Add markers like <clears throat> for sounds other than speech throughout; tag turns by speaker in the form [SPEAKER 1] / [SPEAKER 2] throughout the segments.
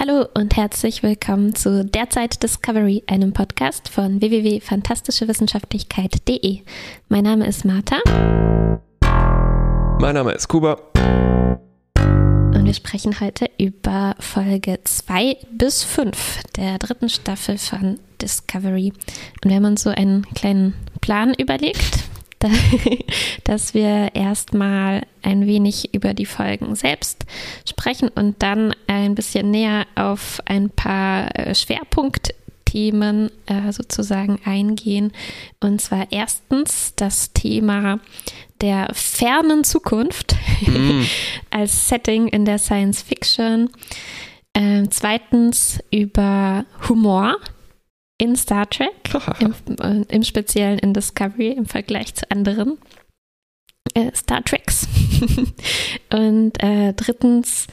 [SPEAKER 1] Hallo und herzlich willkommen zu Derzeit Discovery, einem Podcast von www.fantastischewissenschaftlichkeit.de. Mein Name ist Martha.
[SPEAKER 2] Mein Name ist Kuba.
[SPEAKER 1] Und wir sprechen heute über Folge 2 bis 5 der dritten Staffel von Discovery. Und wir haben uns so einen kleinen Plan überlegt, <laughs> dass wir erstmal ein wenig über die Folgen selbst sprechen und dann ein bisschen näher auf ein paar äh, Schwerpunktthemen äh, sozusagen eingehen. Und zwar erstens das Thema der fernen Zukunft mm. <laughs> als Setting in der Science Fiction. Äh, zweitens über Humor in Star Trek, im, äh, im, Speziellen in Discovery im Vergleich zu anderen äh, Star Treks. <laughs> Und äh, drittens,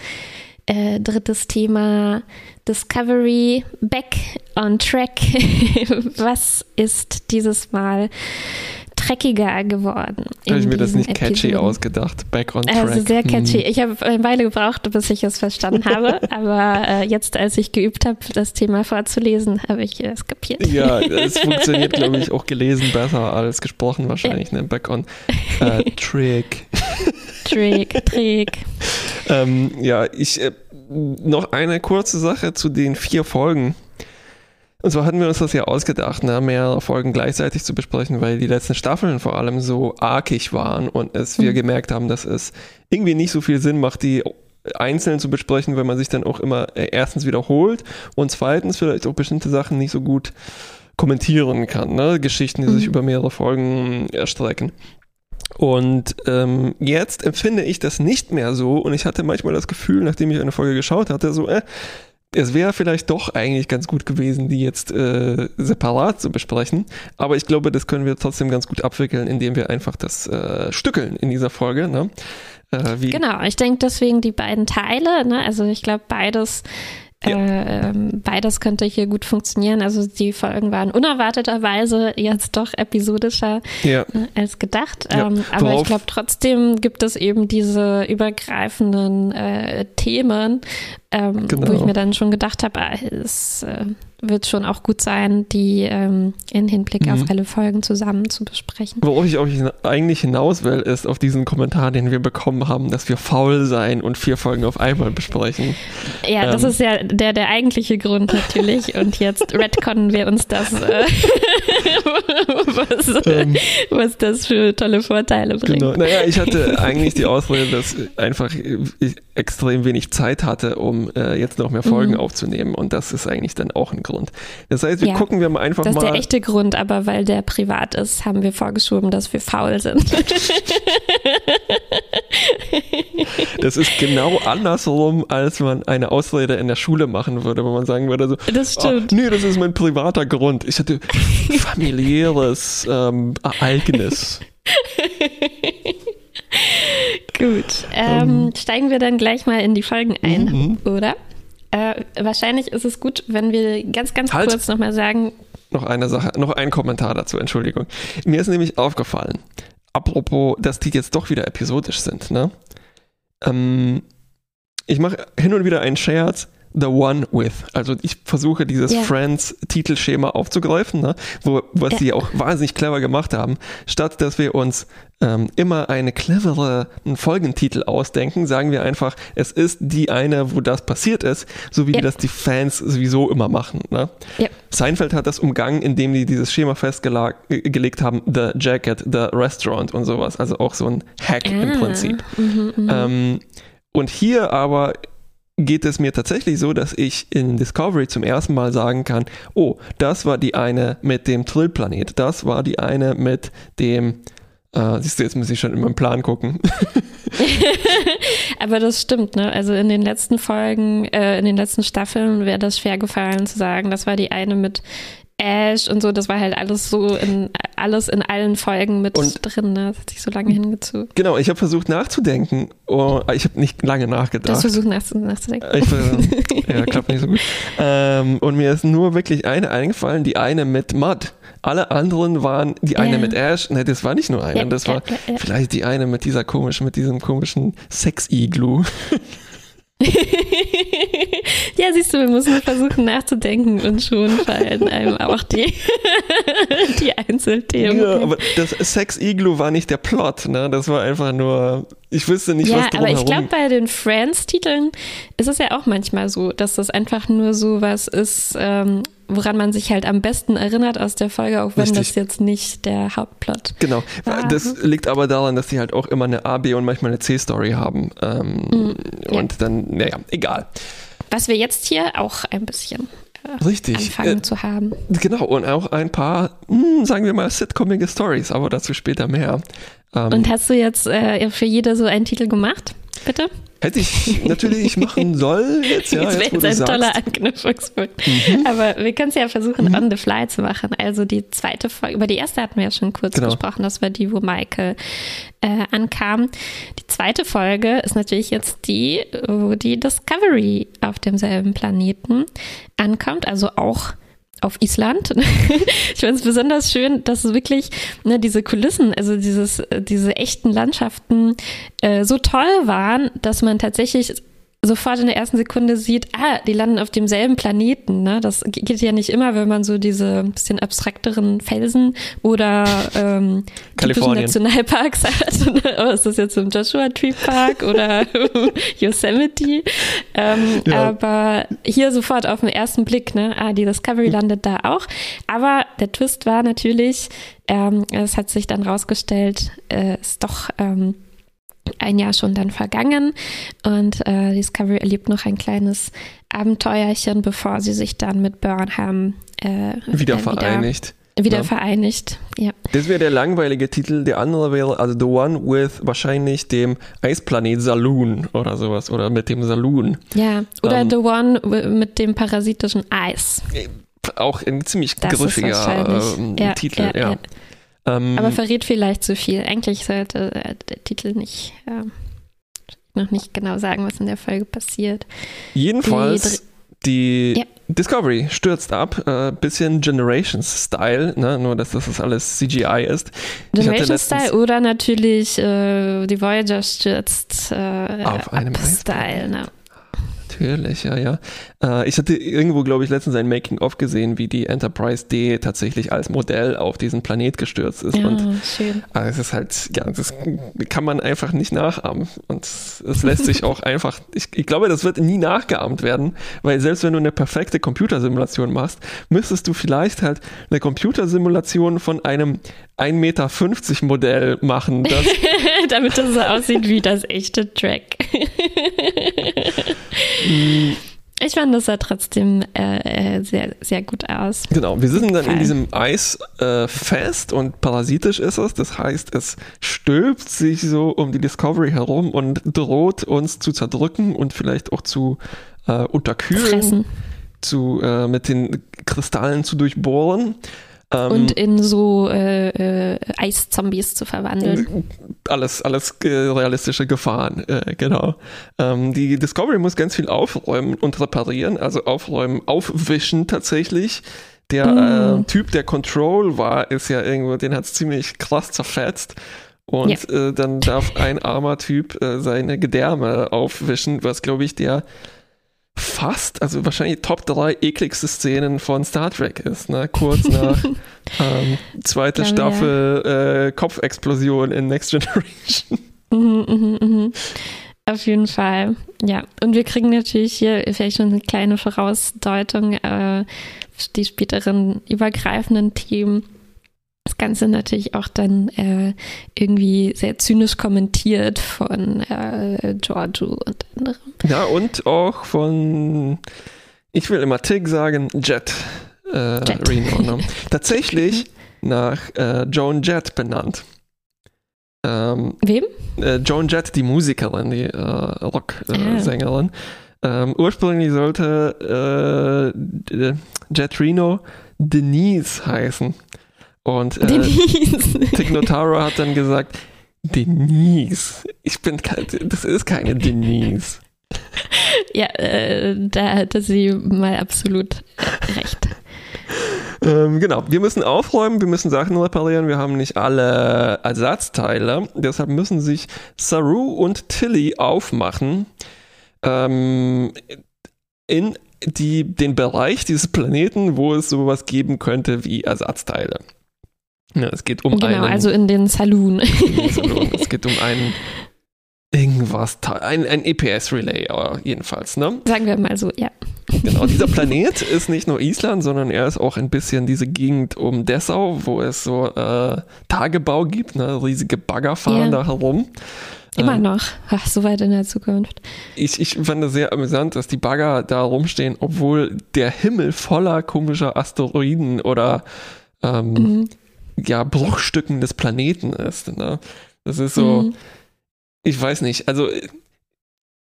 [SPEAKER 1] äh, drittes Thema Discovery Back on Track. <laughs> Was ist dieses Mal dreckiger geworden.
[SPEAKER 2] Habe ich mir das nicht Episoden. catchy ausgedacht? Back on
[SPEAKER 1] track. Also sehr catchy. Hm. Ich habe eine Weile gebraucht, bis ich es verstanden habe. <laughs> aber äh, jetzt, als ich geübt habe, das Thema vorzulesen, habe ich es kapiert.
[SPEAKER 2] Ja, es <laughs> funktioniert, glaube ich, auch gelesen besser als gesprochen wahrscheinlich. Ne? Back on äh, Trick.
[SPEAKER 1] Trick, Trick. <laughs>
[SPEAKER 2] ähm, ja, ich äh, noch eine kurze Sache zu den vier Folgen und so hatten wir uns das ja ausgedacht, ne, mehrere Folgen gleichzeitig zu besprechen, weil die letzten Staffeln vor allem so arkig waren und es wir mhm. gemerkt haben, dass es irgendwie nicht so viel Sinn macht, die einzeln zu besprechen, weil man sich dann auch immer äh, erstens wiederholt und zweitens vielleicht auch bestimmte Sachen nicht so gut kommentieren kann, ne? Geschichten, die mhm. sich über mehrere Folgen erstrecken. Und ähm, jetzt empfinde ich das nicht mehr so und ich hatte manchmal das Gefühl, nachdem ich eine Folge geschaut hatte, so, äh, es wäre vielleicht doch eigentlich ganz gut gewesen, die jetzt äh, separat zu besprechen. Aber ich glaube, das können wir trotzdem ganz gut abwickeln, indem wir einfach das äh, stückeln in dieser Folge. Ne?
[SPEAKER 1] Äh, genau, ich denke deswegen die beiden Teile. Ne? Also ich glaube, beides ja. Äh, ähm, beides könnte hier gut funktionieren. Also die Folgen waren unerwarteterweise jetzt doch episodischer ja. äh, als gedacht. Ja. Ähm, aber ich glaube trotzdem gibt es eben diese übergreifenden äh, Themen, ähm, genau. wo ich mir dann schon gedacht habe, ah, es äh, wird schon auch gut sein, die ähm, in Hinblick mhm. auf alle Folgen zusammen zu besprechen.
[SPEAKER 2] Worauf ich auch eigentlich hinaus will, ist auf diesen Kommentar, den wir bekommen haben, dass wir faul sein und vier Folgen auf einmal besprechen.
[SPEAKER 1] Ja, ähm. das ist ja der, der eigentliche Grund natürlich. <laughs> und jetzt retconnen wir uns das, äh, <laughs> was, ähm. was das für tolle Vorteile bringt. Genau.
[SPEAKER 2] Naja, ich hatte eigentlich die Ausrede, dass einfach ich extrem wenig Zeit hatte, um um äh, jetzt noch mehr Folgen mhm. aufzunehmen. Und das ist eigentlich dann auch ein Grund. Das heißt, wir ja, gucken wir mal einfach mal.
[SPEAKER 1] Das ist der echte Grund, aber weil der privat ist, haben wir vorgeschoben, dass wir faul sind. <laughs>
[SPEAKER 2] das ist genau andersrum, als man eine Ausrede in der Schule machen würde, wo man sagen würde so,
[SPEAKER 1] das stimmt.
[SPEAKER 2] Oh, nee, das ist mein privater Grund. Ich hatte familiäres ähm, Ereignis. <laughs>
[SPEAKER 1] Gut, ähm, um, steigen wir dann gleich mal in die Folgen ein, mhm. oder? Äh, wahrscheinlich ist es gut, wenn wir ganz, ganz halt. kurz nochmal sagen.
[SPEAKER 2] Noch eine Sache, noch ein Kommentar dazu, Entschuldigung. Mir ist nämlich aufgefallen, apropos, dass die jetzt doch wieder episodisch sind, ne? Ähm, ich mache hin und wieder einen Scherz, The One With. Also ich versuche dieses yeah. Friends-Titelschema aufzugreifen, ne? Wo, was yeah. sie auch wahnsinnig clever gemacht haben. Statt dass wir uns ähm, immer eine clevere Folgentitel ausdenken, sagen wir einfach, es ist die eine, wo das passiert ist, so wie yeah. das die Fans sowieso immer machen. Ne? Seinfeld hat das umgangen, indem die dieses Schema festgelegt haben, The Jacket, The Restaurant und sowas. Also auch so ein Hack ah. im Prinzip. Mhm, mhm. ähm, und hier aber geht es mir tatsächlich so, dass ich in Discovery zum ersten Mal sagen kann, oh, das war die eine mit dem Trillplanet, das war die eine mit dem Uh, siehst du, jetzt muss ich schon in meinem Plan gucken. <laughs>
[SPEAKER 1] Aber das stimmt, ne? Also in den letzten Folgen, äh, in den letzten Staffeln wäre das schwer gefallen zu sagen, das war die eine mit Ash und so, das war halt alles so in alles in allen Folgen mit und drin, ne? Das hat sich so lange hingezogen.
[SPEAKER 2] Genau, ich habe versucht nachzudenken. Oh, ich habe nicht lange nachgedacht. Du hast
[SPEAKER 1] versucht nachzudenken.
[SPEAKER 2] Ich, <laughs> ja, klappt nicht so gut. Ähm, und mir ist nur wirklich eine eingefallen, die eine mit Mud. Alle anderen waren die eine ja. mit Ash. Ne, das war nicht nur eine. Ja, das war ja, vielleicht die eine mit dieser komischen, mit diesem komischen Sex-Igloo. <laughs>
[SPEAKER 1] ja, siehst du, wir müssen versuchen nachzudenken und schon fallen einem auch die, <laughs> die Einzelthemen.
[SPEAKER 2] Ja, aber das Sex Igloo war nicht der Plot, ne? Das war einfach nur, ich wüsste nicht,
[SPEAKER 1] ja,
[SPEAKER 2] was drumherum.
[SPEAKER 1] aber ich glaube, bei den Friends-Titeln ist es ja auch manchmal so, dass das einfach nur so was ist, ähm, woran man sich halt am besten erinnert aus der Folge, auch wenn
[SPEAKER 2] Richtig.
[SPEAKER 1] das jetzt nicht der Hauptplot
[SPEAKER 2] Genau.
[SPEAKER 1] war.
[SPEAKER 2] Das liegt aber daran, dass die halt auch immer eine A, B und manchmal eine C-Story haben. Ähm,
[SPEAKER 1] Mhm. ja.
[SPEAKER 2] Und dann, naja, egal.
[SPEAKER 1] Was wir jetzt hier auch ein bisschen äh,
[SPEAKER 2] Richtig.
[SPEAKER 1] anfangen
[SPEAKER 2] Äh,
[SPEAKER 1] zu haben.
[SPEAKER 2] genau. Und auch ein paar, hm, sagen wir mal, sitcomige Stories, aber dazu später mehr. Ähm,
[SPEAKER 1] Und hast du jetzt äh, für jede so einen Titel gemacht? Bitte?
[SPEAKER 2] hätte ich natürlich machen sollen jetzt, ja.
[SPEAKER 1] das <laughs> wäre
[SPEAKER 2] jetzt,
[SPEAKER 1] jetzt ein toller Anknüpfungspunkt. Aber wir können es ja versuchen, on the fly zu machen. Also die zweite Folge, über die erste hatten wir ja schon kurz
[SPEAKER 2] Genau.
[SPEAKER 1] gesprochen, das war die, wo Michael äh, ankam. Die zweite Folge ist natürlich jetzt die, wo die Discovery auf demselben Planeten ankommt, also auch auf Island. <laughs> Ich finde es besonders schön, dass wirklich ne, diese Kulissen, also dieses, äh, diese echten Landschaften äh, so toll waren, dass man tatsächlich sofort in der ersten Sekunde sieht, ah, die landen auf demselben Planeten. Ne? Das ge- geht ja nicht immer, wenn man so diese bisschen abstrakteren Felsen oder ähm. Nationalparks <laughs> hat. oh, ist das jetzt im Joshua Tree Park oder <laughs> Yosemite? Ähm,
[SPEAKER 2] Ja.
[SPEAKER 1] Aber hier sofort auf den ersten Blick, ne? ah, die Discovery landet da auch. Aber der Twist war natürlich, ähm, es hat sich dann rausgestellt, äh, ist doch ähm, ein Jahr schon dann vergangen und äh, Discovery erlebt noch ein kleines Abenteuerchen, bevor sie sich dann mit Burnham äh,
[SPEAKER 2] Wieder
[SPEAKER 1] äh,
[SPEAKER 2] vereinigt.
[SPEAKER 1] Wieder, wieder
[SPEAKER 2] Ja.
[SPEAKER 1] vereinigt. Ja.
[SPEAKER 2] Das wäre der langweilige Titel. Der andere wäre also The One with wahrscheinlich dem Eisplanet Saloon oder sowas. Oder mit dem Saloon.
[SPEAKER 1] ja. Oder
[SPEAKER 2] Ähm.
[SPEAKER 1] The One mit dem parasitischen Eis.
[SPEAKER 2] Auch ein ziemlich griffiger ähm,
[SPEAKER 1] Ja,
[SPEAKER 2] Titel.
[SPEAKER 1] Ja,
[SPEAKER 2] ja. Ähm,
[SPEAKER 1] Aber verrät vielleicht zu viel. Eigentlich sollte äh, der Titel nicht ähm, noch nicht genau sagen, was in der Folge passiert.
[SPEAKER 2] jedenfalls, die
[SPEAKER 1] Ja.
[SPEAKER 2] Discovery stürzt ab. Äh, bisschen Generations-Style. Ne? Nur, dass das alles CGI ist. Ich hatte
[SPEAKER 1] Generation
[SPEAKER 2] letztens-
[SPEAKER 1] Style oder natürlich äh, die Voyager stürzt äh,
[SPEAKER 2] Auf einem
[SPEAKER 1] Style. Ne?
[SPEAKER 2] Natürlich, ja, ja. Äh, ich hatte irgendwo, glaube ich, letztens ein Making-of gesehen, wie die Enterprise D tatsächlich als Modell auf diesen Planet gestürzt ist.
[SPEAKER 1] Ja,
[SPEAKER 2] Und
[SPEAKER 1] schön.
[SPEAKER 2] äh, es ist halt, ja, das kann man einfach nicht nachahmen. Und es lässt sich auch <laughs> einfach, ich, ich glaube, das wird nie nachgeahmt werden, weil selbst wenn du eine perfekte Computersimulation machst, müsstest du vielleicht halt eine Computersimulation von einem 1,50 Meter Modell machen, das <laughs>
[SPEAKER 1] Damit das so aussieht wie das echte Track. Ich fand, das sah trotzdem äh, äh, sehr, sehr gut aus.
[SPEAKER 2] Genau, wir sind dann in diesem Eis äh, fest und parasitisch ist es. Das heißt, es stülpt sich so um die Discovery herum und droht uns zu zerdrücken und vielleicht auch zu äh, unterkühlen,
[SPEAKER 1] Fressen.
[SPEAKER 2] zu äh, mit den Kristallen zu durchbohren. Ähm,
[SPEAKER 1] Und in so äh, äh, Eiszombies zu verwandeln.
[SPEAKER 2] Alles, alles äh, realistische Gefahren, äh, genau. Ähm, die Discovery muss ganz viel aufräumen und reparieren, also aufräumen, aufwischen tatsächlich. Der
[SPEAKER 1] Mm.
[SPEAKER 2] äh, Typ, der Control war, ist ja irgendwo, den hat es ziemlich krass zerfetzt. Und äh, dann darf ein armer Typ äh, seine Gedärme aufwischen, was glaube ich der fast, also wahrscheinlich Top 3 ekligste Szenen von Star Trek ist, ne? Kurz <laughs> nach ähm, zweite
[SPEAKER 1] Glaube,
[SPEAKER 2] Staffel äh, Kopfexplosion in Next Generation. <laughs>
[SPEAKER 1] Mhm, mhm, mhm. Auf jeden Fall. Ja, und wir kriegen natürlich hier vielleicht schon eine kleine Vorausdeutung, äh, die späteren übergreifenden Themen. Das Ganze natürlich auch dann äh, irgendwie sehr zynisch kommentiert von äh, Giorgio und anderen.
[SPEAKER 2] Ja, und auch von, ich will immer Tig sagen, Jet. Äh,
[SPEAKER 1] Jet.
[SPEAKER 2] Reno, ne? <laughs> Tatsächlich <laughs> nach äh, Joan Jett benannt. Ähm,
[SPEAKER 1] Wem?
[SPEAKER 2] äh, Joan Jett, die Musikerin, die äh,
[SPEAKER 1] Ah.
[SPEAKER 2] Rock-Sängerin. ähm, ursprünglich sollte äh, Jet Reno Denise heißen. Und äh,
[SPEAKER 1] Denise. <laughs>
[SPEAKER 2] Tig Notaro hat dann gesagt, Denise. Ich bin kein, das ist keine Denise.
[SPEAKER 1] ja, äh, da hatte sie mal absolut recht.
[SPEAKER 2] Ähm, genau, wir müssen aufräumen, wir müssen Sachen reparieren, wir haben nicht alle Ersatzteile, deshalb müssen sich Saru und Tilly aufmachen. ähm, in die, den Bereich dieses Planeten, wo es sowas geben könnte wie Ersatzteile. Ja, es geht um
[SPEAKER 1] Genau,
[SPEAKER 2] einen,
[SPEAKER 1] also in den Saloon.
[SPEAKER 2] es geht um einen irgendwas, ein, ein EPS-Relay jedenfalls, ne?
[SPEAKER 1] Sagen wir mal so, ja.
[SPEAKER 2] Genau, <laughs> dieser Planet ist nicht nur Island, sondern er ist auch ein bisschen diese Gegend um Dessau, wo es so äh, Tagebau gibt, ne? riesige Bagger fahren
[SPEAKER 1] Ja.
[SPEAKER 2] da herum.
[SPEAKER 1] Immer
[SPEAKER 2] Ähm,
[SPEAKER 1] noch. Ach, so weit in der Zukunft.
[SPEAKER 2] Ich, ich fand es sehr amüsant, dass die Bagger da rumstehen, obwohl der Himmel voller komischer Asteroiden oder ähm,
[SPEAKER 1] Mhm.
[SPEAKER 2] Ja, Bruchstücken des Planeten ist. Ne? Das ist so,
[SPEAKER 1] Mhm.
[SPEAKER 2] ich weiß nicht, also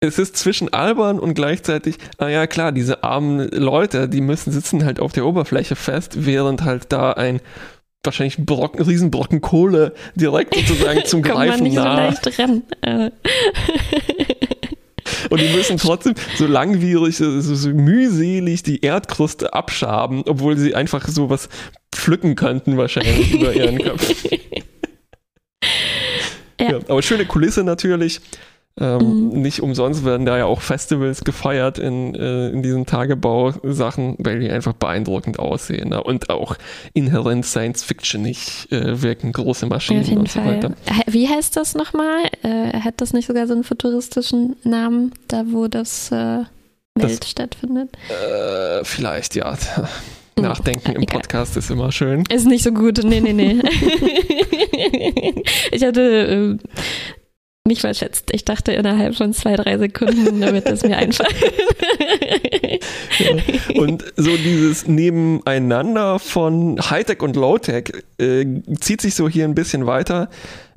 [SPEAKER 2] es ist zwischen albern und gleichzeitig, ah ja klar, diese armen Leute, die müssen sitzen halt auf der Oberfläche fest, während halt da ein wahrscheinlich ein Brocken, Riesenbrocken Kohle direkt sozusagen <laughs> zum
[SPEAKER 1] Kommt man
[SPEAKER 2] Greifen
[SPEAKER 1] nicht so
[SPEAKER 2] nah.
[SPEAKER 1] leicht ran. Äh,
[SPEAKER 2] Und die müssen trotzdem so langwierig, so, so, so mühselig die Erdkruste abschaben, obwohl sie einfach sowas pflücken könnten wahrscheinlich über ihren <laughs> Kopf.
[SPEAKER 1] Ja.
[SPEAKER 2] Ja, aber schöne Kulisse natürlich. Ähm,
[SPEAKER 1] Mhm.
[SPEAKER 2] Nicht umsonst werden da ja auch Festivals gefeiert in, äh, in diesen Tagebausachen, weil die einfach beeindruckend aussehen ne? und auch inhärent Science-Fictionig äh, wirken, große Maschinen
[SPEAKER 1] jeden
[SPEAKER 2] und so
[SPEAKER 1] Fall.
[SPEAKER 2] weiter.
[SPEAKER 1] Wie heißt das nochmal? Äh, hat das nicht sogar so einen futuristischen Namen, da wo das äh, Welt stattfindet?
[SPEAKER 2] Äh, vielleicht, ja. Nachdenken im. Podcast ist immer schön.
[SPEAKER 1] Ist nicht so gut. Nee, nee, nee. <laughs> ich hatte äh, mich verschätzt. Ich dachte innerhalb von zwei, drei Sekunden, damit es mir einfällt.
[SPEAKER 2] Und so dieses Nebeneinander von Hightech und Lowtech äh, zieht sich so hier ein bisschen weiter,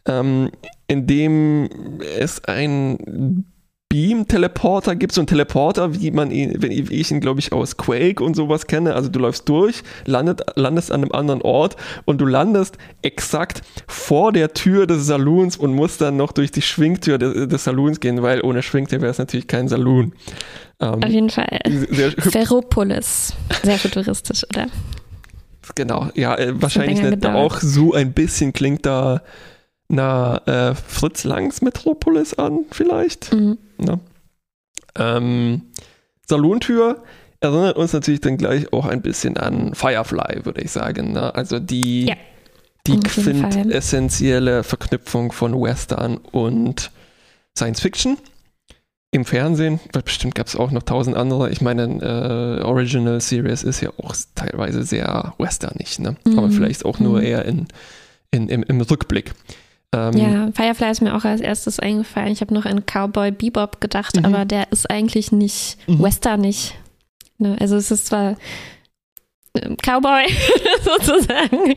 [SPEAKER 2] ähm, indem es ein Beam-Teleporter gibt, so ein Teleporter, wie man ihn, wenn ich, wie ich ihn, glaube ich, aus Quake und sowas kenne. Also du läufst durch, landet, landest an einem anderen Ort und du landest exakt vor der Tür des Saloons und musst dann noch durch die Schwingtür des, des Saloons gehen, weil ohne Schwingtür wäre es natürlich kein Saloon. Ähm,
[SPEAKER 1] Auf jeden Fall.
[SPEAKER 2] sehr
[SPEAKER 1] Ferropolis. Sehr futuristisch, oder?
[SPEAKER 2] Genau, ja, äh, wahrscheinlich nicht
[SPEAKER 1] gedauert.
[SPEAKER 2] auch so ein bisschen klingt da na äh, Fritz Langs Metropolis an, vielleicht.
[SPEAKER 1] Mhm.
[SPEAKER 2] Ne? Ähm, Salontür erinnert uns natürlich dann gleich auch ein bisschen an Firefly, würde ich sagen. Ne? Also die,
[SPEAKER 1] Ja,
[SPEAKER 2] die quintessentielle Verknüpfung von Western und Science Fiction. Im Fernsehen, weil bestimmt gab es auch noch tausend andere. Ich meine, äh, Original Series ist ja auch teilweise sehr westernig, ne? aber
[SPEAKER 1] Mhm.
[SPEAKER 2] vielleicht auch nur
[SPEAKER 1] Mhm.
[SPEAKER 2] eher in, in, im, im Rückblick. Ähm,
[SPEAKER 1] Ja, Firefly ist mir auch als erstes eingefallen. Ich habe noch an Cowboy Bebop gedacht,
[SPEAKER 2] Mhm.
[SPEAKER 1] aber der ist eigentlich nicht
[SPEAKER 2] Mhm.
[SPEAKER 1] westernig. Ne? Also es ist zwar ähm, Cowboy <laughs> sozusagen,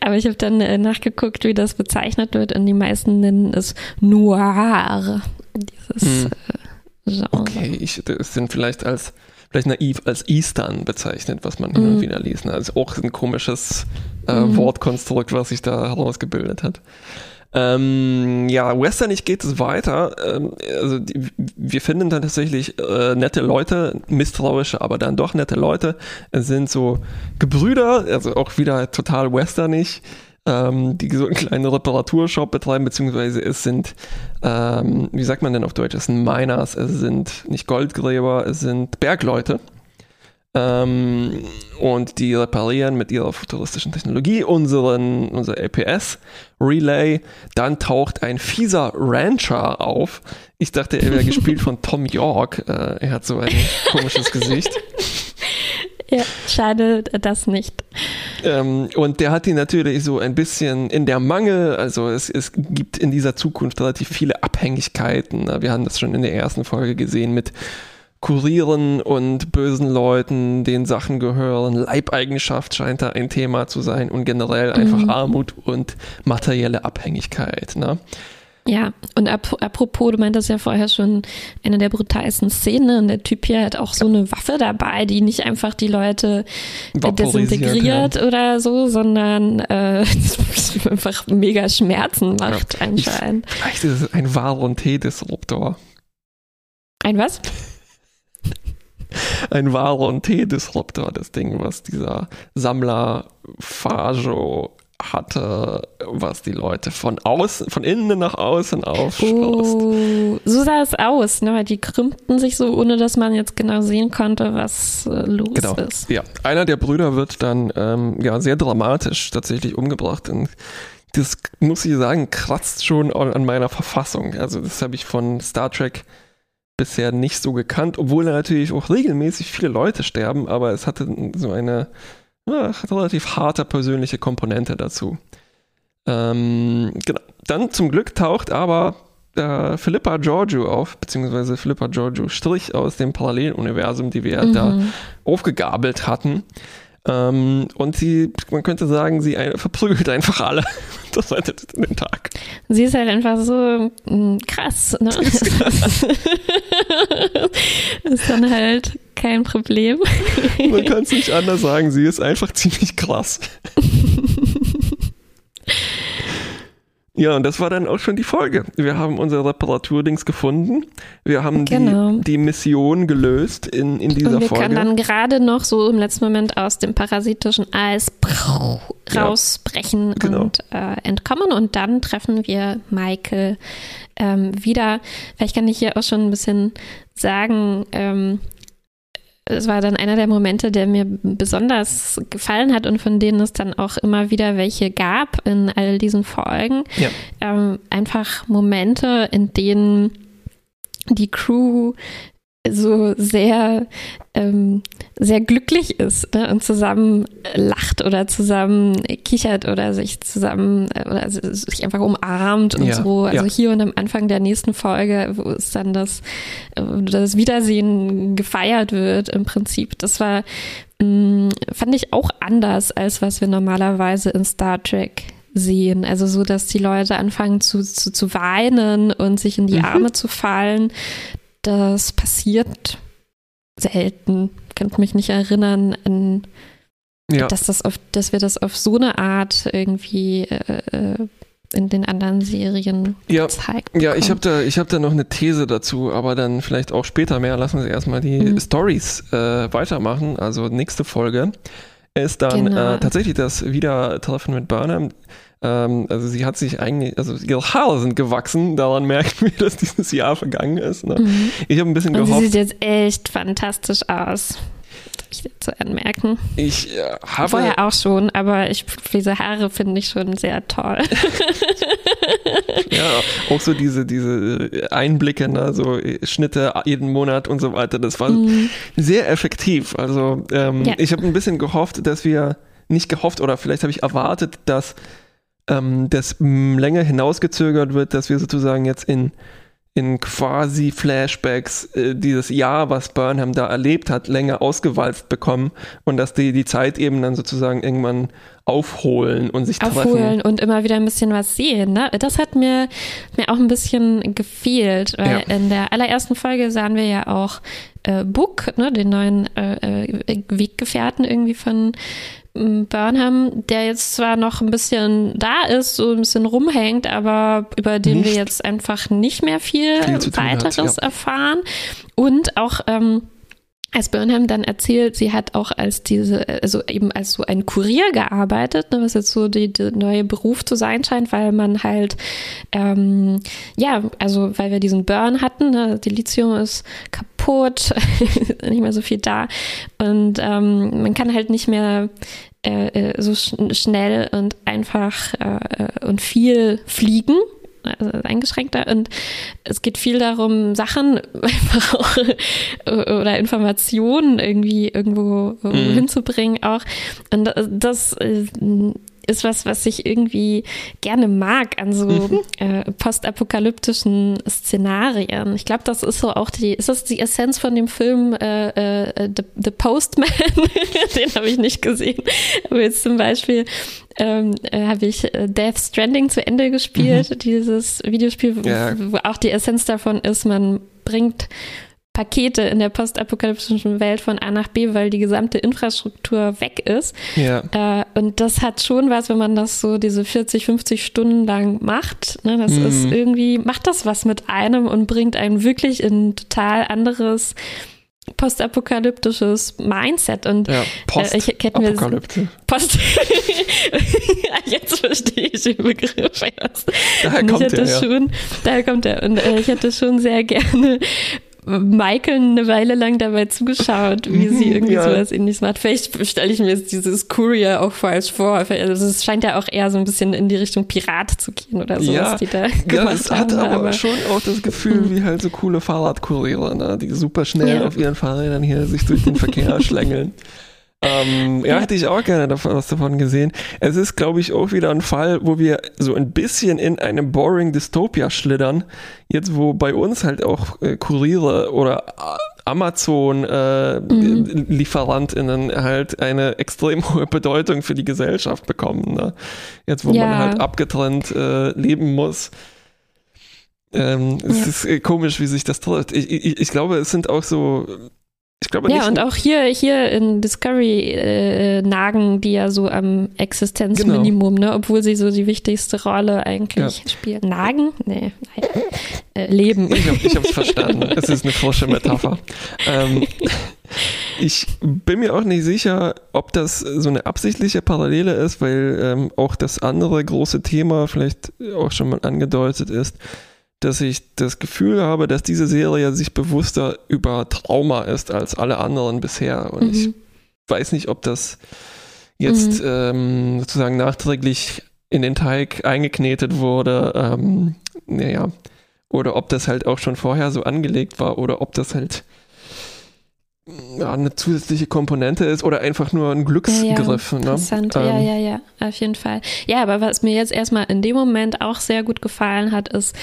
[SPEAKER 1] aber ich habe dann äh, nachgeguckt, wie das bezeichnet wird und die meisten nennen es Noir. Dieses
[SPEAKER 2] Mhm.
[SPEAKER 1] äh, Genre.
[SPEAKER 2] Okay, ich, das sind vielleicht als vielleicht naiv als Eastern bezeichnet, was man hin und
[SPEAKER 1] Mhm.
[SPEAKER 2] wieder liest. Ne? Also auch ein komisches äh,
[SPEAKER 1] Mhm.
[SPEAKER 2] Wortkonstrukt, was sich da herausgebildet hat. Ähm, ja, westernig geht es weiter. Ähm, also die, wir finden dann tatsächlich äh, nette Leute, misstrauische, aber dann doch nette Leute. Es sind so Gebrüder, also auch wieder total westernig, ähm, die so einen kleinen Reparaturshop betreiben, beziehungsweise es sind, ähm, wie sagt man denn auf Deutsch, es sind Miners, es sind nicht Goldgräber, es sind Bergleute. Ähm, und die reparieren mit ihrer futuristischen Technologie unseren, unser APS-Relay. Dann taucht ein fieser Rancher auf. Ich dachte, er wäre gespielt von <laughs> Tom York. Äh, er hat so ein komisches Gesicht.
[SPEAKER 1] Ja, schade, das nicht.
[SPEAKER 2] Ähm, und der hat ihn natürlich so ein bisschen in der Mangel, also es, es gibt in dieser Zukunft relativ viele Abhängigkeiten. Wir haben das schon in der ersten Folge gesehen mit Kurieren und bösen Leuten, denen Sachen gehören. Leibeigenschaft scheint da ein Thema zu sein und generell einfach
[SPEAKER 1] Mhm.
[SPEAKER 2] Armut und materielle Abhängigkeit. Ne?
[SPEAKER 1] Ja, und ap apropos, du meintest ja vorher schon, eine der brutalsten Szenen, und der Typ hier hat auch so eine Waffe dabei, die nicht einfach die Leute desintegriert oder so, sondern äh, <laughs> einfach mega Schmerzen macht
[SPEAKER 2] Ja.
[SPEAKER 1] Anscheinend.
[SPEAKER 2] Vielleicht ist es ein Varon-T-Disruptor.
[SPEAKER 1] Ein was? <laughs>
[SPEAKER 2] ein Varon T-Disruptor, das Ding, was dieser Sammler Fajo hatte, was die Leute von außen, von innen nach außen aufschloss.
[SPEAKER 1] Oh, so sah es aus, ne? Die krümmten sich so, ohne dass man jetzt genau sehen konnte, was äh, los
[SPEAKER 2] Genau.
[SPEAKER 1] ist.
[SPEAKER 2] Ja, einer der Brüder wird dann ähm, ja sehr dramatisch tatsächlich umgebracht und das muss ich sagen kratzt schon an an meiner Verfassung. Also das habe ich von Star Trek bisher nicht so gekannt, obwohl natürlich auch regelmäßig viele Leute sterben, aber es hatte so eine ja, relativ harte persönliche Komponente dazu. Ähm, genau. Dann zum Glück taucht aber äh, Philippa Giorgio auf, beziehungsweise Philippa Giorgio Strich aus dem Paralleluniversum, die wir da
[SPEAKER 1] Mhm.
[SPEAKER 2] aufgegabelt hatten. Ähm, und sie, man könnte sagen, sie ein, verprügelt einfach alle. <laughs> Das rettet den Tag.
[SPEAKER 1] Sie ist halt einfach so mm, krass, ne? <laughs> <laughs> ist dann halt kein Problem.
[SPEAKER 2] Man kann es nicht anders sagen, sie ist einfach ziemlich krass. Ja, und das war dann auch schon die Folge. Wir haben unser Reparaturdings gefunden. Wir haben
[SPEAKER 1] Genau.
[SPEAKER 2] die, die Mission gelöst in, in dieser
[SPEAKER 1] Und wir
[SPEAKER 2] Folge.
[SPEAKER 1] können dann gerade noch so im letzten Moment aus dem parasitischen Eis
[SPEAKER 2] Ja.
[SPEAKER 1] rausbrechen
[SPEAKER 2] Genau.
[SPEAKER 1] und äh, entkommen. Und dann treffen wir Michael ähm, wieder. Vielleicht kann ich hier auch schon ein bisschen sagen, ähm, es war dann einer der Momente, der mir besonders gefallen hat und von denen es dann auch immer wieder welche gab in all diesen Folgen.
[SPEAKER 2] Ja.
[SPEAKER 1] Ähm, einfach Momente, in denen die Crew so sehr, ähm, sehr glücklich ist ne? und zusammen lacht oder zusammen kichert oder sich zusammen äh, oder sich einfach umarmt und
[SPEAKER 2] Ja,
[SPEAKER 1] so. Also
[SPEAKER 2] ja.
[SPEAKER 1] hier und am Anfang der nächsten Folge, wo es dann das, äh, das Wiedersehen gefeiert wird im Prinzip. Das war, mh, fand ich auch anders, als was wir normalerweise in Star Trek sehen. Also so, dass die Leute anfangen zu, zu, zu weinen und sich in die
[SPEAKER 2] Mhm.
[SPEAKER 1] Arme zu fallen. Das passiert selten. Ich kann mich nicht erinnern, an,
[SPEAKER 2] ja.
[SPEAKER 1] dass, das auf, dass wir das auf so eine Art irgendwie äh, äh, in den anderen Serien
[SPEAKER 2] Ja.
[SPEAKER 1] gezeigt
[SPEAKER 2] Ja, ich
[SPEAKER 1] bekommen.
[SPEAKER 2] habe da, ich hab da noch eine These dazu, aber dann vielleicht auch später mehr. Lassen wir erstmal die
[SPEAKER 1] Mhm.
[SPEAKER 2] Stories äh, weitermachen. Also nächste Folge ist dann
[SPEAKER 1] Genau.
[SPEAKER 2] äh, tatsächlich das Wiedertreffen mit Burnham. Ähm, also sie hat sich eigentlich, also ihre Haare sind gewachsen. Daran merken wir, <laughs> dass dieses Jahr vergangen ist. Ne?
[SPEAKER 1] Mhm.
[SPEAKER 2] Ich habe ein bisschen
[SPEAKER 1] Und sie
[SPEAKER 2] gehofft.
[SPEAKER 1] sieht jetzt echt fantastisch aus. Ich zu anmerken.
[SPEAKER 2] Ich äh, habe
[SPEAKER 1] Vorher auch schon, aber ich, diese Haare finde ich schon sehr toll.
[SPEAKER 2] ja auch so diese diese Einblicke, ne? so äh, Schnitte jeden Monat und so weiter. Das war
[SPEAKER 1] Mhm.
[SPEAKER 2] sehr effektiv. Also ähm,
[SPEAKER 1] Ja.
[SPEAKER 2] ich habe ein bisschen gehofft, dass wir nicht gehofft oder vielleicht habe ich erwartet, dass ähm, das länger hinausgezögert wird, dass wir sozusagen jetzt in in quasi Flashbacks äh, dieses Jahr, was Burnham da erlebt hat, länger ausgewalzt bekommen und dass die die Zeit eben dann sozusagen irgendwann aufholen und sich
[SPEAKER 1] Aufholen
[SPEAKER 2] treffen.
[SPEAKER 1] und immer wieder ein bisschen was sehen. Ne? Das hat mir, mir auch ein bisschen gefehlt, weil
[SPEAKER 2] Ja.
[SPEAKER 1] in der allerersten Folge sahen wir ja auch äh, Book, ne, den neuen äh, äh, Weggefährten irgendwie von Burnham, der jetzt zwar noch ein bisschen da ist, so ein bisschen rumhängt, aber über den wir
[SPEAKER 2] Nicht
[SPEAKER 1] jetzt einfach nicht mehr viel,
[SPEAKER 2] viel tun hat,
[SPEAKER 1] weiteres
[SPEAKER 2] ja.
[SPEAKER 1] erfahren. Und auch ähm, als Burnham dann erzählt, sie hat auch als diese, also eben als so ein Kurier gearbeitet, ne, was jetzt so die, der neue Beruf zu sein scheint, weil man halt, ähm, ja, also weil wir diesen Burn hatten, ne, die Lithium ist kaputt, <laughs> nicht mehr so viel da und ähm, man kann halt nicht mehr äh, äh, so sch schnell und einfach äh, äh, und viel fliegen also eingeschränkter und es geht viel darum, Sachen <laughs> einfach auch äh, oder Informationen irgendwie irgendwo
[SPEAKER 2] Mhm.
[SPEAKER 1] hinzubringen auch. Und das- ist was, was ich irgendwie gerne mag an so
[SPEAKER 2] Mhm.
[SPEAKER 1] äh, postapokalyptischen Szenarien. Ich glaube, das ist so auch die, ist das die Essenz von dem Film äh, äh, The, The Postman? <laughs> Den habe ich nicht gesehen. Aber jetzt zum Beispiel ähm, äh, habe ich äh, Death Stranding zu Ende gespielt, dieses Videospiel, wo,
[SPEAKER 2] Mhm. Ja.
[SPEAKER 1] wo auch die Essenz davon ist, man bringt Pakete in der postapokalyptischen Welt von A nach B, weil die gesamte Infrastruktur weg ist.
[SPEAKER 2] Ja.
[SPEAKER 1] Äh, und das hat schon was, wenn man das so diese 40, 50 Stunden lang macht. Ne? Das
[SPEAKER 2] Mhm.
[SPEAKER 1] ist irgendwie, macht das was mit einem und bringt einen wirklich in ein total anderes postapokalyptisches Mindset und
[SPEAKER 2] Ja,
[SPEAKER 1] äh, ich hätte mir
[SPEAKER 2] Postapokalypse.
[SPEAKER 1] Post. <laughs> Jetzt verstehe ich den Begriff erst.
[SPEAKER 2] Daher
[SPEAKER 1] ich
[SPEAKER 2] kommt
[SPEAKER 1] hätte
[SPEAKER 2] der, ja.
[SPEAKER 1] schon, daher kommt er. Und äh, ich hätte schon sehr gerne Michael eine Weile lang dabei zugeschaut, wie sie <laughs> irgendwie
[SPEAKER 2] ja.
[SPEAKER 1] sowas ähnliches macht. Vielleicht stelle ich mir jetzt dieses Courier auch falsch vor. Also es scheint ja auch eher so ein bisschen in die Richtung Pirat zu gehen oder sowas,
[SPEAKER 2] Ja,
[SPEAKER 1] die da
[SPEAKER 2] Ja, <laughs>
[SPEAKER 1] gemacht
[SPEAKER 2] es hat
[SPEAKER 1] haben.
[SPEAKER 2] aber, schon auch das Gefühl, wie halt so coole Fahrradkuriere, ne? die super schnell
[SPEAKER 1] Ja.
[SPEAKER 2] auf ihren Fahrrädern hier sich durch den Verkehr <laughs> schlängeln. Ähm, ja, hätte ich auch gerne davon, was davon gesehen. Es ist, glaube ich, auch wieder ein Fall, wo wir so ein bisschen in einem boring Dystopia schlittern. Jetzt, wo bei uns halt auch äh, Kuriere oder äh, Amazon-LieferantInnen halt eine extrem <laughs> hohe Bedeutung für die Gesellschaft bekommen. Ne? Jetzt, wo
[SPEAKER 1] Ja.
[SPEAKER 2] man halt abgetrennt äh, leben muss. Ähm, es
[SPEAKER 1] Ja.
[SPEAKER 2] ist äh, komisch, wie sich das trifft. Ich, ich, ich glaube, es sind auch so. Ich glaube
[SPEAKER 1] Ja,
[SPEAKER 2] nicht.
[SPEAKER 1] und auch hier, hier in Discovery äh, nagen die ja so am Existenzminimum, ne? obwohl sie so die wichtigste Rolle eigentlich spielen. Nagen? Nee, nein. Äh, leben.
[SPEAKER 2] Ich habe hab's verstanden. Es ist eine frische Metapher. Ähm, ich bin mir auch nicht sicher, ob das so eine absichtliche Parallele ist, weil ähm, auch das andere große Thema vielleicht auch schon mal angedeutet ist, dass ich das Gefühl habe, dass diese Serie sich bewusster über Trauma ist als alle anderen bisher. Und ich
[SPEAKER 1] Mhm.
[SPEAKER 2] weiß nicht, ob das jetzt
[SPEAKER 1] Mhm.
[SPEAKER 2] ähm, sozusagen nachträglich in den Teig eingeknetet wurde. Ähm, naja. Oder ob das halt auch schon vorher so angelegt war oder ob das halt ja, eine zusätzliche Komponente ist oder einfach nur ein Glücksgriff. ne?
[SPEAKER 1] Interessant, ja,
[SPEAKER 2] Ähm,
[SPEAKER 1] ja, ja, auf jeden Fall. Ja, aber was mir jetzt erstmal in dem Moment auch sehr gut gefallen hat, ist,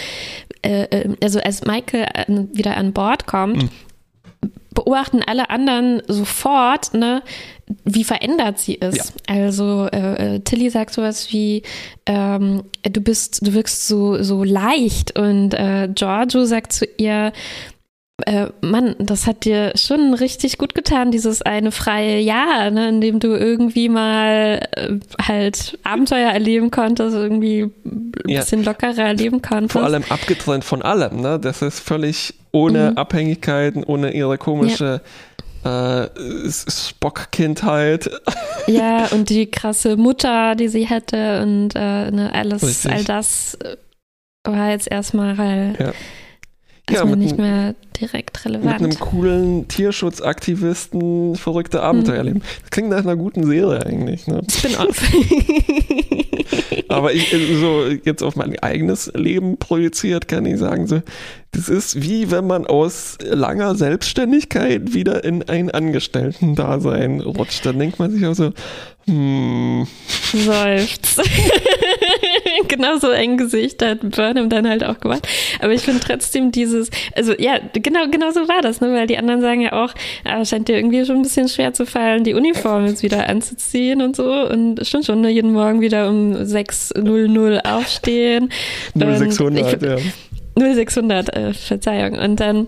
[SPEAKER 1] äh, äh, also als Michael äh, wieder an Bord kommt,
[SPEAKER 2] Mhm.
[SPEAKER 1] beobachten alle anderen sofort, ne, wie verändert sie ist. Also äh, äh, Tilly sagt sowas wie, ähm, du bist, du wirkst so, so leicht und äh, Giorgio sagt zu ihr, äh, Mann, das hat dir schon richtig gut getan, dieses eine freie Jahr, ne, in dem du irgendwie mal äh, halt Abenteuer erleben konntest, irgendwie ein
[SPEAKER 2] Ja.
[SPEAKER 1] bisschen lockerer erleben konntest.
[SPEAKER 2] Vor allem abgetrennt von allem. Ne? Das ist völlig ohne
[SPEAKER 1] Mhm.
[SPEAKER 2] Abhängigkeiten, ohne ihre komische äh, S- Spock-Kindheit. <laughs>
[SPEAKER 1] Ja, und die krasse Mutter, die sie hätte und äh, ne, alles,
[SPEAKER 2] Richtig.
[SPEAKER 1] all das äh, war jetzt erstmal
[SPEAKER 2] Ja.
[SPEAKER 1] Erstmal
[SPEAKER 2] mit
[SPEAKER 1] nicht mehr direkt
[SPEAKER 2] Mit einem
[SPEAKER 1] relevant.
[SPEAKER 2] coolen Tierschutzaktivisten verrückte Abenteuer leben. Das klingt nach einer guten Serie eigentlich. Ne?
[SPEAKER 1] Spin-off. <laughs> <laughs>
[SPEAKER 2] Aber ich, äh, so jetzt auf mein eigenes Leben projiziert, kann ich sagen, so, das ist wie wenn man aus langer Selbstständigkeit wieder in ein Angestellten-Dasein rutscht. Dann denkt man sich auch so, hm,
[SPEAKER 1] Seufzt. <laughs> genau so ein Gesicht hat Burnham dann halt auch gemacht. Aber ich finde trotzdem dieses, also ja, genau, genau so war das, ne? weil die anderen sagen ja auch, ah, scheint dir irgendwie schon ein bisschen schwer zu fallen, die Uniform jetzt wieder anzuziehen und so. Und stimmt schon, ne? jeden Morgen wieder um 6.00 aufstehen. Und
[SPEAKER 2] 0600,
[SPEAKER 1] ich-
[SPEAKER 2] ja.
[SPEAKER 1] 0600, äh, Verzeihung. Und dann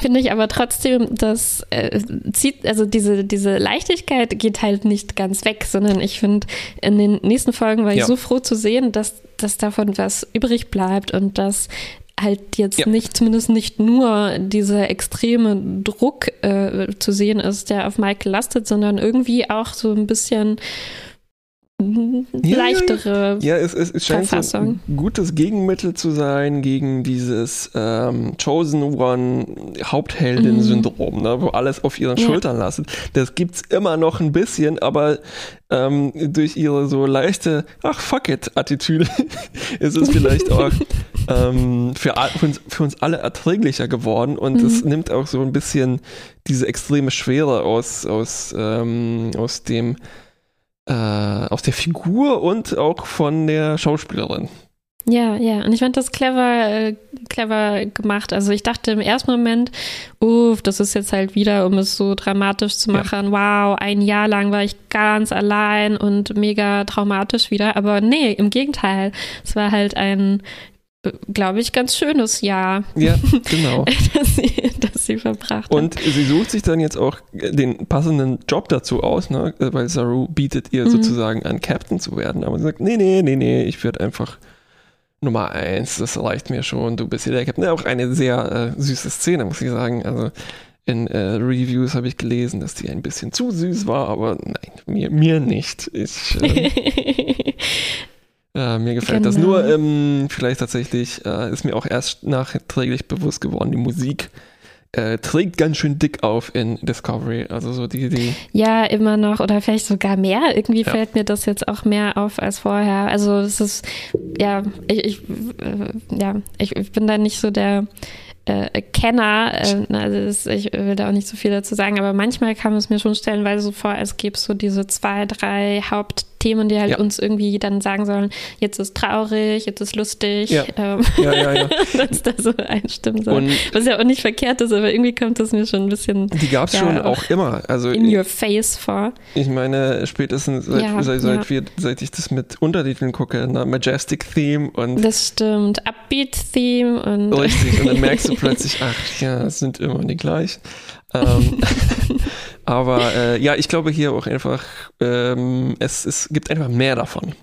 [SPEAKER 1] finde ich aber trotzdem, dass äh, zieht, also diese, diese Leichtigkeit geht halt nicht ganz weg, sondern ich finde, in den nächsten Folgen war ich
[SPEAKER 2] Ja.
[SPEAKER 1] so froh zu sehen, dass, dass davon was übrig bleibt und dass halt jetzt
[SPEAKER 2] Ja.
[SPEAKER 1] nicht, zumindest nicht nur dieser extreme Druck äh, zu sehen ist, der auf Michael lastet, sondern irgendwie auch so ein bisschen
[SPEAKER 2] Ja, ja,
[SPEAKER 1] leichtere.
[SPEAKER 2] Ja, es, es, es scheint so
[SPEAKER 1] Verfassung.
[SPEAKER 2] ein gutes Gegenmittel zu sein gegen dieses ähm, Chosen One Hauptheldin-Syndrom, ne, wo alles auf ihren
[SPEAKER 1] Mhm. Ja.
[SPEAKER 2] Schultern lastet. Das gibt's immer noch ein bisschen, aber ähm, durch ihre so leichte, ach fuck it, Attitüde <laughs> ist es vielleicht auch <laughs> ähm, für, für, uns, für uns alle erträglicher geworden und es
[SPEAKER 1] Mhm.
[SPEAKER 2] nimmt auch so ein bisschen diese extreme Schwere aus, aus, ähm, aus dem äh, aus der Figur und auch von der Schauspielerin.
[SPEAKER 1] Ja, ja, und ich fand das clever, äh, clever gemacht. Also ich dachte im ersten Moment, uff, das ist jetzt halt wieder, um es so dramatisch zu
[SPEAKER 2] Ja.
[SPEAKER 1] machen. Wow, ein Jahr lang war ich ganz allein und mega traumatisch wieder. Aber nee, im Gegenteil. Es war halt ein, glaube ich, ganz schönes Jahr,
[SPEAKER 2] Ja, <laughs> genau.
[SPEAKER 1] das sie, das sie verbracht
[SPEAKER 2] Und sie sucht sich dann jetzt auch den passenden Job dazu aus, ne? weil Saru bietet ihr
[SPEAKER 1] Mhm.
[SPEAKER 2] sozusagen an, Captain zu werden. Aber sie sagt, nee, nee, nee, nee, ich werde einfach Nummer eins, das reicht mir schon, du bist hier der Captain. Ja, auch eine sehr äh, süße Szene, muss ich sagen. Also in äh, Reviews habe ich gelesen, dass die ein bisschen zu süß war, aber nein, mir, mir nicht. Ich, äh, <laughs> äh, mir gefällt genau. das. Nur ähm, vielleicht tatsächlich äh, ist mir auch erst nachträglich bewusst geworden, die Musik äh, trägt ganz schön dick auf in Discovery. Also so die, die.
[SPEAKER 1] Ja, immer noch oder vielleicht sogar mehr. Irgendwie ja. fällt mir das jetzt auch mehr auf als vorher. Also es ist, ja, ich, ich äh, ja, ich, ich bin da nicht so der äh, Kenner, äh, also das, ich will da auch nicht so viel dazu sagen, aber manchmal kam es mir schon stellenweise so vor, als gäbe es so diese zwei, drei Hauptthemen, die halt ja. uns irgendwie dann sagen sollen, jetzt ist traurig, jetzt ist lustig,
[SPEAKER 2] ja. Ähm, ja, ja, ja. <laughs>
[SPEAKER 1] dass da so einstimmen soll. Und Was ja auch nicht verkehrt ist, aber irgendwie kommt es mir schon ein bisschen.
[SPEAKER 2] Die gab es ja, schon auch immer. Also
[SPEAKER 1] in your face vor.
[SPEAKER 2] Ich meine, spätestens seit, ja, seit, seit, wir, seit ich das mit Untertiteln gucke, na, Majestic Theme und.
[SPEAKER 1] Das stimmt, Upbeat Theme und.
[SPEAKER 2] Richtig, und dann merkst du <laughs> plötzlich, ach ja, es sind immer die gleichen. ähm, <laughs> aber äh, ja, ich glaube hier auch einfach, ähm, es, es gibt einfach mehr davon.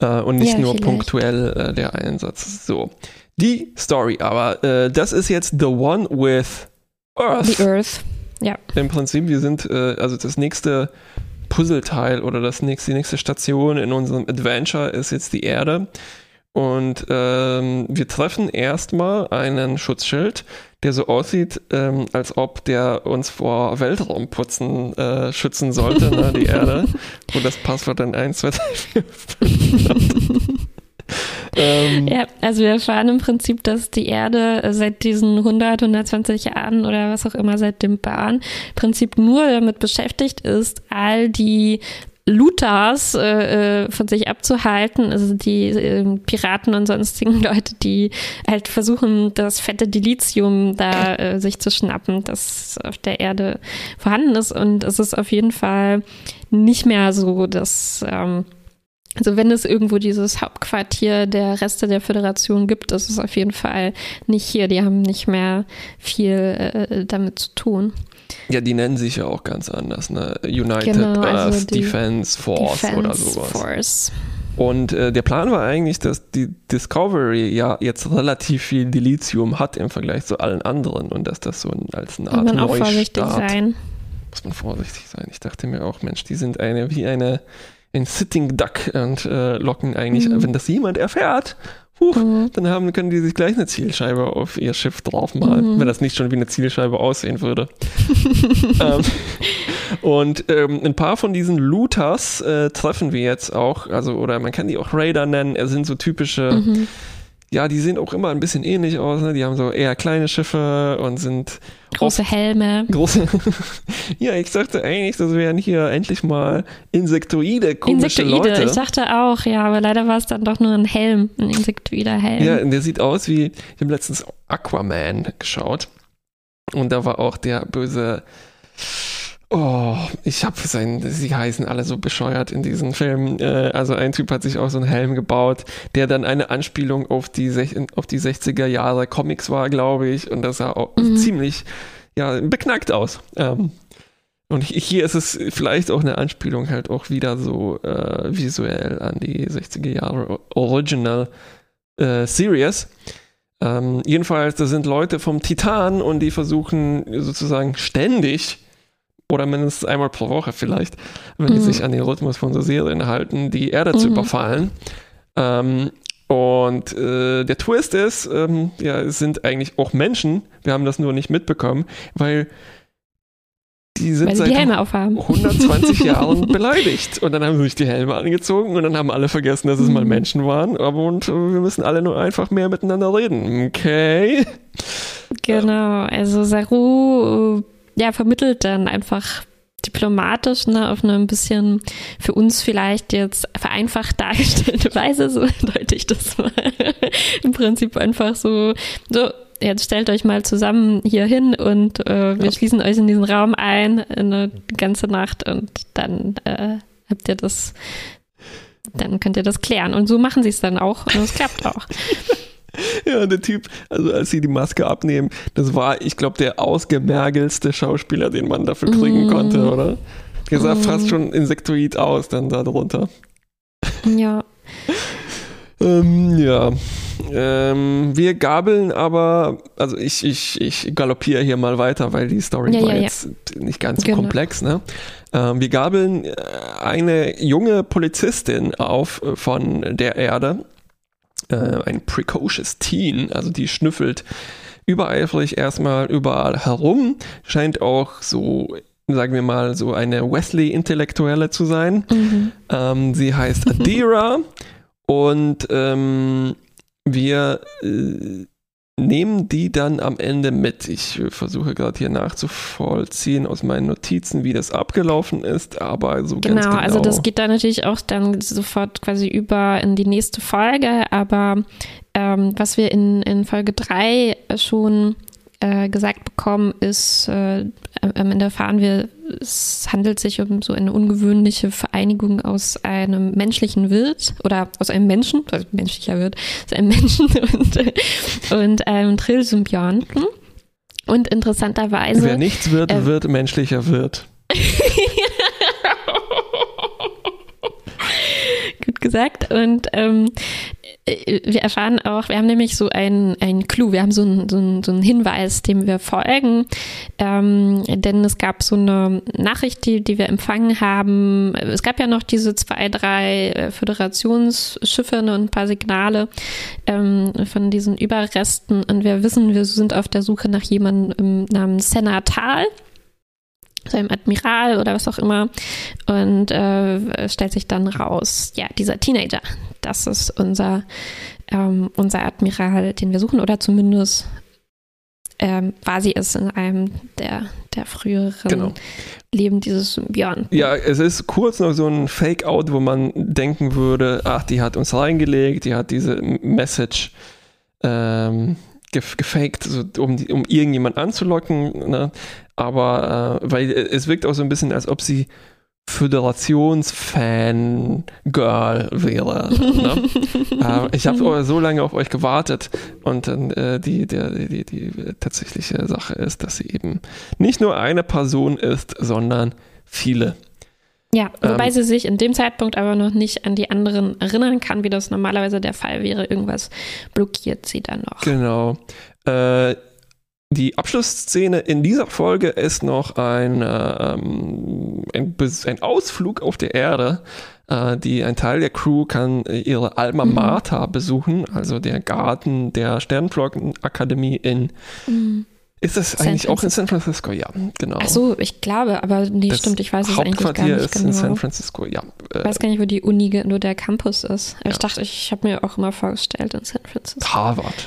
[SPEAKER 2] Äh, und nicht ja, nur vielleicht. punktuell äh, der Einsatz. So. Die Story, aber äh, das ist jetzt The One with Earth.
[SPEAKER 1] The Earth, ja.
[SPEAKER 2] Im Prinzip, wir sind, äh, also das nächste Puzzleteil oder das nächste, die nächste Station in unserem Adventure ist jetzt die Erde. Und ähm, wir treffen erstmal einen Schutzschild, der so aussieht, ähm, als ob der uns vor Weltraumputzen äh, schützen sollte, ne, die <laughs> Erde, wo das Passwort dann 1, 2, 3, 4, 5
[SPEAKER 1] ähm, ja, also wir erfahren im Prinzip, dass die Erde seit diesen 100, 120 Jahren oder was auch immer seit dem Bahn im Prinzip nur damit beschäftigt ist, all die Luthers äh, äh, von sich abzuhalten, also die äh, Piraten und sonstigen <laughs> Leute, die halt versuchen, das fette Dilithium da äh, sich zu schnappen, das auf der Erde vorhanden ist. Und es ist auf jeden Fall nicht mehr so, dass ähm, also wenn es irgendwo dieses Hauptquartier der Reste der Föderation gibt, ist es auf jeden Fall nicht hier. Die haben nicht mehr viel äh, damit zu tun.
[SPEAKER 2] Ja, die nennen sich ja auch ganz anders, ne? United genau, also Earth Defense Force Defense oder sowas. Force. Und äh, der Plan war eigentlich, dass die Discovery ja jetzt relativ viel Dilithium hat im Vergleich zu allen anderen und dass das so ein, als eine Art Muss man auch vorsichtig sein. Muss man vorsichtig sein. Ich dachte mir auch, Mensch, die sind eine wie eine ein Sitting Duck und äh, locken eigentlich, mhm. wenn das jemand erfährt, Huch, mhm. dann haben, können die sich gleich eine Zielscheibe auf ihr Schiff draufmalen, mhm. wenn das nicht schon wie eine Zielscheibe aussehen würde. <laughs> ähm, und ähm, ein paar von diesen Looters äh, treffen wir jetzt auch, also oder man kann die auch Raider nennen, es sind so typische mhm ja, die sehen auch immer ein bisschen ähnlich aus. Ne? Die haben so eher kleine Schiffe und sind
[SPEAKER 1] große Helme.
[SPEAKER 2] Große. <laughs> ja, ich sagte eigentlich, das wären hier endlich mal Insektoide, komische Insektoide, Leute.
[SPEAKER 1] ich dachte auch, ja, aber leider war es dann doch nur ein Helm, ein Insektoider Helm.
[SPEAKER 2] Ja, der sieht aus wie, ich habe letztens Aquaman geschaut und da war auch der böse Oh, ich habe sein, sie heißen alle so bescheuert in diesen Filmen. Äh, also ein Typ hat sich auch so einen Helm gebaut, der dann eine Anspielung auf die, auf die 60er Jahre Comics war, glaube ich. Und das sah auch mhm. ziemlich ja, beknackt aus. Ähm, und hier ist es vielleicht auch eine Anspielung halt auch wieder so äh, visuell an die 60er Jahre Original äh, Series. Ähm, jedenfalls, da sind Leute vom Titan und die versuchen sozusagen ständig oder mindestens einmal pro Woche vielleicht, wenn mhm. die sich an den Rhythmus von so Serien halten, die Erde mhm. zu überfallen. Ähm, und äh, der Twist ist, ähm, ja, es sind eigentlich auch Menschen, wir haben das nur nicht mitbekommen, weil die sind
[SPEAKER 1] seit die
[SPEAKER 2] 120 <laughs> Jahren beleidigt. Und dann haben sie sich die Helme angezogen und dann haben alle vergessen, dass es mhm. mal Menschen waren. Aber und wir müssen alle nur einfach mehr miteinander reden. Okay.
[SPEAKER 1] Genau, also Saru ja, vermittelt dann einfach diplomatisch, ne, auf eine ein bisschen für uns vielleicht jetzt vereinfacht dargestellte <laughs> Weise, so <laughs> deute ich das mal. Im Prinzip einfach so, so, jetzt stellt euch mal zusammen hier hin und äh, wir ja. schließen euch in diesen Raum ein eine ganze Nacht und dann äh, habt ihr das, dann könnt ihr das klären. Und so machen sie es dann auch und es klappt auch. <laughs> <laughs>
[SPEAKER 2] Ja, der Typ, also als sie die Maske abnehmen, das war, ich glaube, der ausgemergelste Schauspieler, den man dafür kriegen mm. konnte, oder? Der sah mm. fast schon insektoid aus, dann da drunter.
[SPEAKER 1] Ja.
[SPEAKER 2] Äh, <laughs> Ähm, ja. Ähm, wir gabeln aber, also ich, ich, ich galoppiere hier mal weiter, weil die Story
[SPEAKER 1] Ja,
[SPEAKER 2] war
[SPEAKER 1] ja, ja.
[SPEAKER 2] jetzt nicht ganz so
[SPEAKER 1] Genau.
[SPEAKER 2] komplex. Ne? Ähm, wir gabeln äh, eine junge Polizistin auf äh, von der Erde, äh, ein precocious Teen, also die schnüffelt übereifrig erstmal überall herum, scheint auch so, sagen wir mal, so eine Wesley-Intellektuelle zu sein.
[SPEAKER 1] Mhm.
[SPEAKER 2] Ähm, sie heißt <laughs> Adira und ähm, wir äh, nehmen die dann am Ende mit. Ich äh, versuche gerade hier nachzuvollziehen aus meinen Notizen, wie das abgelaufen ist, aber so
[SPEAKER 1] Genau,
[SPEAKER 2] ganz genau.
[SPEAKER 1] also das geht dann natürlich auch dann sofort quasi über in die nächste Folge, aber ähm, was wir in, in Folge 3 schon äh, gesagt bekommen, ist, äh, am Ende erfahren wir, es handelt sich um so eine ungewöhnliche Vereinigung aus einem menschlichen Wirt oder aus einem Menschen, also menschlicher Wirt, aus einem Menschen <laughs> und, und einem Trillsymbionten. Und interessanterweise.
[SPEAKER 2] Wer nichts wird,
[SPEAKER 1] äh,
[SPEAKER 2] wird menschlicher wird. <laughs> <laughs>
[SPEAKER 1] Gut gesagt. Und ähm, äh, wir erfahren auch, wir haben nämlich so einen, einen Clou, wir haben so einen, so, einen, so einen Hinweis, dem wir folgen. Ähm, denn es gab so eine Nachricht, die, die wir empfangen haben. Es gab ja noch diese zwei, drei äh, Föderationsschiffe und ein paar Signale ähm, von diesen Überresten. Und wir wissen, wir sind auf der Suche nach jemandem namens Senatal so einem Admiral oder was auch immer. Und äh, stellt sich dann raus, ja, dieser Teenager, das ist unser, ähm, unser Admiral, den wir suchen, oder zumindest ähm, war sie es in einem der, der früheren
[SPEAKER 2] Genau.
[SPEAKER 1] Leben dieses Symbionten.
[SPEAKER 2] Ja, es ist kurz noch so ein Fake-Out, wo man denken würde, ach, die hat uns reingelegt, die hat diese Message ähm, gef gefaked, so, um, um irgendjemand anzulocken. Ne? Aber äh, weil es wirkt auch so ein bisschen, als ob sie Föderationsfan-Girl wäre. Ne? <laughs> äh, ich habe so lange auf euch gewartet und dann äh, die, der, die, die tatsächliche Sache ist, dass sie eben nicht nur eine Person ist, sondern viele.
[SPEAKER 1] Ja, wobei
[SPEAKER 2] Ähm,
[SPEAKER 1] sie sich in dem Zeitpunkt aber noch nicht an die anderen erinnern kann, wie das normalerweise der Fall wäre. Irgendwas blockiert sie dann noch.
[SPEAKER 2] Genau. Äh, die Abschlussszene in dieser Folge ist noch ein, ähm, ein, ein Ausflug auf der Erde. Äh, die, ein Teil der Crew kann äh, ihre Alma
[SPEAKER 1] Mhm.
[SPEAKER 2] Mater besuchen, also der Garten der Sternflockenakademie in.
[SPEAKER 1] Mhm.
[SPEAKER 2] Ist das
[SPEAKER 1] San
[SPEAKER 2] eigentlich auch in San Francisco? Ja, genau.
[SPEAKER 1] Ach so, ich glaube, aber nee,
[SPEAKER 2] Das
[SPEAKER 1] stimmt, ich weiß es eigentlich gar nicht
[SPEAKER 2] ist
[SPEAKER 1] genau.
[SPEAKER 2] in San Francisco, ja.
[SPEAKER 1] Ich weiß gar nicht, wo die Uni, nur der Campus ist. Aber Ich
[SPEAKER 2] Ja.
[SPEAKER 1] dachte, ich habe mir auch immer vorgestellt in San Francisco.
[SPEAKER 2] Harvard.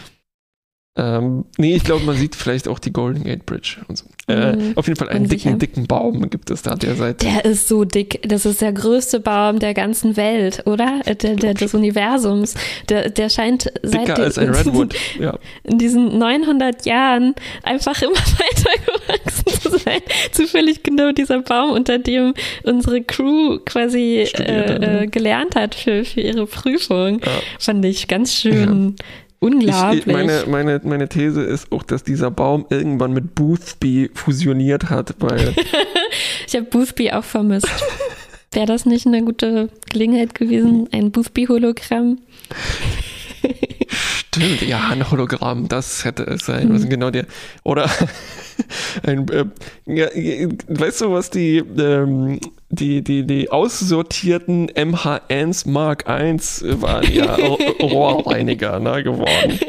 [SPEAKER 2] Ähm, nee, ich glaube, man sieht vielleicht auch die Golden Gate Bridge und so. Äh,
[SPEAKER 1] Mhm.
[SPEAKER 2] auf jeden Fall einen
[SPEAKER 1] Unsicher.
[SPEAKER 2] dicken, dicken Baum gibt es da, der seit
[SPEAKER 1] Der ist so dick. Das ist der größte Baum der ganzen Welt, oder? Der, der, des Universums. Der, der scheint seit
[SPEAKER 2] dicker als ein Redwood. Ja.
[SPEAKER 1] in diesen 900 Jahren einfach immer <laughs> weiter gewachsen zu sein. Zufällig genau dieser Baum, unter dem unsere Crew quasi äh,
[SPEAKER 2] ne?
[SPEAKER 1] äh, gelernt hat für, für ihre Prüfung.
[SPEAKER 2] Ja.
[SPEAKER 1] Fand ich ganz schön
[SPEAKER 2] Ich,
[SPEAKER 1] unglaublich.
[SPEAKER 2] ich, meine, meine, meine These ist auch, dass dieser Baum irgendwann mit Boothby fusioniert hat, weil <laughs>
[SPEAKER 1] Ich habe Boothby auch vermisst. <laughs> Wäre das nicht eine gute Gelegenheit gewesen, ein Boothby-Hologramm?
[SPEAKER 2] Stimmt, ja, ein Hologramm, das hätte es sein müssen, genau der. Oder <laughs> ein, äh, ja, weißt du, was die, ähm, die, die, die aussortierten MH1 Mark I waren ja Rohrreiniger ne, geworden.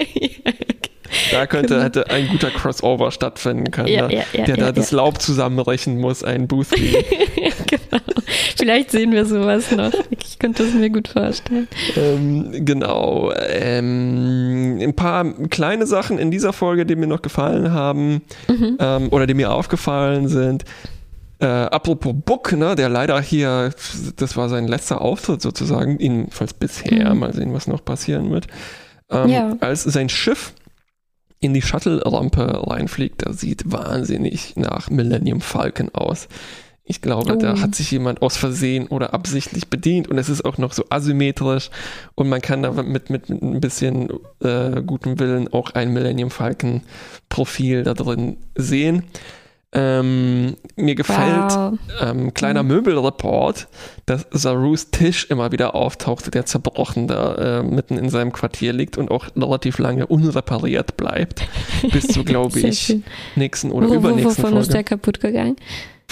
[SPEAKER 2] Da könnte,
[SPEAKER 1] Genau.
[SPEAKER 2] hätte ein guter Crossover stattfinden können,
[SPEAKER 1] Ja,
[SPEAKER 2] ne?
[SPEAKER 1] ja,
[SPEAKER 2] der da das Laub zusammenrechnen muss, ein Boothby. <laughs>
[SPEAKER 1] genau. <laughs> Vielleicht sehen wir sowas noch. Ich könnte es mir gut vorstellen.
[SPEAKER 2] ähm, genau. Ähm, ein paar kleine Sachen in dieser Folge, die mir noch gefallen haben
[SPEAKER 1] Mhm.
[SPEAKER 2] ähm, oder die mir aufgefallen sind. Äh, apropos Book, ne, der leider hier, das war sein letzter Auftritt sozusagen, jedenfalls bisher,
[SPEAKER 1] Mhm.
[SPEAKER 2] mal sehen, was noch passieren wird. Ähm,
[SPEAKER 1] Ja.
[SPEAKER 2] Als sein Schiff in die Shuttle-Rampe reinfliegt, das sieht wahnsinnig nach Millennium Falcon aus. Ich glaube, da
[SPEAKER 1] Oh.
[SPEAKER 2] hat sich jemand aus Versehen oder absichtlich bedient und es ist auch noch so asymmetrisch und man kann da mit, mit, mit ein bisschen äh, gutem Willen auch ein Millennium Falcon Profil da drin sehen. Ähm, mir gefällt
[SPEAKER 1] Wow.
[SPEAKER 2] ähm, kleiner Möbelreport, dass Sarus Tisch immer wieder auftauchte, der zerbrochen da äh, mitten in seinem Quartier liegt und auch relativ lange unrepariert bleibt. Bis zu, <laughs> glaube ich,
[SPEAKER 1] schön.
[SPEAKER 2] nächsten oder
[SPEAKER 1] Wo, wo,
[SPEAKER 2] übernächsten
[SPEAKER 1] wovon ist
[SPEAKER 2] Folge.
[SPEAKER 1] der kaputt gegangen?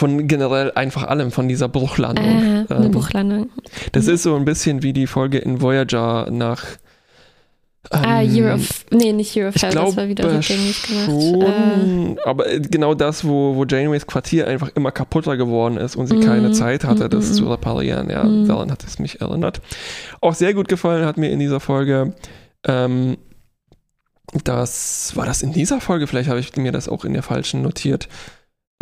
[SPEAKER 2] Von generell einfach allem, von dieser Bruchlandung.
[SPEAKER 1] Ah, eine
[SPEAKER 2] Ähm,
[SPEAKER 1] Buchlandung.
[SPEAKER 2] Das ist so ein bisschen wie die Folge in Voyager nach.
[SPEAKER 1] Ah,
[SPEAKER 2] ähm,
[SPEAKER 1] Year of, nee, nicht Year of Hell, das war wieder rückgängig gemacht. Äh,
[SPEAKER 2] schon, aber äh, genau das, wo, wo Janeways Quartier einfach immer kaputter geworden ist und sie keine
[SPEAKER 1] Mhm.
[SPEAKER 2] Zeit hatte, das
[SPEAKER 1] Mhm.
[SPEAKER 2] zu reparieren. Ja,
[SPEAKER 1] Mhm.
[SPEAKER 2] daran hat es mich erinnert. Auch sehr gut gefallen hat mir in dieser Folge, ähm, das, war das in dieser Folge? Vielleicht habe ich mir das auch in der falschen notiert.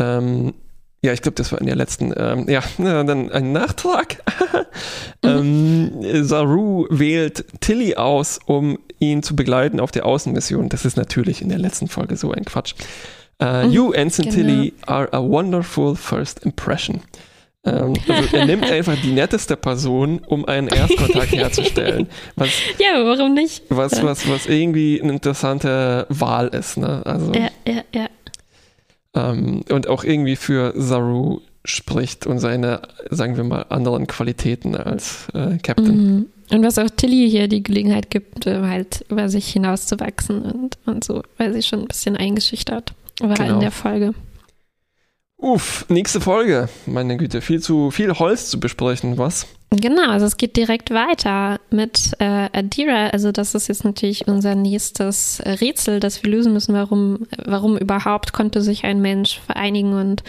[SPEAKER 2] Ähm, ja, ich glaube, das war in der letzten. Ähm, ja, <laughs> dann ein Nachtrag. <laughs> ähm, Saru wählt Tilly aus, um ihn zu begleiten auf der Außenmission. Das ist natürlich in der letzten Folge so ein Quatsch. Uh,
[SPEAKER 1] Mhm,
[SPEAKER 2] you, Ensign
[SPEAKER 1] genau.
[SPEAKER 2] Tilly, are a wonderful first impression. Ähm, also er nimmt <laughs> einfach die netteste Person, um einen Erstkontakt herzustellen. Was,
[SPEAKER 1] ja, warum nicht?
[SPEAKER 2] was, was, was irgendwie eine interessante Wahl ist. Ne? Also,
[SPEAKER 1] Ja, ja, ja.
[SPEAKER 2] Ähm, und auch irgendwie für Saru spricht und seine, sagen wir mal, anderen Qualitäten als äh, Captain.
[SPEAKER 1] Mhm. Und was auch Tilly hier die Gelegenheit gibt, äh, halt über sich hinauszuwachsen und, und so, weil sie schon ein bisschen eingeschüchtert war
[SPEAKER 2] Genau.
[SPEAKER 1] in der Folge.
[SPEAKER 2] Uff, nächste Folge. Meine Güte, viel zu viel Holz zu besprechen, was?
[SPEAKER 1] Genau, also es geht direkt weiter mit äh, Adira. Also das ist jetzt natürlich unser nächstes äh, Rätsel, das wir lösen müssen. Warum, warum überhaupt konnte sich ein Mensch vereinigen und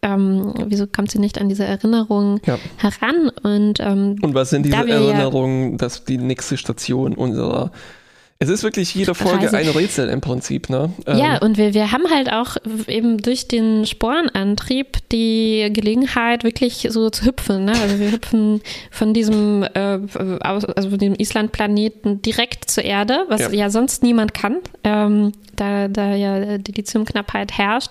[SPEAKER 1] ähm, wieso kommt sie nicht an diese Erinnerung
[SPEAKER 2] Ja.
[SPEAKER 1] heran? Und ähm,
[SPEAKER 2] Und was sind diese
[SPEAKER 1] wir ja-
[SPEAKER 2] Erinnerungen, dass die nächste Station unserer. Es ist wirklich jede Folge
[SPEAKER 1] Reise.
[SPEAKER 2] ein Rätsel im Prinzip, ne? Ähm,
[SPEAKER 1] Ja, und wir, wir haben halt auch eben durch den Sporenantrieb die Gelegenheit, wirklich so zu hüpfen. Ne? Also wir hüpfen von diesem, äh, aus, also von dem Islandplaneten direkt zur Erde, was
[SPEAKER 2] Ja.
[SPEAKER 1] ja, sonst niemand kann, ähm, da, da ja die Lithiumknappheit herrscht.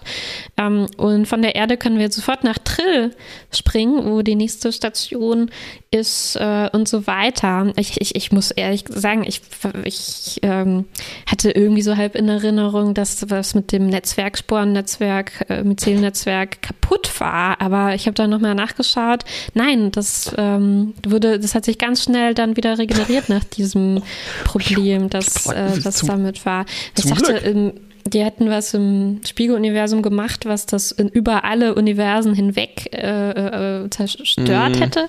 [SPEAKER 1] Ähm, und von der Erde können wir sofort nach Trill springen, wo die nächste Station ist äh, und so weiter. Ich, ich, ich muss ehrlich sagen, ich, ich ähm, hatte irgendwie so halb in Erinnerung, dass was mit dem Netzwerk, Sporennetzwerk, äh, Myzelnetzwerk kaputt war. Aber ich habe da nochmal nachgeschaut. Nein, das ähm, wurde, das hat sich ganz schnell dann wieder regeneriert nach diesem Problem, das, äh,
[SPEAKER 2] Zum-
[SPEAKER 1] damit war. Ich dachte, ähm, die hätten was im Spiegeluniversum gemacht, was das in, über alle Universen hinweg äh, äh, zerstört
[SPEAKER 2] Mhm.
[SPEAKER 1] hätte.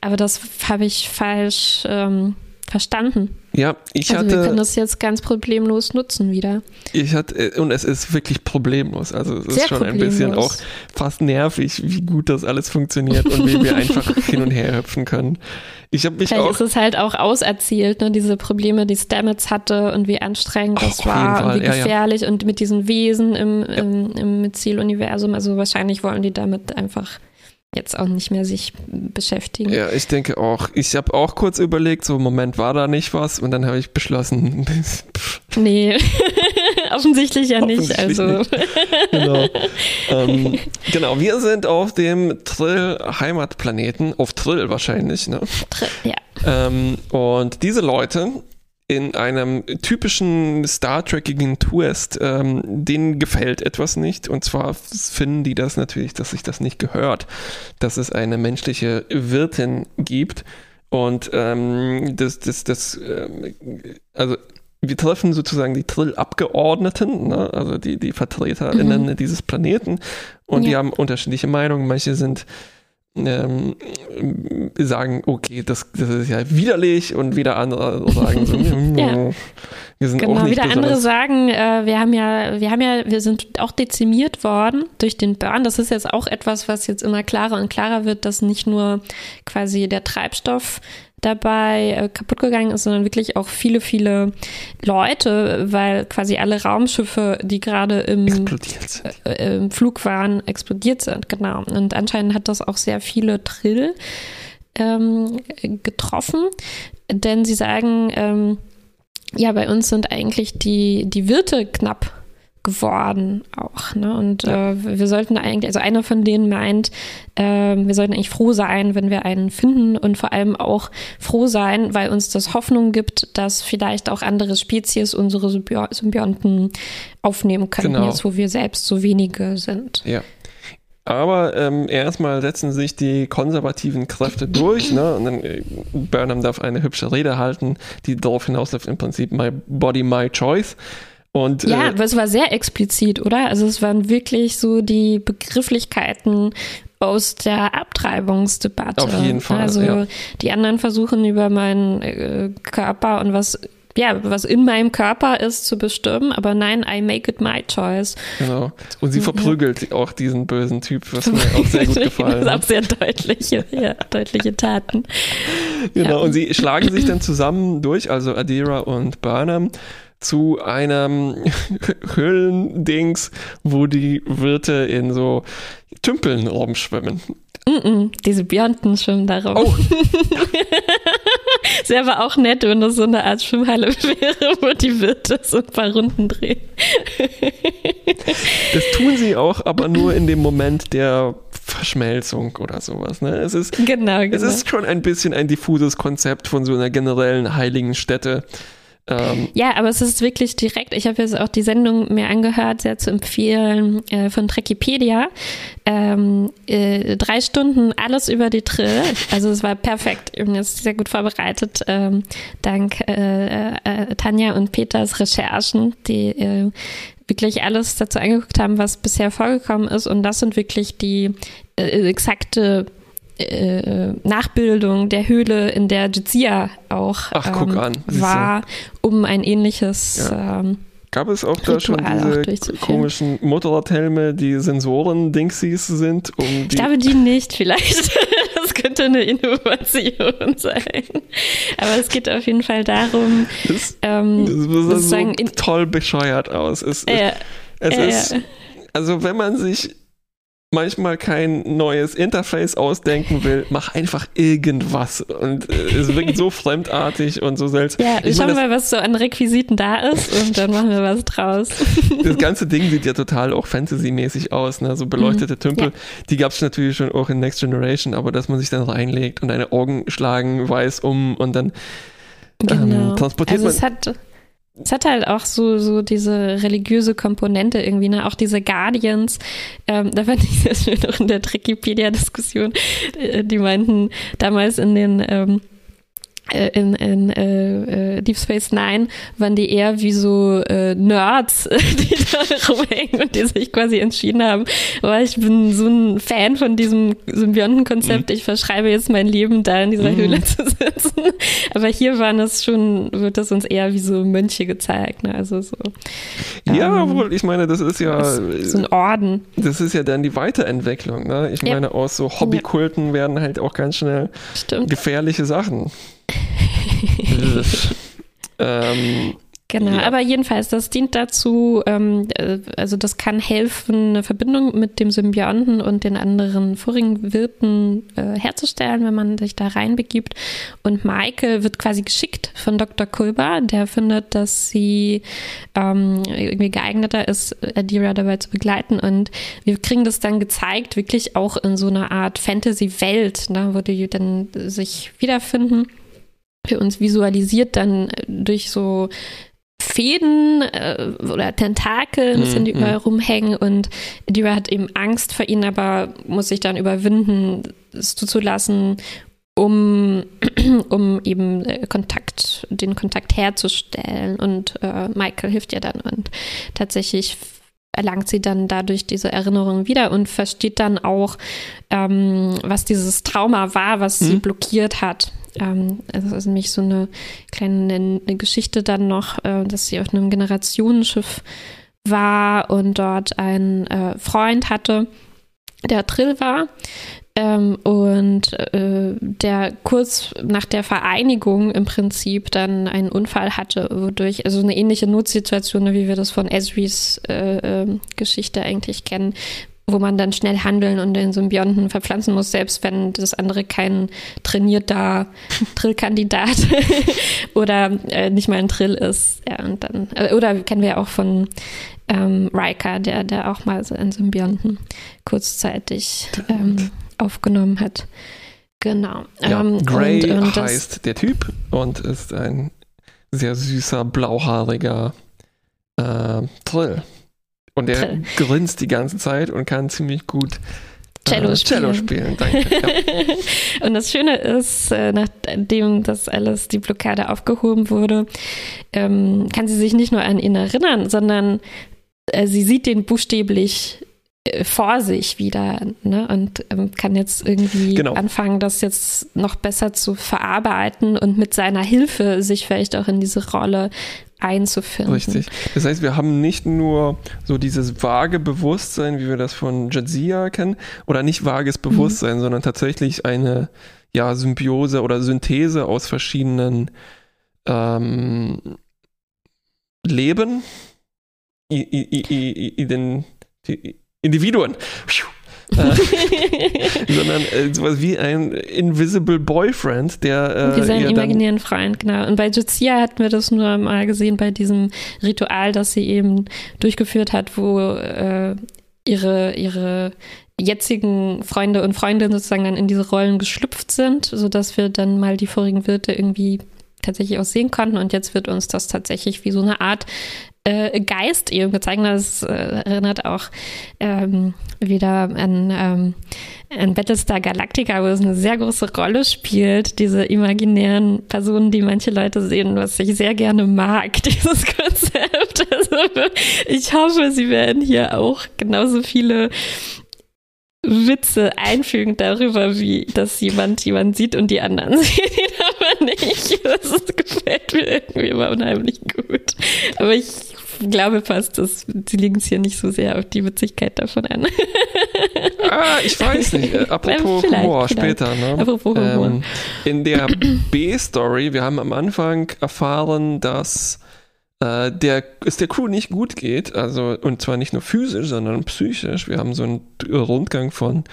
[SPEAKER 1] Aber das habe ich falsch ähm, verstanden.
[SPEAKER 2] ja, ich
[SPEAKER 1] also wir können
[SPEAKER 2] hatte,
[SPEAKER 1] das jetzt ganz problemlos nutzen wieder.
[SPEAKER 2] ich hatte, und es ist wirklich problemlos. Also es ist
[SPEAKER 1] Sehr
[SPEAKER 2] schon ein bisschen auch
[SPEAKER 1] problemlos.
[SPEAKER 2] fast nervig, wie gut das alles funktioniert und wie wir <laughs> einfach hin und her hüpfen können. Ich habe mich
[SPEAKER 1] Vielleicht
[SPEAKER 2] auch
[SPEAKER 1] ist es halt auch auserzählt, ne, diese Probleme, die Stamets hatte und wie anstrengend das war und wie
[SPEAKER 2] ja, ja.
[SPEAKER 1] gefährlich und mit diesen Wesen im, im, im Zieluniversum. Also wahrscheinlich wollen die damit einfach jetzt auch nicht mehr sich beschäftigen.
[SPEAKER 2] Ja, ich denke auch. Ich habe auch kurz überlegt, so Moment, war da nicht was? Und dann habe ich beschlossen, <laughs>
[SPEAKER 1] Nee, <laughs> offensichtlich ja nicht.
[SPEAKER 2] Offensichtlich
[SPEAKER 1] Also
[SPEAKER 2] nicht. <laughs> genau. ähm, genau, wir sind auf dem Trill-Heimatplaneten, auf Trill wahrscheinlich, ne?
[SPEAKER 1] tr- ja.
[SPEAKER 2] Ähm, und diese Leute in einem typischen Star Trekigen Twist, ähm, denen gefällt etwas nicht. Und zwar finden die das natürlich, dass sich das nicht gehört, dass es eine menschliche Wirtin gibt. Und ähm, das, das, das, ähm, also wir treffen sozusagen die Trill-Abgeordneten, ne? also die, die VertreterInnen
[SPEAKER 1] Mhm.
[SPEAKER 2] dieses Planeten. Und die
[SPEAKER 1] Ja.
[SPEAKER 2] haben unterschiedliche Meinungen. Manche sind ähm, sagen, okay, das, das ist ja widerlich und wieder andere sagen so, <laughs>
[SPEAKER 1] Ja.
[SPEAKER 2] wir sind auch
[SPEAKER 1] Genau,
[SPEAKER 2] nicht
[SPEAKER 1] wieder andere sagen, äh, wir haben ja, wir haben ja, wir sind auch dezimiert worden durch den Burn. Das ist jetzt auch etwas, was jetzt immer klarer und klarer wird, dass nicht nur quasi der Treibstoff dabei äh, kaputt gegangen ist, sondern wirklich auch viele, viele Leute, weil quasi alle Raumschiffe, die gerade im
[SPEAKER 2] sind.
[SPEAKER 1] äh, im Flug waren, explodiert sind, genau. Und anscheinend hat das auch sehr viele Trill ähm, getroffen, denn sie sagen, ähm, ja, bei uns sind eigentlich die, die Wirte knapp geworden auch. Ne? Und
[SPEAKER 2] Ja.
[SPEAKER 1] äh, wir sollten eigentlich, also einer von denen meint, äh, wir sollten eigentlich froh sein, wenn wir einen finden und vor allem auch froh sein, weil uns das Hoffnung gibt, dass vielleicht auch andere Spezies unsere Symbio Symbionten aufnehmen können,
[SPEAKER 2] Genau.
[SPEAKER 1] jetzt wo wir selbst so wenige sind.
[SPEAKER 2] Ja. Aber ähm, erstmal setzen sich die konservativen Kräfte durch, ne? Und dann äh, Burnham darf eine hübsche Rede halten, die darauf hinausläuft im Prinzip My Body, My Choice. Und,
[SPEAKER 1] ja,
[SPEAKER 2] äh,
[SPEAKER 1] aber es war sehr explizit, oder? Also es waren wirklich so die Begrifflichkeiten aus der Abtreibungsdebatte.
[SPEAKER 2] Auf jeden Fall,
[SPEAKER 1] Also
[SPEAKER 2] ja.
[SPEAKER 1] die anderen versuchen über meinen äh, Körper und was ja, was in meinem Körper ist, zu bestimmen, aber nein, I make it my choice.
[SPEAKER 2] Genau. Und sie
[SPEAKER 1] Ja.
[SPEAKER 2] verprügelt auch diesen bösen Typ, was mir auch sehr gut <laughs> gefallen
[SPEAKER 1] Das
[SPEAKER 2] hat.
[SPEAKER 1] auch sehr deutliche, ja, deutliche Taten. <laughs>
[SPEAKER 2] Genau,
[SPEAKER 1] Ja.
[SPEAKER 2] und sie schlagen sich dann zusammen durch, also Adira und Burnham, zu einem <laughs> Höhlendings, wo die Wirte in so Tümpeln rumschwimmen.
[SPEAKER 1] Mm -mm, diese Bionten schwimmen darum.
[SPEAKER 2] Oh, <laughs>
[SPEAKER 1] Es wäre aber auch nett, wenn das so eine Art Schwimmhalle <laughs> wäre, wo die Wirte so ein paar Runden drehen.
[SPEAKER 2] das tun sie auch, aber nur in dem Moment der Verschmelzung oder sowas. Ne? Es, ist,
[SPEAKER 1] Genau, genau.
[SPEAKER 2] es ist schon ein bisschen ein diffuses Konzept von so einer generellen heiligen Stätte. Ähm,
[SPEAKER 1] Ja, aber es ist wirklich direkt. Ich habe jetzt auch die Sendung mir angehört, sehr zu empfehlen, äh, von Trekipedia. Ähm, äh, drei Stunden alles über die Trill. Also es war perfekt. Bin jetzt sehr gut vorbereitet, ähm, dank äh, äh, Tanja und Peters Recherchen, die äh, wirklich alles dazu angeguckt haben, was bisher vorgekommen ist. Und das sind wirklich die äh, exakte äh, Nachbildung der Höhle, in der Jizia auch
[SPEAKER 2] Ach. Siehste.
[SPEAKER 1] war, um ein ähnliches. Ähm,
[SPEAKER 2] Gab es auch da schon
[SPEAKER 1] Ritual
[SPEAKER 2] diese komischen Motorradhelme, die Sensoren-Dingsies sind, um
[SPEAKER 1] ich glaube, die nicht, vielleicht. <laughs> Das könnte eine Innovation sein. Aber es geht auf jeden Fall darum,
[SPEAKER 2] Das,
[SPEAKER 1] ähm,
[SPEAKER 2] das sah so toll bescheuert aus. Es,
[SPEAKER 1] äh,
[SPEAKER 2] es
[SPEAKER 1] äh,
[SPEAKER 2] ist, also wenn man sich manchmal kein neues Interface ausdenken will, mach einfach irgendwas. Und äh, es wirkt so <laughs> fremdartig und so seltsam.
[SPEAKER 1] ja,
[SPEAKER 2] ich
[SPEAKER 1] schauen wir mal, was so an Requisiten da ist und dann machen wir was draus. <laughs>
[SPEAKER 2] das, ganze Ding sieht ja total auch Fantasy-mäßig aus, ne? So beleuchtete Tümpel.
[SPEAKER 1] Ja.
[SPEAKER 2] Die gab es natürlich schon auch in Next Generation, aber dass man sich dann reinlegt und eine Augen schlagen weiß um und dann
[SPEAKER 1] Genau.
[SPEAKER 2] Ähm, transportiert
[SPEAKER 1] also es hat, es hat halt auch so, so diese religiöse Komponente irgendwie, ne? Auch diese Guardians, ähm, da fand ich <laughs> sehr schön auch in der Wikipedia-Diskussion, äh, die meinten damals in den ähm, äh, in, in äh, äh, Deep Space Nine waren die eher wie so äh, Nerds, <laughs> die da rumhängen und die sich quasi entschieden haben, aber ich bin so ein Fan von diesem Symbiontenkonzept, ich verschreibe jetzt mein Leben da in dieser
[SPEAKER 2] Mhm.
[SPEAKER 1] Höhle zu sitzen. <laughs> Aber hier waren es schon, wird das uns eher wie so Mönche gezeigt, ne? Also so,
[SPEAKER 2] Ja,
[SPEAKER 1] ähm,
[SPEAKER 2] wohl, ich meine, das ist ja,
[SPEAKER 1] so ein Orden.
[SPEAKER 2] das ist ja dann die Weiterentwicklung. Ne? Ich
[SPEAKER 1] Ja.
[SPEAKER 2] meine, aus so Hobbykulten werden halt auch ganz schnell
[SPEAKER 1] Stimmt.
[SPEAKER 2] gefährliche Sachen. <laughs> ähm,
[SPEAKER 1] Genau,
[SPEAKER 2] Ja.
[SPEAKER 1] aber jedenfalls, das dient dazu, ähm, äh, also das kann helfen, eine Verbindung mit dem Symbionten und den anderen vorigen Wirten äh, herzustellen, wenn man sich da reinbegibt. Und Michael wird quasi geschickt von Dr. Kulber, der findet, dass sie ähm, irgendwie geeigneter ist, Adira dabei zu begleiten. Und wir kriegen das dann gezeigt, wirklich auch in so einer Art Fantasy-Welt, ne, wo die dann sich wiederfinden für uns visualisiert dann äh, durch so Fäden äh, oder Tentakeln,
[SPEAKER 2] Mhm,
[SPEAKER 1] die überall
[SPEAKER 2] mhm.
[SPEAKER 1] rumhängen und Dira hat eben Angst vor ihnen, aber muss sich dann überwinden, es zuzulassen, um, <clears throat> um eben äh, Kontakt, den Kontakt herzustellen und äh, Michael hilft ihr dann und tatsächlich erlangt sie dann dadurch diese Erinnerung wieder und versteht dann auch, ähm, was dieses Trauma war, was sie
[SPEAKER 2] Mhm.
[SPEAKER 1] blockiert hat. Ähm, das ist nämlich so eine kleine eine Geschichte dann noch, äh, dass sie auf einem Generationenschiff war und dort einen äh, Freund hatte, der Trill war. Ähm, und äh, der kurz nach der Vereinigung im Prinzip dann einen Unfall hatte, wodurch, also eine ähnliche Notsituation, wie wir das von Esris äh, ähm, Geschichte eigentlich kennen, wo man dann schnell handeln und den Symbionten verpflanzen muss, selbst wenn das andere kein trainierter <laughs> Trillkandidat <laughs> oder äh, nicht mal ein Trill ist. Ja, und dann, äh, oder kennen wir auch von ähm, Riker, der, der auch mal so einen Symbionten kurzzeitig ähm, aufgenommen hat. Genau.
[SPEAKER 2] ja,
[SPEAKER 1] Ähm,
[SPEAKER 2] Gray
[SPEAKER 1] und, und
[SPEAKER 2] heißt der Typ und ist ein sehr süßer, blauhaariger äh, Trill. Und der grinst die ganze Zeit und kann ziemlich gut
[SPEAKER 1] Cello
[SPEAKER 2] äh,
[SPEAKER 1] spielen.
[SPEAKER 2] Cello spielen. Danke. <laughs> Ja.
[SPEAKER 1] Und das Schöne ist, äh, nachdem das alles, die Blockade aufgehoben wurde, ähm, kann sie sich nicht nur an ihn erinnern, sondern äh, sie sieht den buchstäblich vor sich wieder ne? und ähm, kann jetzt irgendwie
[SPEAKER 2] Genau.
[SPEAKER 1] anfangen, das jetzt noch besser zu verarbeiten und mit seiner Hilfe sich vielleicht auch in diese Rolle einzufinden.
[SPEAKER 2] Richtig. Das heißt, wir haben nicht nur so dieses vage Bewusstsein, wie wir das von Jadzia kennen, oder nicht vages Bewusstsein, sondern tatsächlich eine ja, Symbiose oder Synthese aus verschiedenen ähm, Leben, I, I, I, I, die- Individuen. Pfiuh. Äh, <laughs> sondern äh, sowas wie ein Invisible Boyfriend, der
[SPEAKER 1] Wie
[SPEAKER 2] äh,
[SPEAKER 1] seinen
[SPEAKER 2] ihr dann
[SPEAKER 1] imaginären Freund, genau. Und bei Juzia hatten wir das nur mal gesehen bei diesem Ritual, das sie eben durchgeführt hat, wo äh, ihre, ihre jetzigen Freunde und Freundinnen sozusagen dann in diese Rollen geschlüpft sind, sodass wir dann mal die vorigen Wirte irgendwie tatsächlich auch sehen konnten. Und jetzt wird uns das tatsächlich wie so eine Art äh, Geist eben gezeigt. Das äh, erinnert auch ähm, wieder an, ähm, an Battlestar Galactica, wo es eine sehr große Rolle spielt, diese imaginären Personen, die manche Leute sehen, was ich sehr gerne mag, <laughs> dieses Konzept. Also ich hoffe, sie werden hier auch genauso viele Witze einfügen darüber, wie dass jemand jemand sieht und die anderen <laughs> sehen ihn aber nicht. Das gefällt mir irgendwie immer unheimlich gut. Aber ich glaube fast, dass sie legen es hier nicht so sehr auf die Witzigkeit davon an.
[SPEAKER 2] Ah, ich weiß nicht. <laughs> Apropos
[SPEAKER 1] Vielleicht,
[SPEAKER 2] Humor
[SPEAKER 1] vielleicht.
[SPEAKER 2] später. Ne?
[SPEAKER 1] Apropos Humor.
[SPEAKER 2] Ähm, in der B-Story, wir haben am Anfang erfahren, dass äh, der, es der Crew nicht gut geht. Also, und zwar nicht nur physisch, sondern psychisch. Wir haben so einen Rundgang von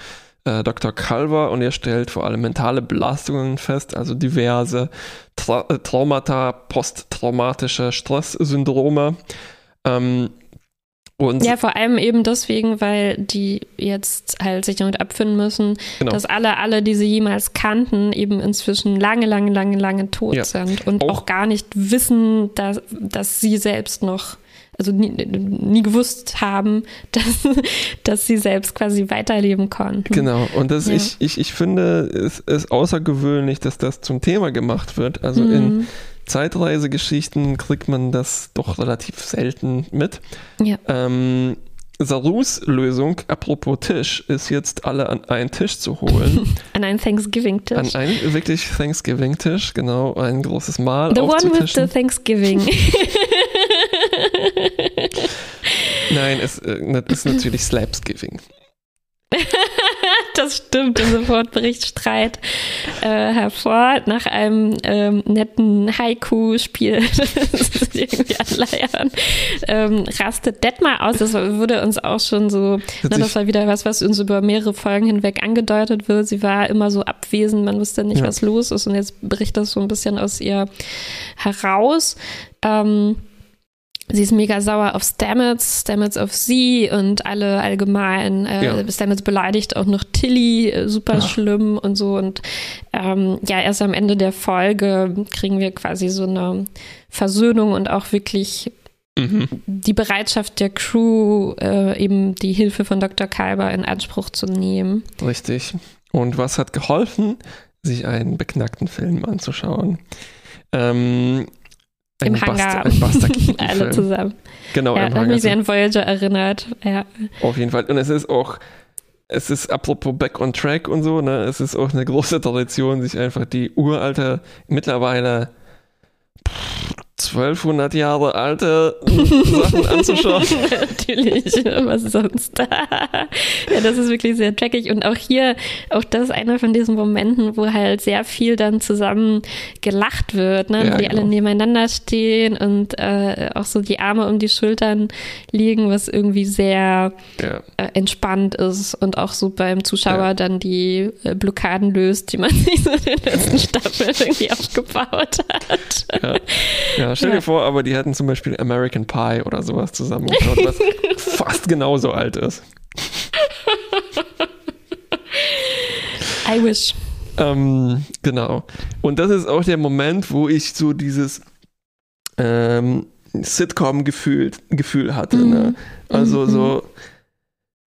[SPEAKER 2] äh, Dr. Calver und er stellt vor allem mentale Belastungen fest, also diverse Tra Traumata, posttraumatische Stresssyndrome. Ähm, und
[SPEAKER 1] Ja, vor allem eben deswegen, weil die jetzt halt sich damit abfinden müssen,
[SPEAKER 2] Genau.
[SPEAKER 1] dass alle, alle, die sie jemals kannten, eben inzwischen lange, lange, lange, lange tot
[SPEAKER 2] Ja.
[SPEAKER 1] sind und
[SPEAKER 2] Auch-
[SPEAKER 1] auch, gar nicht wissen, dass, dass sie selbst noch, also nie, nie gewusst haben, <laughs> dass, dass sie selbst quasi weiterleben konnten.
[SPEAKER 2] Genau, und das
[SPEAKER 1] Ja.
[SPEAKER 2] ich, ich, ich finde, es ist außergewöhnlich, dass das zum Thema gemacht wird. Also in
[SPEAKER 1] Mhm.
[SPEAKER 2] Zeitreisegeschichten kriegt man das doch relativ selten mit.
[SPEAKER 1] Ja.
[SPEAKER 2] Ähm, Sarus Lösung, apropos Tisch, ist jetzt alle an einen Tisch zu holen. <laughs>
[SPEAKER 1] An einen Thanksgiving-Tisch.
[SPEAKER 2] an einen wirklich Thanksgiving-Tisch, genau, ein großes Mahl
[SPEAKER 1] The one with the. Thanksgiving. <laughs> <laughs>
[SPEAKER 2] Nein, es äh, ist natürlich Slapsgiving.
[SPEAKER 1] Das stimmt, und sofort bricht Streit äh, hervor nach einem ähm, netten Haiku-Spiel, <laughs> das irgendwie anleiern, ähm, rastet Detmar aus. Das wurde uns auch schon so,
[SPEAKER 2] sich-
[SPEAKER 1] das war wieder was, was uns über mehrere Folgen hinweg angedeutet wird. Sie war immer so abwesend, man wusste nicht,
[SPEAKER 2] Ja.
[SPEAKER 1] was los ist und jetzt bricht das so ein bisschen aus ihr heraus. Ähm, Sie ist mega sauer auf Stamets, Stamets auf sie und alle allgemein. Äh,
[SPEAKER 2] Ja.
[SPEAKER 1] Stamets beleidigt auch noch Tilly, äh, super
[SPEAKER 2] Ja.
[SPEAKER 1] schlimm und so. Und ähm, ja, erst am Ende der Folge kriegen wir quasi so eine Versöhnung und auch wirklich
[SPEAKER 2] Mhm.
[SPEAKER 1] die Bereitschaft der Crew, äh, eben die Hilfe von Dr. Kalber in Anspruch zu nehmen.
[SPEAKER 2] Richtig. Und was hat geholfen? Sich einen beknackten Film anzuschauen. Ähm,
[SPEAKER 1] Im
[SPEAKER 2] ein
[SPEAKER 1] Hangar.
[SPEAKER 2] Buster, ein
[SPEAKER 1] Alle zusammen.
[SPEAKER 2] Genau,
[SPEAKER 1] ja,
[SPEAKER 2] im Hangar.
[SPEAKER 1] mich sehr an Voyager erinnert. Ja.
[SPEAKER 2] Auf jeden Fall. Und es ist auch, es ist apropos Back on Track und so, ne, es ist auch eine große Tradition, sich einfach die uralte, mittlerweile 1200 Jahre alte Sachen <laughs> anzuschauen.
[SPEAKER 1] Natürlich, was sonst? ja, das ist wirklich sehr trackig. Und auch hier, auch das ist einer von diesen Momenten, wo halt sehr viel dann zusammen gelacht wird, ne?
[SPEAKER 2] Ja,
[SPEAKER 1] die
[SPEAKER 2] genau.
[SPEAKER 1] alle nebeneinander stehen und äh, auch so die Arme um die Schultern liegen, was irgendwie sehr
[SPEAKER 2] Ja.
[SPEAKER 1] äh, entspannt ist und auch so beim Zuschauer
[SPEAKER 2] Ja.
[SPEAKER 1] dann die äh, Blockaden löst, die man <laughs> sich so in den letzten Staffeln irgendwie aufgebaut hat.
[SPEAKER 2] Ja. Ja, stell dir
[SPEAKER 1] Ja.
[SPEAKER 2] vor, aber die hätten zum Beispiel American Pie oder sowas zusammengeschaut, was <laughs> fast genauso alt ist.
[SPEAKER 1] I wish.
[SPEAKER 2] Ähm, genau. Und das ist auch der Moment, wo ich so dieses ähm, Sitcom-Gefühl Gefühl hatte.
[SPEAKER 1] Mhm.
[SPEAKER 2] Ne? Also
[SPEAKER 1] Mhm.
[SPEAKER 2] so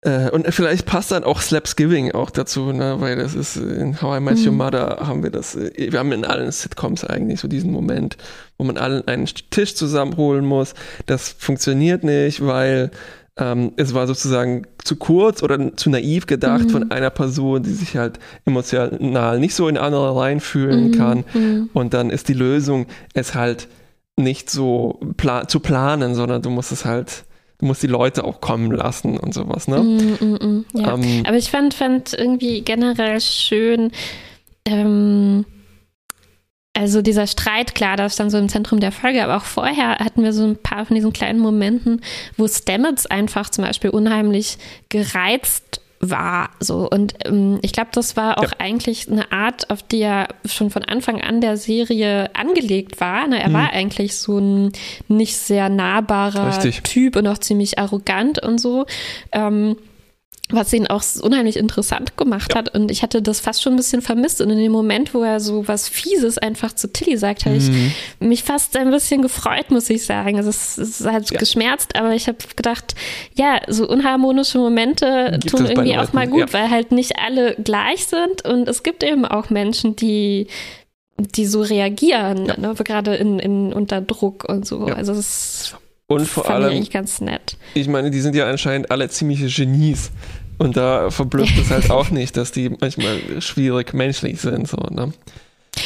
[SPEAKER 2] Äh, und vielleicht passt dann auch Slapsgiving auch dazu, ne? weil das ist in How I Met Your
[SPEAKER 1] Mhm.
[SPEAKER 2] Mother haben wir das, äh, wir haben in allen Sitcoms eigentlich so diesen Moment, wo man allen einen Tisch zusammenholen muss. Das funktioniert nicht, weil ähm, es war sozusagen zu kurz oder zu naiv gedacht
[SPEAKER 1] Mhm.
[SPEAKER 2] von einer Person, die sich halt emotional nicht so in andere reinfühlen
[SPEAKER 1] Mhm,
[SPEAKER 2] kann.
[SPEAKER 1] mhm.
[SPEAKER 2] Und dann ist die Lösung, es halt nicht so pla zu planen, sondern du musst es halt, du musst die Leute auch kommen lassen und sowas, ne?
[SPEAKER 1] Mm, mm, mm, ja.
[SPEAKER 2] Ähm,
[SPEAKER 1] Aber ich fand, fand irgendwie generell schön, ähm, also dieser Streit, klar, das stand so im Zentrum der Folge, aber auch vorher hatten wir so ein paar von diesen kleinen Momenten, wo Stamets einfach zum Beispiel unheimlich gereizt war. So. Und ähm, ich glaube, das war auch
[SPEAKER 2] Ja.
[SPEAKER 1] eigentlich eine Art, auf die er schon von Anfang an der Serie angelegt war. Ne? Er
[SPEAKER 2] Mhm.
[SPEAKER 1] war eigentlich so ein nicht sehr nahbarer
[SPEAKER 2] Richtig.
[SPEAKER 1] Typ und auch ziemlich arrogant und so. Ähm, was ihn auch unheimlich interessant gemacht hat. Und ich hatte das fast schon ein bisschen vermisst. Und in dem Moment, wo er so was Fieses einfach zu Tilly sagt, habe ich
[SPEAKER 2] Mhm.
[SPEAKER 1] mich fast ein bisschen gefreut, muss ich sagen. Also es, es halt
[SPEAKER 2] Ja.
[SPEAKER 1] geschmerzt, aber ich habe gedacht, ja, so unharmonische Momente
[SPEAKER 2] Gibt
[SPEAKER 1] tun
[SPEAKER 2] es
[SPEAKER 1] irgendwie auch mal gut,
[SPEAKER 2] ja.
[SPEAKER 1] weil halt nicht alle gleich sind. Und es gibt eben auch Menschen, die die so reagieren,
[SPEAKER 2] Ja.
[SPEAKER 1] ne? gerade in, in, unter Druck und so.
[SPEAKER 2] Ja.
[SPEAKER 1] Also das
[SPEAKER 2] Und vor
[SPEAKER 1] fand ich
[SPEAKER 2] allem,
[SPEAKER 1] nett.
[SPEAKER 2] ich meine, die sind ja anscheinend alle ziemliche Genies. Und da verblüfft es halt <laughs> auch nicht, dass die manchmal schwierig menschlich sind. So, ne?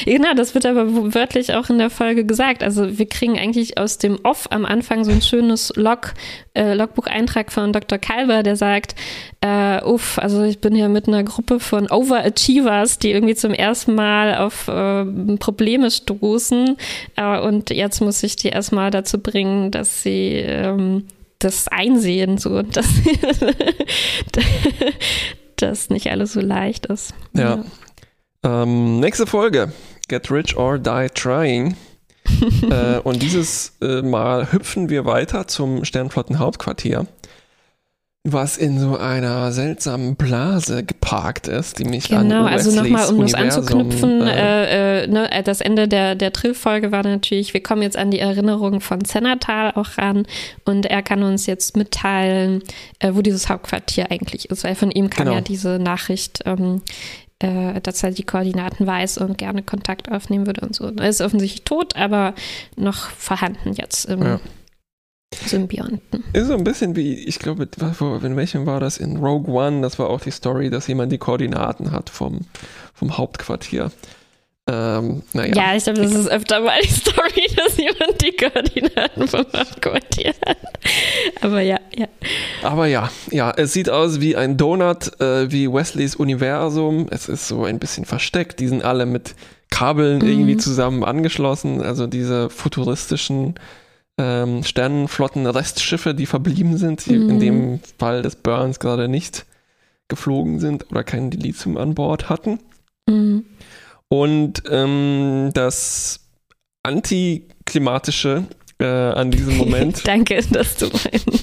[SPEAKER 1] Genau, das wird aber wörtlich auch in der Folge gesagt. Also wir kriegen eigentlich aus dem Off am Anfang so ein schönes Log, äh, Logbucheintrag von Dr. Kalber, der sagt, äh, uff, also ich bin hier mit einer Gruppe von Overachievers, die irgendwie zum ersten Mal auf äh, Probleme stoßen äh, und jetzt muss ich die erstmal dazu bringen, dass sie ähm, das einsehen, so und dass <laughs> das nicht alles so leicht ist.
[SPEAKER 2] Ja. Ähm, nächste Folge: Get Rich or Die Trying. <laughs> äh, und dieses äh, Mal hüpfen wir weiter zum Sternflotten-Hauptquartier, was in so einer seltsamen Blase geparkt ist, die mich an
[SPEAKER 1] Genau, also nochmal, um das anzuknüpfen,
[SPEAKER 2] äh,
[SPEAKER 1] äh, äh, ne, das Ende der, der Trill-Folge war natürlich, wir kommen jetzt an die Erinnerung von Zennatal auch ran und er kann uns jetzt mitteilen, äh, wo dieses Hauptquartier eigentlich ist, weil von ihm kam
[SPEAKER 2] Genau.
[SPEAKER 1] ja diese Nachricht, ähm, äh, dass er die Koordinaten weiß und gerne Kontakt aufnehmen würde und so. Er ist offensichtlich tot, aber noch vorhanden jetzt im
[SPEAKER 2] Ja.
[SPEAKER 1] Symbionten.
[SPEAKER 2] Ist so ein bisschen wie, ich glaube, in welchem war das? In Rogue One, das war auch die Story, dass jemand die Koordinaten hat vom, vom Hauptquartier. Ähm, naja.
[SPEAKER 1] Ja, ich glaube, das ist öfter mal die Story, <laughs> dass jemand die Koordinaten vom Hauptquartier hat. Aber ja, ja.
[SPEAKER 2] Aber ja, ja, es sieht aus wie ein Donut, äh, wie Wesleys Universum. Es ist so ein bisschen versteckt. Die sind alle mit Kabeln
[SPEAKER 1] Mhm.
[SPEAKER 2] irgendwie zusammen angeschlossen. Also diese futuristischen ähm, Sternenflotten-Restschiffe, die verblieben sind, die
[SPEAKER 1] Mhm.
[SPEAKER 2] in dem Fall des Burns gerade nicht geflogen sind oder kein Dilithium an Bord hatten.
[SPEAKER 1] Mhm.
[SPEAKER 2] Und ähm, das antiklimatische äh, an diesem Moment <laughs>
[SPEAKER 1] Danke, dass du meinen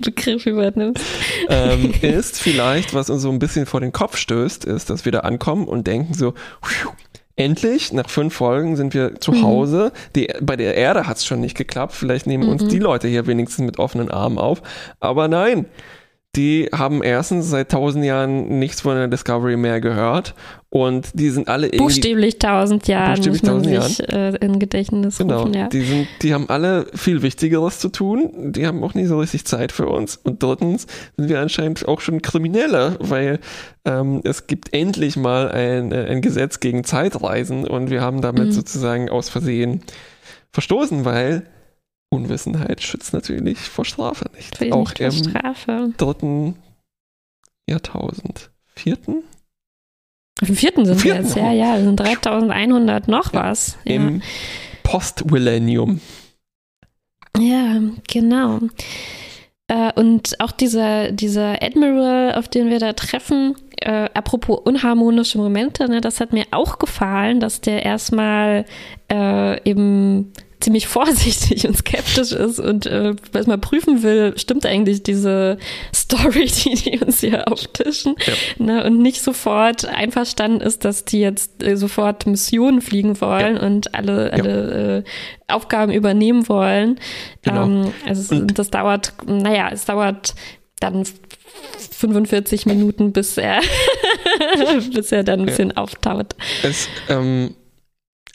[SPEAKER 1] Begriff übernimmst.
[SPEAKER 2] ähm, <laughs> ist vielleicht, was uns so ein bisschen vor den Kopf stößt, ist, dass wir da ankommen und denken so, pfiuh, endlich, nach fünf Folgen sind wir zu
[SPEAKER 1] Mhm.
[SPEAKER 2] Hause. Die, bei der Erde hat es schon nicht geklappt. Vielleicht nehmen uns
[SPEAKER 1] Mhm.
[SPEAKER 2] die Leute hier wenigstens mit offenen Armen auf. Aber nein, die haben erstens seit tausend Jahren nichts von der Discovery mehr gehört und die sind alle irgendwie
[SPEAKER 1] Buchstäblich tausend Jahre
[SPEAKER 2] Buchstäblich
[SPEAKER 1] muss man
[SPEAKER 2] 1000
[SPEAKER 1] sich äh, in Gedächtnis
[SPEAKER 2] Genau,
[SPEAKER 1] rufen. Ja.
[SPEAKER 2] die, sind, die haben alle viel Wichtigeres zu tun. Die haben auch nicht so richtig Zeit für uns. Und drittens sind wir anscheinend auch schon Kriminelle, weil ähm, es gibt endlich mal ein, äh, ein Gesetz gegen Zeitreisen und wir haben damit
[SPEAKER 1] Mhm.
[SPEAKER 2] sozusagen aus Versehen verstoßen, weil Unwissenheit schützt natürlich vor Strafe nicht.
[SPEAKER 1] Für
[SPEAKER 2] auch im
[SPEAKER 1] Strafe.
[SPEAKER 2] dritten Jahrtausend. Vierten?
[SPEAKER 1] Im vierten sind
[SPEAKER 2] Vierten,
[SPEAKER 1] wir jetzt, ja,
[SPEAKER 2] oh.
[SPEAKER 1] ja, wir sind 3100 noch
[SPEAKER 2] Ja,
[SPEAKER 1] was. Ja.
[SPEAKER 2] Im Postmillennium.
[SPEAKER 1] Ja, genau. Äh, und auch dieser, dieser Admiral, auf den wir da treffen, äh, apropos unharmonische Momente, ne, das hat mir auch gefallen, dass der erstmal äh, eben ziemlich <laughs> vorsichtig und skeptisch ist und äh, erstmal prüfen will, stimmt eigentlich diese Story, <laughs> die die uns hier auftischen,
[SPEAKER 2] Ja.
[SPEAKER 1] ne, und nicht sofort einverstanden ist, dass die jetzt äh, sofort Missionen fliegen wollen und alle, alle äh, Aufgaben übernehmen wollen.
[SPEAKER 2] Genau.
[SPEAKER 1] Ähm, also
[SPEAKER 2] Und-
[SPEAKER 1] das dauert, naja, es dauert dann 45 Minuten, bis er, <laughs> bis er dann ein bisschen ja. auftaut.
[SPEAKER 2] Es, ähm,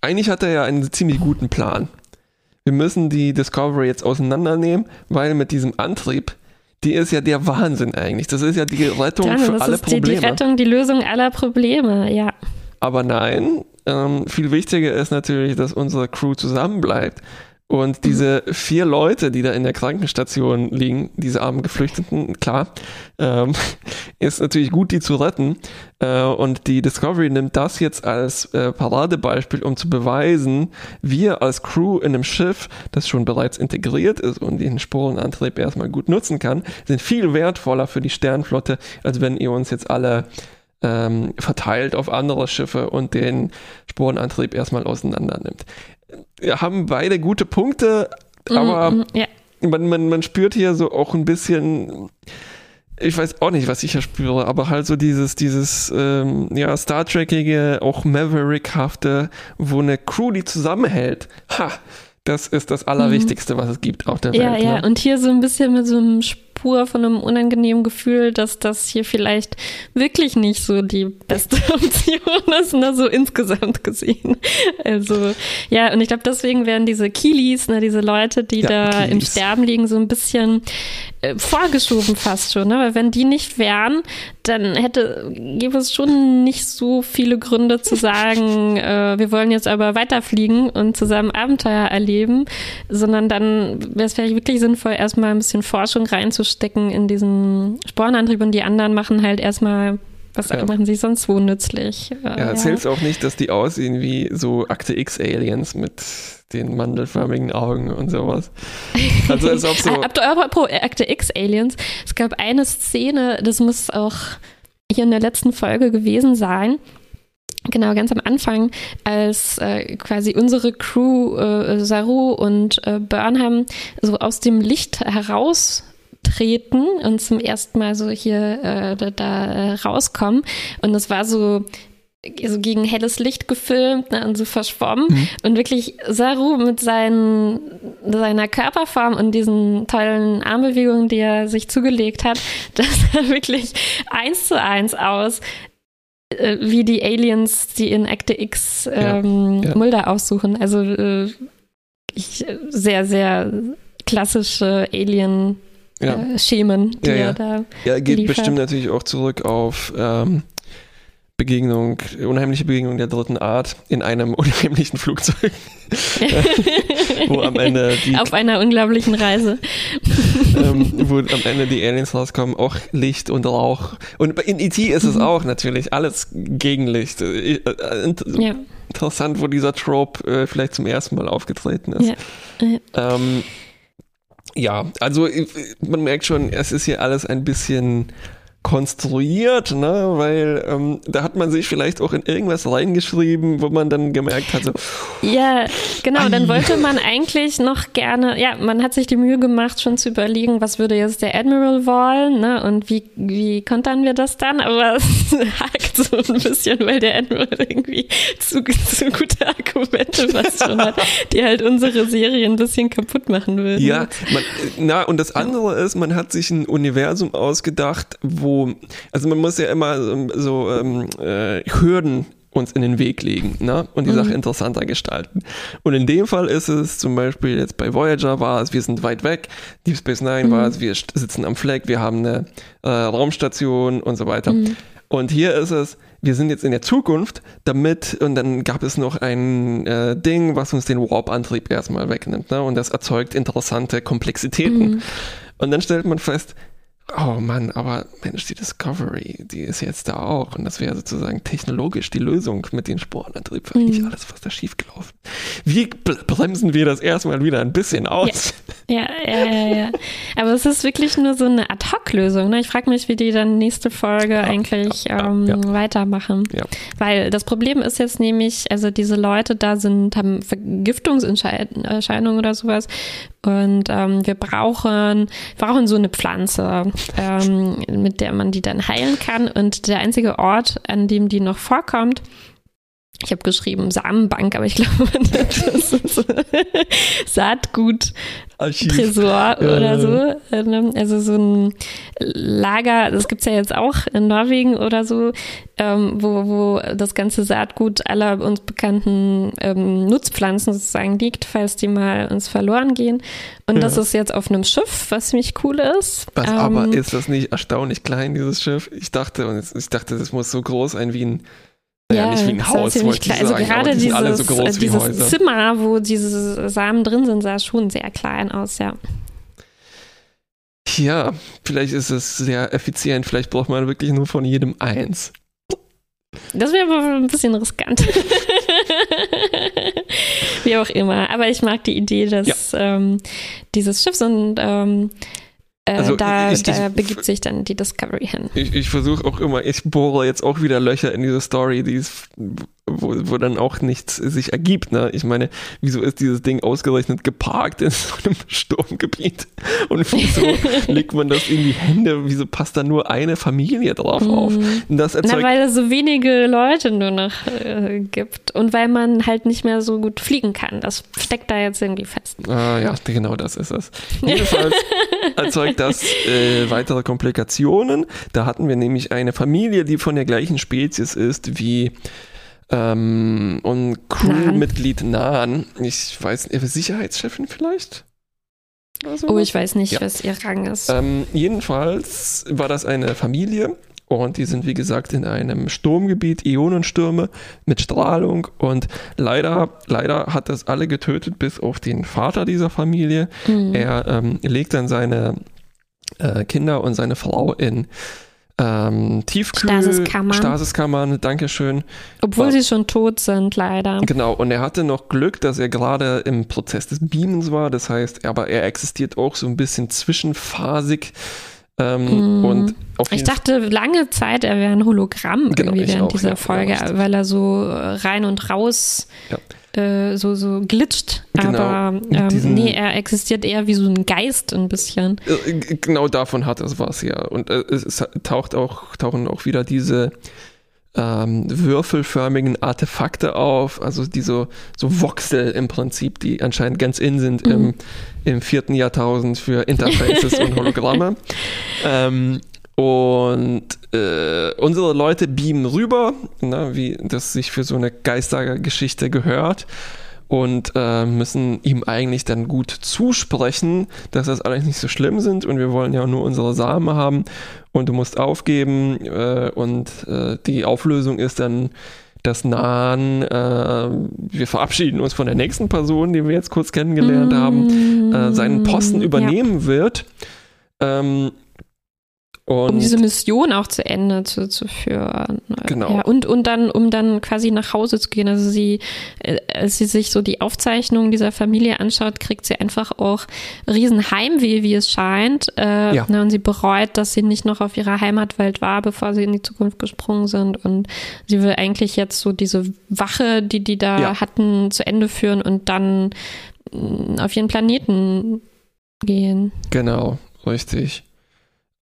[SPEAKER 2] eigentlich hat er ja einen ziemlich guten Plan. Wir müssen die Discovery jetzt auseinandernehmen, weil mit diesem Antrieb, die ist ja der Wahnsinn eigentlich. Das ist ja die Rettung ja, für alle Probleme.
[SPEAKER 1] Die, die Rettung, die Lösung aller Probleme, ja.
[SPEAKER 2] Aber nein, ähm, viel wichtiger ist natürlich, dass unsere Crew zusammenbleibt. Und diese vier Leute, die da in der Krankenstation liegen, diese armen Geflüchteten, klar, ähm, <laughs> ist natürlich gut, die zu retten. Äh, und die Discovery nimmt das jetzt als äh, Paradebeispiel, um zu beweisen, wir als Crew in einem Schiff, das schon bereits integriert ist und den Sporenantrieb erstmal gut nutzen kann, sind viel wertvoller für die Sternflotte, als wenn ihr uns jetzt alle ähm, verteilt auf andere Schiffe und den Sporenantrieb erstmal auseinander nimmt haben beide gute Punkte, mhm, aber mm, ja. man, man, man spürt hier so auch ein bisschen, ich weiß auch nicht, was ich hier spüre, aber halt so dieses, dieses, ähm, ja, Star Trekige, auch Maverick-hafte, wo eine Crew die zusammenhält. Ha! Das ist das Allerwichtigste, was es gibt auf der Welt.
[SPEAKER 1] Ja, ja, ne? und hier so ein bisschen mit so einem Spur von einem unangenehmen Gefühl, dass das hier vielleicht wirklich nicht so die beste <laughs> Option ist, ne, so insgesamt gesehen. Also, ja, und ich glaube, deswegen werden diese Kilis, ne, diese Leute, die ja, da Kilis. im Sterben liegen, so ein bisschen äh, vorgeschoben fast schon, ne? Weil wenn die nicht wären, dann hätte, gäbe es schon nicht so viele Gründe zu sagen, <laughs> äh, wir wollen jetzt aber weiterfliegen und zusammen Abenteuer erleben, sondern dann wäre es vielleicht wirklich sinnvoll, erstmal ein bisschen Forschung reinzustecken in diesen Spornantrieb und die anderen machen halt erstmal was ja. machen sie sonst wo nützlich?
[SPEAKER 2] Äh, ja, es ja. hilft auch nicht, dass die aussehen wie so Akte X-Aliens mit den mandelförmigen Augen und sowas.
[SPEAKER 1] Also als ob <laughs> so. Apropos Akte X-Aliens, es gab eine Szene, das muss auch hier in der letzten Folge gewesen sein. Genau, ganz am Anfang, als äh, quasi unsere Crew, äh, Saru und äh, Burnham, so aus dem Licht heraus treten und zum ersten Mal so hier äh, da, da äh, rauskommen. Und es war so so gegen helles Licht gefilmt ne, und so verschwommen. Mhm. Und wirklich Saru mit seinen, seiner Körperform und diesen tollen Armbewegungen, die er sich zugelegt hat, <laughs> das sah wirklich eins zu eins aus, äh, wie die Aliens, die in Akte X ähm, ja, ja. Mulder aussuchen. Also äh, ich, sehr, sehr klassische Alien- ja. Äh, Schemen, die ja, ja. er da.
[SPEAKER 2] Ja, geht liefert. bestimmt natürlich auch zurück auf ähm, Begegnung, unheimliche Begegnung der dritten Art in einem <laughs> unheimlichen Flugzeug. <laughs> wo am Ende
[SPEAKER 1] die, Auf einer unglaublichen Reise. <laughs>
[SPEAKER 2] ähm, wo am Ende die Aliens rauskommen, auch Licht und Rauch. Und in E.T. ist es mhm. auch natürlich alles Gegenlicht. Äh, äh, ja. Interessant, wo dieser Trope äh, vielleicht zum ersten Mal aufgetreten ist. Ja. Ähm, ja, also äh, man merkt schon, es ist hier alles ein bisschen konstruiert, ne? weil ähm, da hat man sich vielleicht auch in irgendwas reingeschrieben, wo man dann gemerkt hat, so.
[SPEAKER 1] Ja, genau, ai. dann wollte man eigentlich noch gerne, ja, man hat sich die Mühe gemacht, schon zu überlegen, was würde jetzt der Admiral wollen, ne? Und wie, wie kontern wir das dann? Aber <laughs> es hakt so ein bisschen, weil der Admiral irgendwie zu, zu gute Argumente fast schon hat, <laughs> die halt unsere Serie ein bisschen kaputt machen würden.
[SPEAKER 2] Ja, man, na, und das andere ist, man hat sich ein Universum ausgedacht, wo also man muss ja immer so ähm, äh, Hürden uns in den Weg legen ne? und die mhm. Sache interessanter gestalten. Und in dem Fall ist es zum Beispiel jetzt bei Voyager war es, wir sind weit weg, Deep Space Nine mhm. war es, wir sitzen am Fleck, wir haben eine äh, Raumstation und so weiter. Mhm. Und hier ist es, wir sind jetzt in der Zukunft, damit, und dann gab es noch ein äh, Ding, was uns den Warp-Antrieb erstmal wegnimmt, ne? Und das erzeugt interessante Komplexitäten. Mhm. Und dann stellt man fest, oh Mann, aber Mensch, die Discovery, die ist jetzt da auch. Und das wäre sozusagen technologisch die Lösung mit den Sporenantrieb für mhm. eigentlich alles, was da schiefgelaufen. Wie bremsen wir das erstmal wieder ein bisschen aus?
[SPEAKER 1] Ja, ja, ja, ja. Aber es ist wirklich nur so eine Ad-Hoc-Lösung. Ne? Ich frage mich, wie die dann nächste Folge ja, eigentlich ja, ähm, ja. weitermachen. Weil das Problem ist jetzt nämlich, also diese Leute da sind, haben Vergiftungserscheinungen oder sowas. Und ähm, wir brauchen, brauchen so eine Pflanze, ähm, mit der man die dann heilen kann. Und der einzige Ort, an dem die noch vorkommt, ich habe geschrieben Samenbank, aber ich <laughs> glaube, das ist <laughs> Saatgut Tresor ja, oder so. Ähm, also so ein Lager, das gibt es ja jetzt auch in Norwegen oder so, ähm, wo, wo das ganze Saatgut aller uns bekannten ähm, Nutzpflanzen sozusagen liegt, falls die mal uns verloren gehen. Und ja. das ist jetzt auf einem Schiff, was ziemlich cool ist.
[SPEAKER 2] Was, aber ähm, ist das nicht erstaunlich klein, dieses Schiff? Ich dachte, ich dachte, das muss so groß sein wie ein ja, nicht wie ein Haus, wollte ich
[SPEAKER 1] Also gerade die dieses, so dieses Zimmer, wo diese Samen drin sind, sah schon sehr klein aus, ja.
[SPEAKER 2] Ja, vielleicht ist es sehr effizient, vielleicht braucht man wirklich nur von jedem eins.
[SPEAKER 1] Das wäre aber ein bisschen riskant. <laughs> Wie auch immer. Aber ich mag die Idee, dass ja. ähm, dieses Schiff und ähm, äh, also da, ich, da ich, begibt sich dann die Discovery hin.
[SPEAKER 2] Ich, ich versuche auch immer, ich bohre jetzt auch wieder Löcher in diese Story, die ist, wo, wo dann auch nichts sich ergibt. Ne? Ich meine, wieso ist dieses Ding ausgerechnet geparkt in <laughs> so einem Sturmgebiet? Und wieso <laughs> legt man das in die Hände? Wieso passt da nur eine Familie drauf auf?
[SPEAKER 1] Mhm. Das Na, weil es so wenige Leute nur noch äh, gibt und weil man halt nicht mehr so gut fliegen kann. Das steckt da jetzt irgendwie fest.
[SPEAKER 2] Ah ja, genau das ist es. <laughs> Jedenfalls erzeugt das äh, weitere Komplikationen. Da hatten wir nämlich eine Familie, die von der gleichen Spezies ist wie ähm, und Crewmitglied Nahen. Ich weiß nicht, Sicherheitschefin vielleicht?
[SPEAKER 1] Oh, ich weiß nicht, ja. was ihr Rang ist.
[SPEAKER 2] Ähm, jedenfalls war das eine Familie und die sind, wie gesagt, in einem Sturmgebiet, Ionenstürme mit Strahlung. Und leider, leider hat das alle getötet, bis auf den Vater dieser Familie. Mhm. Er ähm, legt dann seine äh, Kinder und seine Frau in ähm, Tiefkühl Stasiskammern. Stasiskammern, Dankeschön.
[SPEAKER 1] Obwohl War, sie schon tot sind, leider.
[SPEAKER 2] Genau, und er hatte noch Glück, dass er gerade im Prozess des Beamens war. Das heißt, aber er existiert auch so ein bisschen zwischenphasig. Ähm, mm. und
[SPEAKER 1] ich dachte lange Zeit, er wäre ein Hologramm genau, irgendwie während auch, dieser ja, Folge, weil er so rein und raus ja äh, so, so glitscht. Genau. Aber ähm, nee, er existiert eher wie so ein Geist ein bisschen.
[SPEAKER 2] Äh, genau davon hat es was, ja. Und äh, es taucht auch, tauchen auch wieder diese ähm, würfelförmigen Artefakte auf, also die so, so Voxel im Prinzip, die anscheinend ganz in sind mhm. im, im vierten Jahrtausend für Interfaces und Hologramme. <laughs> ähm, und äh, unsere Leute beamen rüber, na, ne, wie das sich für so eine Geistergeschichte gehört. Und äh, müssen ihm eigentlich dann gut zusprechen, dass das alles nicht so schlimm sind und wir wollen ja nur unsere Samen haben und du musst aufgeben äh, und äh, die Auflösung ist dann das Nahen, äh, wir verabschieden uns von der nächsten Person, die wir jetzt kurz kennengelernt mm, haben, äh, seinen Posten übernehmen ja. wird. Ähm,
[SPEAKER 1] und um diese Mission auch zu Ende zu, zu führen.
[SPEAKER 2] Genau.
[SPEAKER 1] Ja, und, und dann, um dann quasi nach Hause zu gehen. Also sie, äh, als sie sich so die Aufzeichnungen dieser Familie anschaut, kriegt sie einfach auch Riesenheimweh, wie es scheint. Äh, ja. ne, und sie bereut, dass sie nicht noch auf ihrer Heimatwelt war, bevor sie in die Zukunft gesprungen sind. Und sie will eigentlich jetzt so diese Wache, die die da ja. hatten, zu Ende führen und dann mm, auf ihren Planeten gehen.
[SPEAKER 2] Genau, richtig.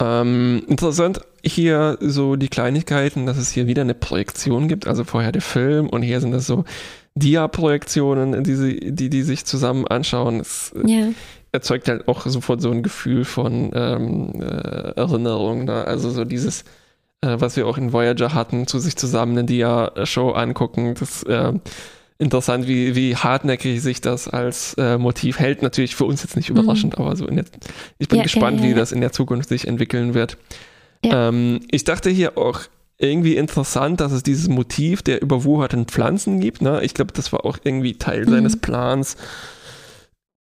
[SPEAKER 2] Ähm, interessant hier so die Kleinigkeiten, dass es hier wieder eine Projektion gibt, also vorher der Film und hier sind das so Dia-Projektionen, die, die, die sich zusammen anschauen. Es yeah. erzeugt halt auch sofort so ein Gefühl von ähm, äh, Erinnerung. Ne? Also so dieses, äh, was wir auch in Voyager hatten, zu sich zusammen eine Dia-Show angucken, das äh, interessant, wie, wie hartnäckig sich das als äh, Motiv hält. Natürlich für uns jetzt nicht überraschend, mhm. aber so in der, ich bin ja, gespannt, ja, ja, wie das in der Zukunft sich entwickeln wird. Ähm, ich dachte hier auch irgendwie interessant, dass es dieses Motiv der überwucherten Pflanzen gibt. Ne? Ich glaube, das war auch irgendwie Teil mhm. seines Plans.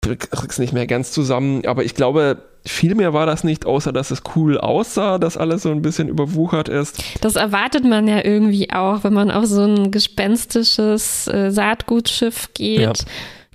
[SPEAKER 2] Ich krieg's nicht mehr ganz zusammen, aber ich glaube, viel mehr war das nicht, außer dass es cool aussah, dass alles so ein bisschen überwuchert ist.
[SPEAKER 1] Das erwartet man ja irgendwie auch, wenn man auf so ein gespenstisches äh, Saatgutschiff geht. Ja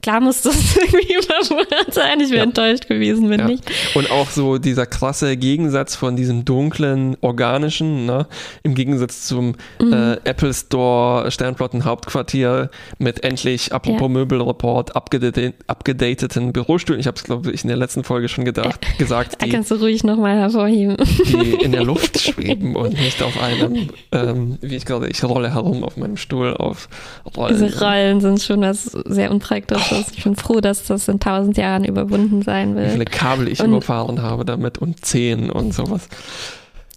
[SPEAKER 1] klar muss das <laughs> irgendwie überwuchert <laughs> sein. Ich wäre
[SPEAKER 2] Ja.
[SPEAKER 1] enttäuscht gewesen, wenn
[SPEAKER 2] Ja.
[SPEAKER 1] nicht.
[SPEAKER 2] Und auch so dieser krasse Gegensatz von diesem dunklen, organischen, ne? im Gegensatz zum
[SPEAKER 1] Mhm.
[SPEAKER 2] äh, Apple Store Sternflotten Hauptquartier mit endlich, apropos
[SPEAKER 1] Ja.
[SPEAKER 2] Möbelreport, abgedate abgedateten Bürostühlen. Ich habe es, glaube ich, in der letzten Folge schon gedacht, gesagt,
[SPEAKER 1] Da
[SPEAKER 2] die,
[SPEAKER 1] kannst du ruhig nochmal hervorheben.
[SPEAKER 2] die in der Luft <laughs> schweben und nicht auf einem, ähm, wie ich gerade, ich rolle herum auf meinem Stuhl auf Rollen.
[SPEAKER 1] Diese Rollen sind schon was sehr Unpraktisches. Ich bin froh, dass das in tausend Jahren überwunden sein
[SPEAKER 2] Wie
[SPEAKER 1] will.
[SPEAKER 2] viele Kabel ich
[SPEAKER 1] Und-
[SPEAKER 2] überfahren habe damit und Zehen und sowas.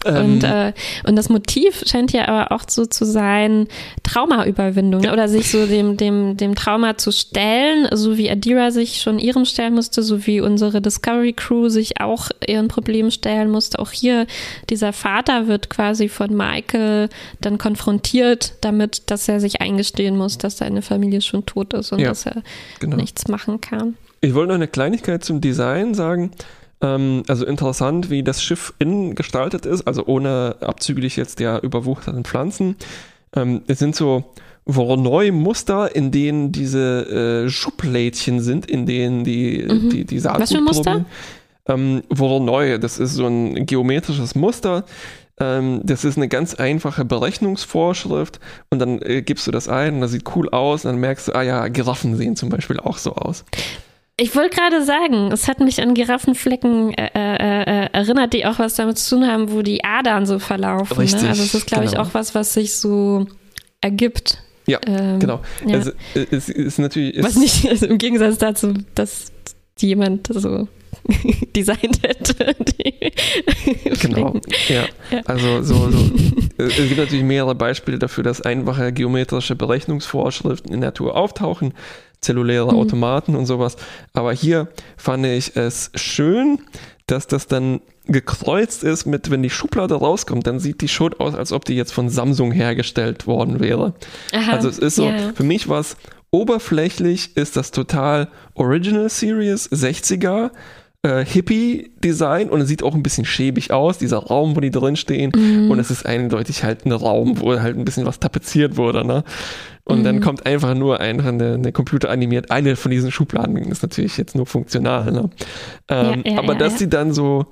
[SPEAKER 1] Und,
[SPEAKER 2] Ähm,
[SPEAKER 1] äh, und das Motiv scheint ja aber auch so zu sein, Traumaüberwindung
[SPEAKER 2] Ja.
[SPEAKER 1] oder sich so dem, dem, dem Trauma zu stellen, so wie Adira sich schon ihrem stellen musste, so wie unsere Discovery Crew sich auch ihren Problemen stellen musste. Auch hier, dieser Vater wird quasi von Michael dann konfrontiert damit, dass er sich eingestehen muss, dass seine Familie schon tot ist und
[SPEAKER 2] Ja,
[SPEAKER 1] dass er
[SPEAKER 2] genau.
[SPEAKER 1] nichts machen kann.
[SPEAKER 2] Ich wollte noch eine Kleinigkeit zum Design sagen. Ähm, also interessant, wie das Schiff innen gestaltet ist, also ohne abzüglich jetzt der überwucherten Pflanzen. Ähm, es sind so Voronoi-Muster, in denen diese äh, Schublädchen sind, in denen die,
[SPEAKER 1] Mhm.
[SPEAKER 2] die, die
[SPEAKER 1] Was für ein Muster?
[SPEAKER 2] Ähm, Voronoi, das ist so ein geometrisches Muster. Ähm, das ist eine ganz einfache Berechnungsvorschrift und dann äh, gibst du das ein und das sieht cool aus und dann merkst du, ah ja, Giraffen sehen zum Beispiel auch so aus.
[SPEAKER 1] Ich wollte gerade sagen, es hat mich an Giraffenflecken äh, äh, äh, erinnert, die auch was damit zu tun haben, wo die Adern so verlaufen.
[SPEAKER 2] Richtig,
[SPEAKER 1] ne? Also es ist, glaube ich,
[SPEAKER 2] genau.
[SPEAKER 1] auch was, was sich so ergibt.
[SPEAKER 2] Ja,
[SPEAKER 1] Ähm,
[SPEAKER 2] Genau.
[SPEAKER 1] Ja.
[SPEAKER 2] Es, es ist natürlich. Es,
[SPEAKER 1] was nicht, <laughs> also im Gegensatz dazu, dass jemand so <laughs> designt hätte. <laughs>
[SPEAKER 2] Genau. Ja.
[SPEAKER 1] Ja.
[SPEAKER 2] Also so, so. es gibt natürlich mehrere Beispiele dafür, dass einfache geometrische Berechnungsvorschriften in der Natur auftauchen, zelluläre
[SPEAKER 1] Mhm.
[SPEAKER 2] Automaten und sowas. Aber hier fand ich es schön, dass das dann gekreuzt ist mit, wenn die Schublade rauskommt, dann sieht die schon aus, als ob die jetzt von Samsung hergestellt worden wäre.
[SPEAKER 1] Aha,
[SPEAKER 2] Also es ist so,
[SPEAKER 1] ja.
[SPEAKER 2] für mich war es oberflächlich, ist das total Original Series, 60er, äh, Hippie-Design und es sieht auch ein bisschen schäbig aus, dieser Raum, wo die drin stehen.
[SPEAKER 1] Mhm.
[SPEAKER 2] Und es ist eindeutig halt ein Raum, wo halt ein bisschen was tapeziert wurde, ne? Und dann
[SPEAKER 1] Mhm.
[SPEAKER 2] kommt einfach nur einfach eine, eine computeranimiert, eine von diesen Schubladen ist natürlich jetzt nur funktional, ne? Ähm,
[SPEAKER 1] Ja, ja,
[SPEAKER 2] aber
[SPEAKER 1] ja,
[SPEAKER 2] dass die dann so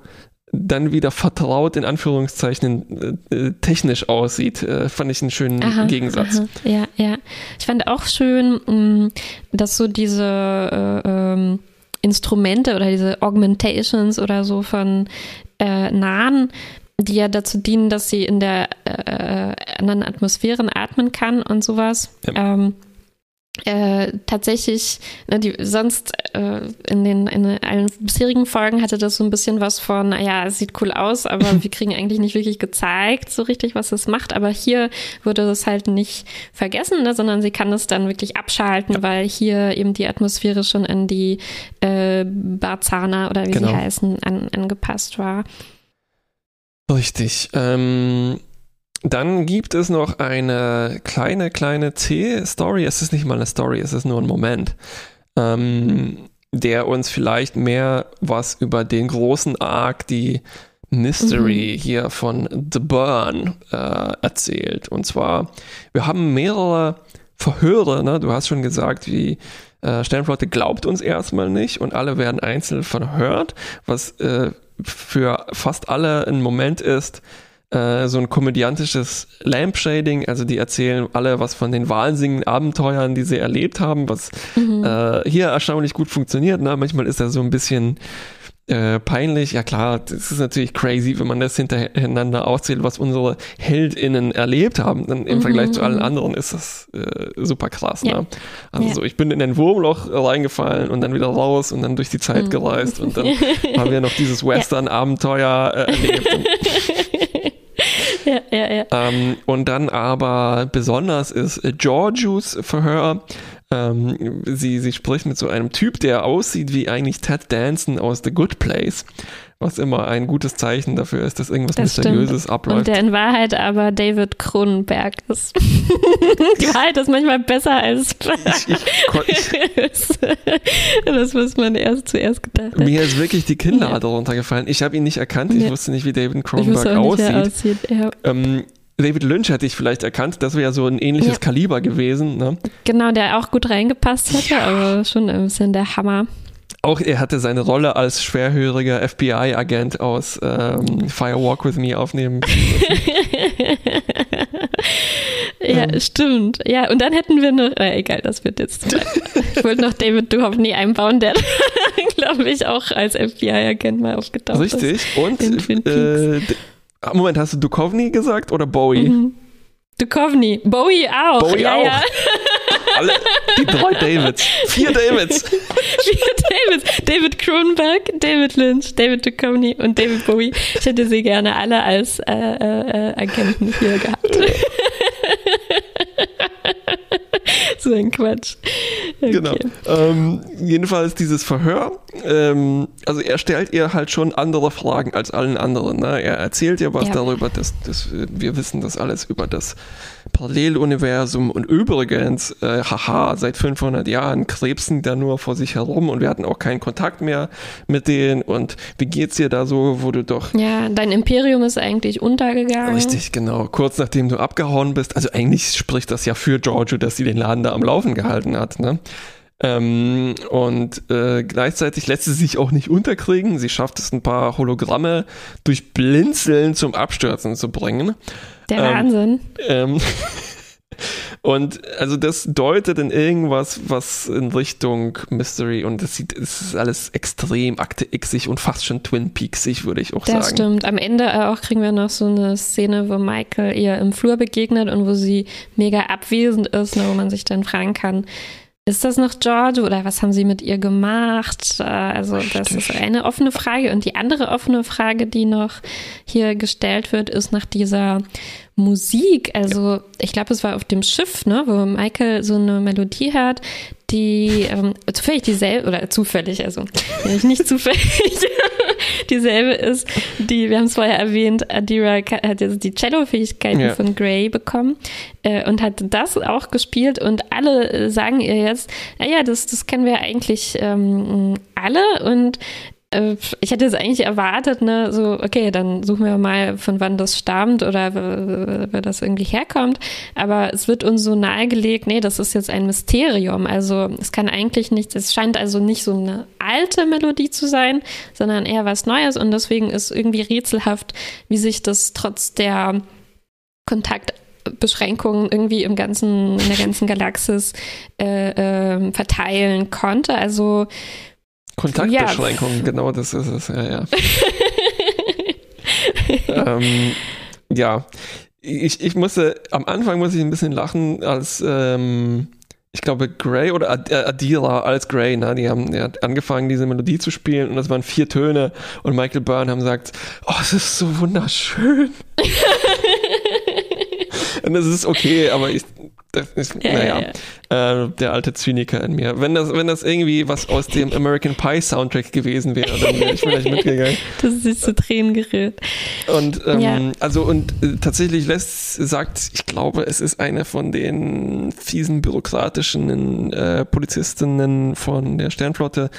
[SPEAKER 2] dann wieder vertraut in Anführungszeichen äh, äh, technisch aussieht, äh, fand ich einen schönen
[SPEAKER 1] Aha,
[SPEAKER 2] Gegensatz.
[SPEAKER 1] aha. Ja, ja. Ich fand auch schön, mh, dass so diese äh, ähm, Instrumente oder diese Augmentations oder so von äh, Nahen, die ja dazu dienen, dass sie in der äh, anderen Atmosphären atmen kann und sowas.
[SPEAKER 2] Ja.
[SPEAKER 1] Ähm, äh, tatsächlich, ne, die, sonst äh, in den in allen bisherigen Folgen hatte das so ein bisschen was von, naja, es sieht cool aus, aber <laughs> wir kriegen eigentlich nicht wirklich gezeigt, so richtig, was es macht. Aber hier wurde das halt nicht vergessen, ne, sondern sie kann es dann wirklich abschalten, weil hier eben die Atmosphäre schon an die äh, Barzana oder wie
[SPEAKER 2] Genau.
[SPEAKER 1] sie heißen, an, angepasst war.
[SPEAKER 2] Richtig. Ähm, dann gibt es noch eine kleine, kleine C-Story. Es ist nicht mal eine Story, es ist nur ein Moment, ähm, der uns vielleicht mehr was über den großen Arc, die Mystery hier von The Burn äh, erzählt. Und zwar, wir haben mehrere Verhöre, ne? du hast schon gesagt, wie äh, Sternflotte glaubt uns erstmal nicht und alle werden einzeln verhört, was äh, für fast alle ein Moment ist, äh, so ein komödiantisches Lampshading, also die erzählen alle was von den wahnsinnigen Abenteuern, die sie erlebt haben, was äh, hier erstaunlich gut funktioniert. Ne? Manchmal ist er so ein bisschen äh, peinlich. Ja klar, das ist natürlich crazy, wenn man das hintereinander aufzählt, was unsere HeldInnen erlebt haben. Dann im
[SPEAKER 1] Mhm,
[SPEAKER 2] Vergleich zu allen
[SPEAKER 1] mhm.
[SPEAKER 2] anderen ist das äh, super krass.
[SPEAKER 1] Ja.
[SPEAKER 2] Ne? Also
[SPEAKER 1] Ja.
[SPEAKER 2] so, ich bin in ein Wurmloch reingefallen und dann wieder raus und dann durch die Zeit
[SPEAKER 1] Mhm.
[SPEAKER 2] gereist und dann <laughs> haben wir noch dieses Western-Abenteuer äh, erlebt. <laughs> Und,
[SPEAKER 1] ja, ja,
[SPEAKER 2] ähm, und dann aber besonders ist Georgius Verhör. Ähm, sie, sie spricht mit so einem Typ, der aussieht wie eigentlich Ted Danson aus The Good Place, was immer ein gutes Zeichen dafür ist, dass irgendwas
[SPEAKER 1] Das
[SPEAKER 2] Mysteriöses
[SPEAKER 1] stimmt.
[SPEAKER 2] abläuft.
[SPEAKER 1] Und der in Wahrheit aber David Kronenberg ist. <laughs> Die Wahrheit ist manchmal besser als <laughs> das, was man erst zuerst gedacht hat.
[SPEAKER 2] mir ist wirklich die Kinnlade runtergefallen. Ich habe ihn nicht erkannt, ich
[SPEAKER 1] Ja.
[SPEAKER 2] wusste nicht, wie David
[SPEAKER 1] Ich
[SPEAKER 2] Cronenberg
[SPEAKER 1] wusste auch nicht,
[SPEAKER 2] aussieht.
[SPEAKER 1] aussieht. Ja.
[SPEAKER 2] Ähm, David Lynch hätte ich vielleicht erkannt, das wäre ja so ein ähnliches
[SPEAKER 1] Ja.
[SPEAKER 2] Kaliber gewesen. Ne?
[SPEAKER 1] Genau, der auch gut reingepasst hätte, aber schon ein bisschen der Hammer.
[SPEAKER 2] Auch er hatte seine Rolle als schwerhöriger FBI-Agent aus ähm, Fire Walk With Me aufnehmen. <laughs>
[SPEAKER 1] Ja,
[SPEAKER 2] Ähm.
[SPEAKER 1] stimmt. Ja, und dann hätten wir noch, äh, egal, das wird jetzt. ich wollte noch David Duchovny einbauen, der, <laughs> glaube ich, auch als FBI-Agent mal aufgetaucht ist.
[SPEAKER 2] Richtig. Und äh, Moment, hast du Duchovny gesagt oder Bowie?
[SPEAKER 1] Mhm. Duchovny, Bowie auch.
[SPEAKER 2] Bowie
[SPEAKER 1] ja,
[SPEAKER 2] auch.
[SPEAKER 1] ja. <laughs>
[SPEAKER 2] Alle, die drei Davids. Vier Davids. <laughs>
[SPEAKER 1] Vier Davids. David Cronenberg, David Lynch, David Duchovny und David Bowie. Ich hätte sie gerne alle als äh, äh, äh, Agenten hier gehabt. <laughs> so ein Quatsch. Okay.
[SPEAKER 2] Genau. Ähm, jedenfalls dieses Verhör. Ähm, also er stellt ihr halt schon andere Fragen als allen anderen. Ne? Er erzählt ihr was
[SPEAKER 1] Ja.
[SPEAKER 2] darüber, dass, dass wir wissen das alles über das Paralleluniversum und übrigens, äh, haha, seit 500 Jahren krebsen da nur vor sich herum und wir hatten auch keinen Kontakt mehr mit denen und wie geht's dir da so, wo du doch
[SPEAKER 1] Ja, dein Imperium ist eigentlich untergegangen.
[SPEAKER 2] Richtig, genau. Kurz nachdem du abgehauen bist. Also eigentlich spricht das ja für Giorgio, dass sie den Laden da am Laufen gehalten hat. Ne? Ähm, und äh, gleichzeitig lässt sie sich auch nicht unterkriegen. Sie schafft es, ein paar Hologramme durch Blinzeln zum Abstürzen zu bringen.
[SPEAKER 1] Der
[SPEAKER 2] ähm,
[SPEAKER 1] Wahnsinn.
[SPEAKER 2] Ähm, <laughs> und also das deutet in irgendwas, was in Richtung Mystery und das sieht, es ist alles extrem Akte Xig und fast schon Twin Peaksig, würde ich auch
[SPEAKER 1] Das
[SPEAKER 2] sagen.
[SPEAKER 1] stimmt. Am Ende äh, auch kriegen wir noch so eine Szene, wo Michael ihr im Flur begegnet und wo sie mega abwesend ist, ne, wo man sich dann fragen kann, ist das noch George oder was haben sie mit ihr gemacht? Äh, Also das ist eine offene Frage. Und die andere offene Frage, die noch hier gestellt wird, ist nach dieser Musik. Also ich glaube, es war auf dem Schiff, ne, wo Michael so eine Melodie hört, die ähm, zufällig dieselbe, oder zufällig, also <laughs> nicht zufällig, <laughs> dieselbe ist, die, wir haben es vorher erwähnt, Adira hat jetzt die Cello-Fähigkeiten
[SPEAKER 2] Ja.
[SPEAKER 1] von Gray bekommen äh, und hat das auch gespielt und alle äh, sagen ihr jetzt, naja, das, das kennen wir eigentlich ähm, alle und ich hätte jetzt eigentlich erwartet, ne, so, okay, dann suchen wir mal, von wann das stammt oder wer das irgendwie herkommt. Aber es wird uns so nahegelegt, nee, das ist jetzt ein Mysterium. Also es kann eigentlich nichts, es scheint also nicht so eine alte Melodie zu sein, sondern eher was Neues und deswegen ist irgendwie rätselhaft, wie sich das trotz der Kontaktbeschränkungen irgendwie im ganzen, in der ganzen Galaxis äh, ähm, verteilen konnte. Also
[SPEAKER 2] Kontaktbeschränkungen, genau das ist es, ja, ja. <laughs> ähm, ja, ich, ich musste, am Anfang muss ich ein bisschen lachen, als ähm, ich glaube Gray oder Ad- äh, Adira als Gray, ne, die haben ja, angefangen, diese Melodie zu spielen und das waren vier Töne und Michael Burnham sagt, oh, es ist so wunderschön. <laughs> und das ist okay, aber ich, das ist,
[SPEAKER 1] Ja,
[SPEAKER 2] naja,
[SPEAKER 1] ja,
[SPEAKER 2] Äh, der alte Zyniker in mir. Wenn das, wenn das irgendwie was aus dem American Pie Soundtrack gewesen wäre, dann wäre ich vielleicht mitgegangen. <laughs>
[SPEAKER 1] Das ist zu Tränen gerührt.
[SPEAKER 2] Und ähm, also und äh, tatsächlich lässt sagt, ich glaube, es ist eine von den fiesen bürokratischen äh, Polizistinnen von der Sternflotte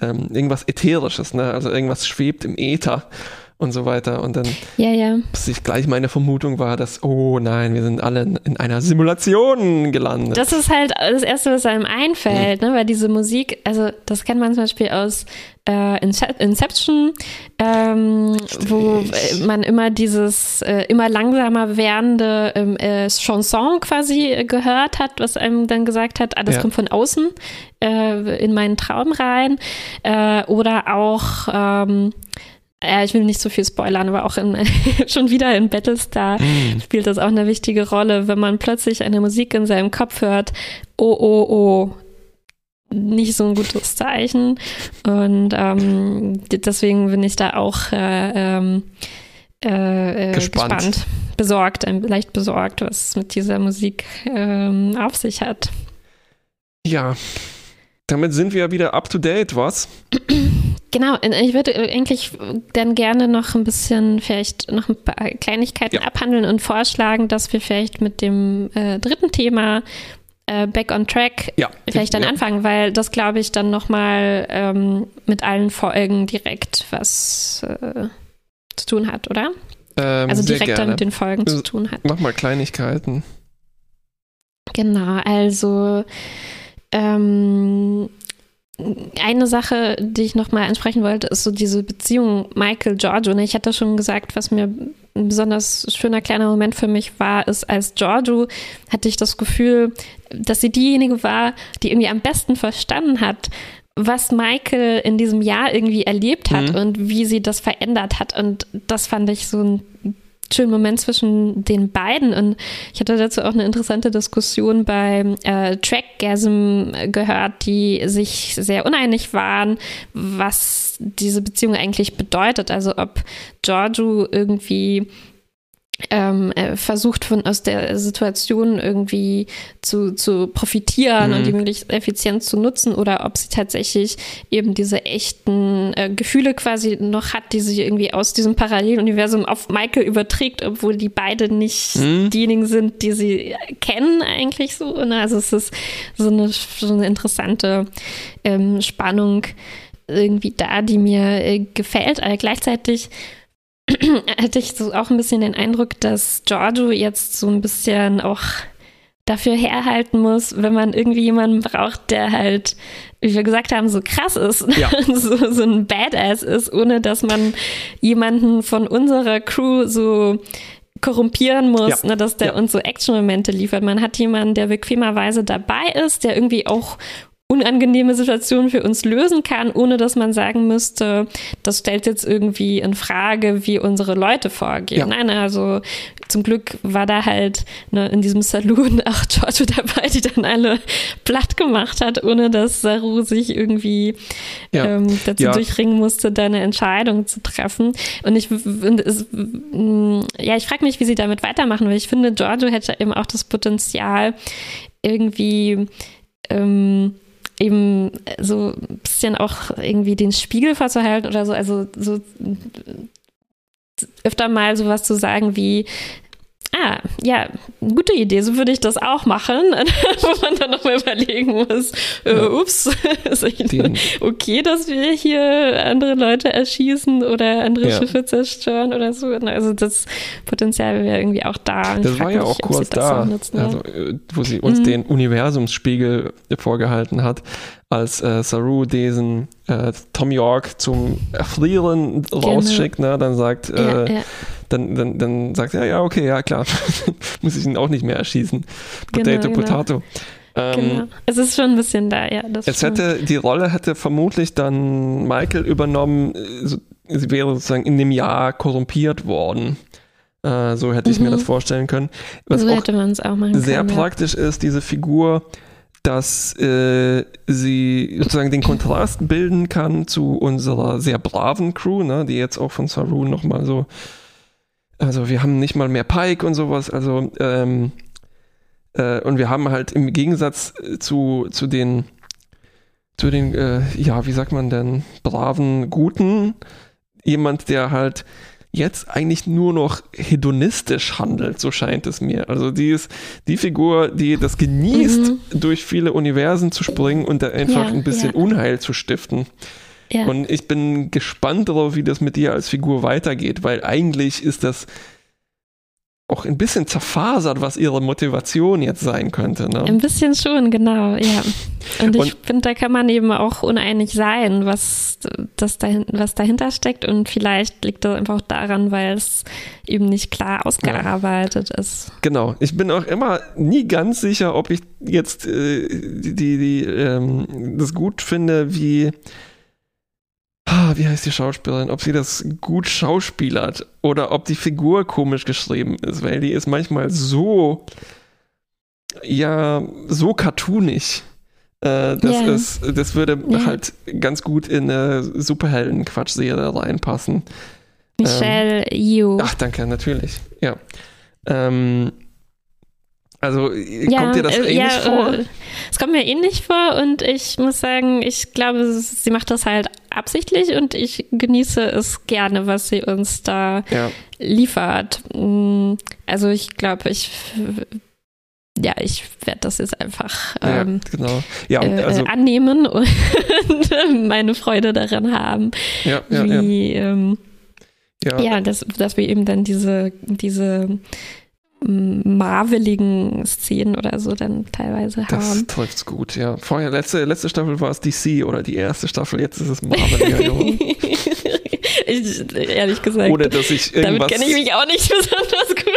[SPEAKER 2] ähm, irgendwas ätherisches, ne? Also irgendwas schwebt im Äther und so weiter. Und dann
[SPEAKER 1] Ja, ja.
[SPEAKER 2] bis ich gleich meine Vermutung war, dass oh nein, wir sind alle in, in einer Simulation gelandet.
[SPEAKER 1] Das ist halt das Erste, was einem einfällt, ne? weil diese Musik, also das kennt man zum Beispiel aus äh, Ince- Inception, ähm, wo man immer dieses äh, immer langsamer werdende ähm, äh, Chanson quasi gehört hat, was einem dann gesagt hat, ah, das
[SPEAKER 2] Ja.
[SPEAKER 1] kommt von außen äh, in meinen Traum rein. Äh, oder auch ähm, ja, ich will nicht so viel spoilern, aber auch in, <laughs> schon wieder in Battlestar
[SPEAKER 2] Hm.
[SPEAKER 1] spielt das auch eine wichtige Rolle, wenn man plötzlich eine Musik in seinem Kopf hört. Oh, oh, oh. Nicht so ein gutes Zeichen. Und ähm, deswegen bin ich da auch äh, ähm, äh, äh,
[SPEAKER 2] Gespannt.
[SPEAKER 1] gespannt. Besorgt, leicht besorgt, was es mit dieser Musik ähm, auf sich hat.
[SPEAKER 2] Ja. Damit sind wir wieder up to date, was? <clears throat>
[SPEAKER 1] Genau, ich würde eigentlich dann gerne noch ein bisschen vielleicht noch ein paar Kleinigkeiten
[SPEAKER 2] Ja.
[SPEAKER 1] abhandeln und vorschlagen, dass wir vielleicht mit dem äh, dritten Thema äh, Back on Track
[SPEAKER 2] Ja.
[SPEAKER 1] vielleicht dann
[SPEAKER 2] ja.
[SPEAKER 1] anfangen, weil das glaube ich dann nochmal ähm, mit allen Folgen direkt was äh, zu tun hat, oder?
[SPEAKER 2] Ähm,
[SPEAKER 1] Also direkt dann mit den Folgen zu
[SPEAKER 2] Also,
[SPEAKER 1] tun hat.
[SPEAKER 2] Mach mal Kleinigkeiten.
[SPEAKER 1] Genau, also ähm, eine Sache, die ich nochmal ansprechen wollte, ist so diese Beziehung Michael-Giorgio. Ne? Ich hatte schon gesagt, was mir ein besonders schöner kleiner Moment für mich war, ist, als Giorgio hatte ich das Gefühl, dass sie diejenige war, die irgendwie am besten verstanden hat, was Michael in diesem Jahr irgendwie erlebt hat
[SPEAKER 2] Mhm.
[SPEAKER 1] und wie sie das verändert hat. Und das fand ich so ein schönen Moment zwischen den beiden. Und ich hatte dazu auch eine interessante Diskussion bei äh, Trackgasm gehört, die sich sehr uneinig waren, was diese Beziehung eigentlich bedeutet. Also ob Giorgio irgendwie ähm, äh, versucht von aus der Situation irgendwie zu, zu profitieren
[SPEAKER 2] Mhm.
[SPEAKER 1] und die möglichst effizient zu nutzen oder ob sie tatsächlich eben diese echten äh, Gefühle quasi noch hat, die sie irgendwie aus diesem Paralleluniversum auf Michael überträgt, obwohl die beide nicht
[SPEAKER 2] Mhm.
[SPEAKER 1] diejenigen sind, die sie kennen eigentlich so. Ne? Also es ist so eine, so eine interessante ähm, Spannung irgendwie da, die mir äh, gefällt. Aber gleichzeitig <clears throat> hatte ich so auch ein bisschen den Eindruck, dass Giorgio jetzt so ein bisschen auch dafür herhalten muss, wenn man irgendwie jemanden braucht, der halt, wie wir gesagt haben, so krass ist,
[SPEAKER 2] Ja. <laughs>
[SPEAKER 1] so, so ein Badass ist, ohne dass man jemanden von unserer Crew so korrumpieren muss,
[SPEAKER 2] Ja.
[SPEAKER 1] ne, dass der
[SPEAKER 2] Ja.
[SPEAKER 1] uns so Action-Momente liefert. Man hat jemanden, der bequemerweise dabei ist, der irgendwie auch unangenehme Situationen für uns lösen kann, ohne dass man sagen müsste, das stellt jetzt irgendwie in Frage, wie unsere Leute vorgehen.
[SPEAKER 2] Ja.
[SPEAKER 1] Nein, also zum Glück war da halt ne, in diesem Saloon <laughs> auch Giorgio dabei, die dann alle platt gemacht hat, ohne dass Saru sich irgendwie
[SPEAKER 2] Ja.
[SPEAKER 1] ähm, dazu
[SPEAKER 2] Ja.
[SPEAKER 1] durchringen musste, da eine Entscheidung zu treffen. Und ich und es, mh, ja, ich frage mich, wie sie damit weitermachen, weil ich finde, Giorgio hätte eben auch das Potenzial, irgendwie ähm, eben so ein bisschen auch irgendwie den Spiegel vorzuhalten oder so, also so öfter mal sowas zu sagen wie, ah, ja, gute Idee, so würde ich das auch machen, <laughs> wo man dann nochmal überlegen muss, äh,
[SPEAKER 2] Ja.
[SPEAKER 1] ups, <laughs> ist okay, dass wir hier andere Leute erschießen oder andere
[SPEAKER 2] Ja.
[SPEAKER 1] Schiffe zerstören oder so. Also das Potenzial wäre irgendwie auch da. Und
[SPEAKER 2] Das war ja
[SPEAKER 1] mich,
[SPEAKER 2] auch kurz da,
[SPEAKER 1] so nutzen,
[SPEAKER 2] also, äh, wo sie uns
[SPEAKER 1] Mhm.
[SPEAKER 2] den Universumsspiegel vorgehalten hat, als äh, Saru diesen äh, Tom York zum Erfrieren rausschickt, ne, dann sagt,
[SPEAKER 1] Genau. ja,
[SPEAKER 2] äh,
[SPEAKER 1] ja,
[SPEAKER 2] Dann, dann, dann sagt er, ja, okay, ja klar, <laughs> muss ich ihn auch nicht mehr erschießen.
[SPEAKER 1] Genau,
[SPEAKER 2] Potato,
[SPEAKER 1] genau.
[SPEAKER 2] Potato. Ähm,
[SPEAKER 1] genau. Es ist schon ein bisschen da, ja. Das
[SPEAKER 2] Es
[SPEAKER 1] stimmt.
[SPEAKER 2] hätte, die Rolle hätte vermutlich dann Michael übernommen, so- sie wäre sozusagen in dem Jahr korrumpiert worden. Äh, so hätte ich mir
[SPEAKER 1] Mhm.
[SPEAKER 2] das vorstellen können. Was
[SPEAKER 1] so hätte man es auch machen
[SPEAKER 2] sehr
[SPEAKER 1] können.
[SPEAKER 2] praktisch ist, diese Figur, dass äh, sie sozusagen den Kontrast bilden kann zu unserer sehr braven Crew, ne, die jetzt auch von Saru nochmal so, also wir haben nicht mal mehr Pike und sowas, also ähm, äh, und wir haben halt im Gegensatz äh, zu, zu den zu den, äh, ja, wie sagt man denn, braven, guten, jemand, der halt jetzt eigentlich nur noch hedonistisch handelt, so scheint es mir. Also die ist die Figur, die das genießt, durch viele Universen zu springen und da einfach
[SPEAKER 1] Ja,
[SPEAKER 2] ein bisschen
[SPEAKER 1] ja.
[SPEAKER 2] Unheil zu stiften.
[SPEAKER 1] Ja.
[SPEAKER 2] Und ich bin gespannt darauf, wie das mit dir als Figur weitergeht, weil eigentlich ist das auch ein bisschen zerfasert, was ihre Motivation jetzt sein könnte. Ne?
[SPEAKER 1] Ein bisschen schon, genau, ja. Und ich finde, da kann man eben auch uneinig sein, was, das dahin, was dahinter steckt. Und vielleicht liegt das einfach daran, weil es eben nicht klar ausgearbeitet ist.
[SPEAKER 2] Genau. Ich bin auch immer nie ganz sicher, ob ich jetzt äh, die, die, ähm, das gut finde, wie wie heißt die Schauspielerin, ob sie das gut schauspielert oder ob die Figur komisch geschrieben ist, weil die ist manchmal so ja so cartoonig. Äh, das
[SPEAKER 1] Ja.
[SPEAKER 2] ist, das würde
[SPEAKER 1] Ja.
[SPEAKER 2] halt ganz gut in eine Superhelden-Quatschserie reinpassen.
[SPEAKER 1] Michelle Yeoh.
[SPEAKER 2] Ach, danke, natürlich. Ja. Ähm, also
[SPEAKER 1] ja,
[SPEAKER 2] kommt dir das
[SPEAKER 1] äh,
[SPEAKER 2] ähnlich
[SPEAKER 1] ja,
[SPEAKER 2] vor?
[SPEAKER 1] Äh, es kommt mir ähnlich vor und ich muss sagen, ich glaube, sie macht das halt absichtlich und ich genieße es gerne, was sie uns da
[SPEAKER 2] ja.
[SPEAKER 1] liefert. Mm, Also ich glaube, ich ja, ich werde das jetzt einfach
[SPEAKER 2] ja,
[SPEAKER 1] ähm,
[SPEAKER 2] genau. Ja,
[SPEAKER 1] äh,
[SPEAKER 2] also,
[SPEAKER 1] annehmen und <laughs> meine Freude daran haben,
[SPEAKER 2] ja, ja, ja.
[SPEAKER 1] wie ähm, Ja, ja dass, dass wir eben dann diese, diese marveligen Szenen oder so dann teilweise
[SPEAKER 2] das
[SPEAKER 1] haben.
[SPEAKER 2] Das trifft's gut, ja. Vorher, letzte, letzte Staffel war es DC oder die erste Staffel, jetzt ist es Marvel geworden. <laughs>
[SPEAKER 1] ich, ehrlich gesagt.
[SPEAKER 2] Oder dass ich irgendwas...
[SPEAKER 1] Damit kenne ich mich auch nicht besonders gut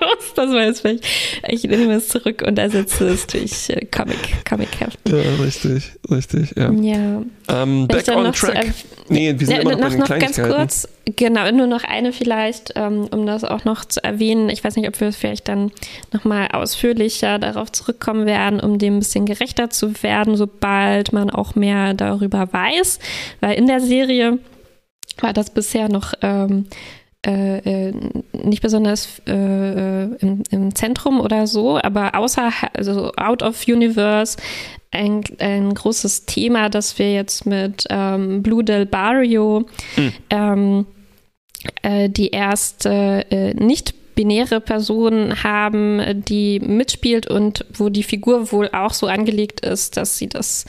[SPEAKER 1] aus. Das war jetzt vielleicht, ich nehme es zurück und ersetze es durch äh, Comic, Comic-Heft.
[SPEAKER 2] Ja, richtig, richtig, ja.
[SPEAKER 1] Ja.
[SPEAKER 2] Um, back on track. nee, wir sind ja, immer noch, noch,
[SPEAKER 1] noch ganz kurz, genau, nur noch eine vielleicht, um, um das auch noch zu erwähnen. Ich weiß nicht, ob wir es vielleicht dann nochmal ausführlicher darauf zurückkommen werden, um dem ein bisschen gerechter zu werden, sobald man auch mehr darüber weiß. Weil in der Serie war das bisher noch ähm, äh, äh nicht besonders äh, äh, im, im, Zentrum oder so, aber außer, also out of universe, ein, ein großes Thema, das wir jetzt mit ähm, Blue Del Barrio mhm. ähm, äh, die erste nicht binäre Person haben, die mitspielt und wo die Figur wohl auch so angelegt ist, dass sie das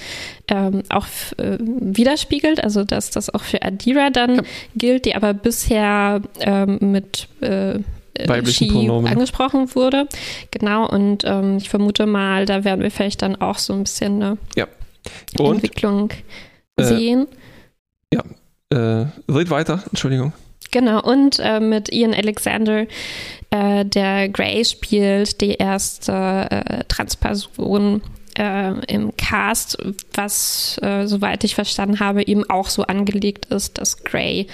[SPEAKER 1] ähm, auch äh, widerspiegelt, also dass das auch für Adira dann ja. gilt, die aber bisher ähm, mit äh,
[SPEAKER 2] weiblichen Pronomen
[SPEAKER 1] angesprochen wurde. Genau, und ähm, ich vermute mal, da werden wir vielleicht dann auch so ein bisschen eine
[SPEAKER 2] ja.
[SPEAKER 1] Entwicklung äh, sehen.
[SPEAKER 2] Ja, äh, red weiter, Entschuldigung.
[SPEAKER 1] Genau, und äh, mit Ian Alexander, äh, der Grey spielt, die erste äh, Transperson äh, im Cast, was, äh, soweit ich verstanden habe, eben auch so angelegt ist, dass Grey,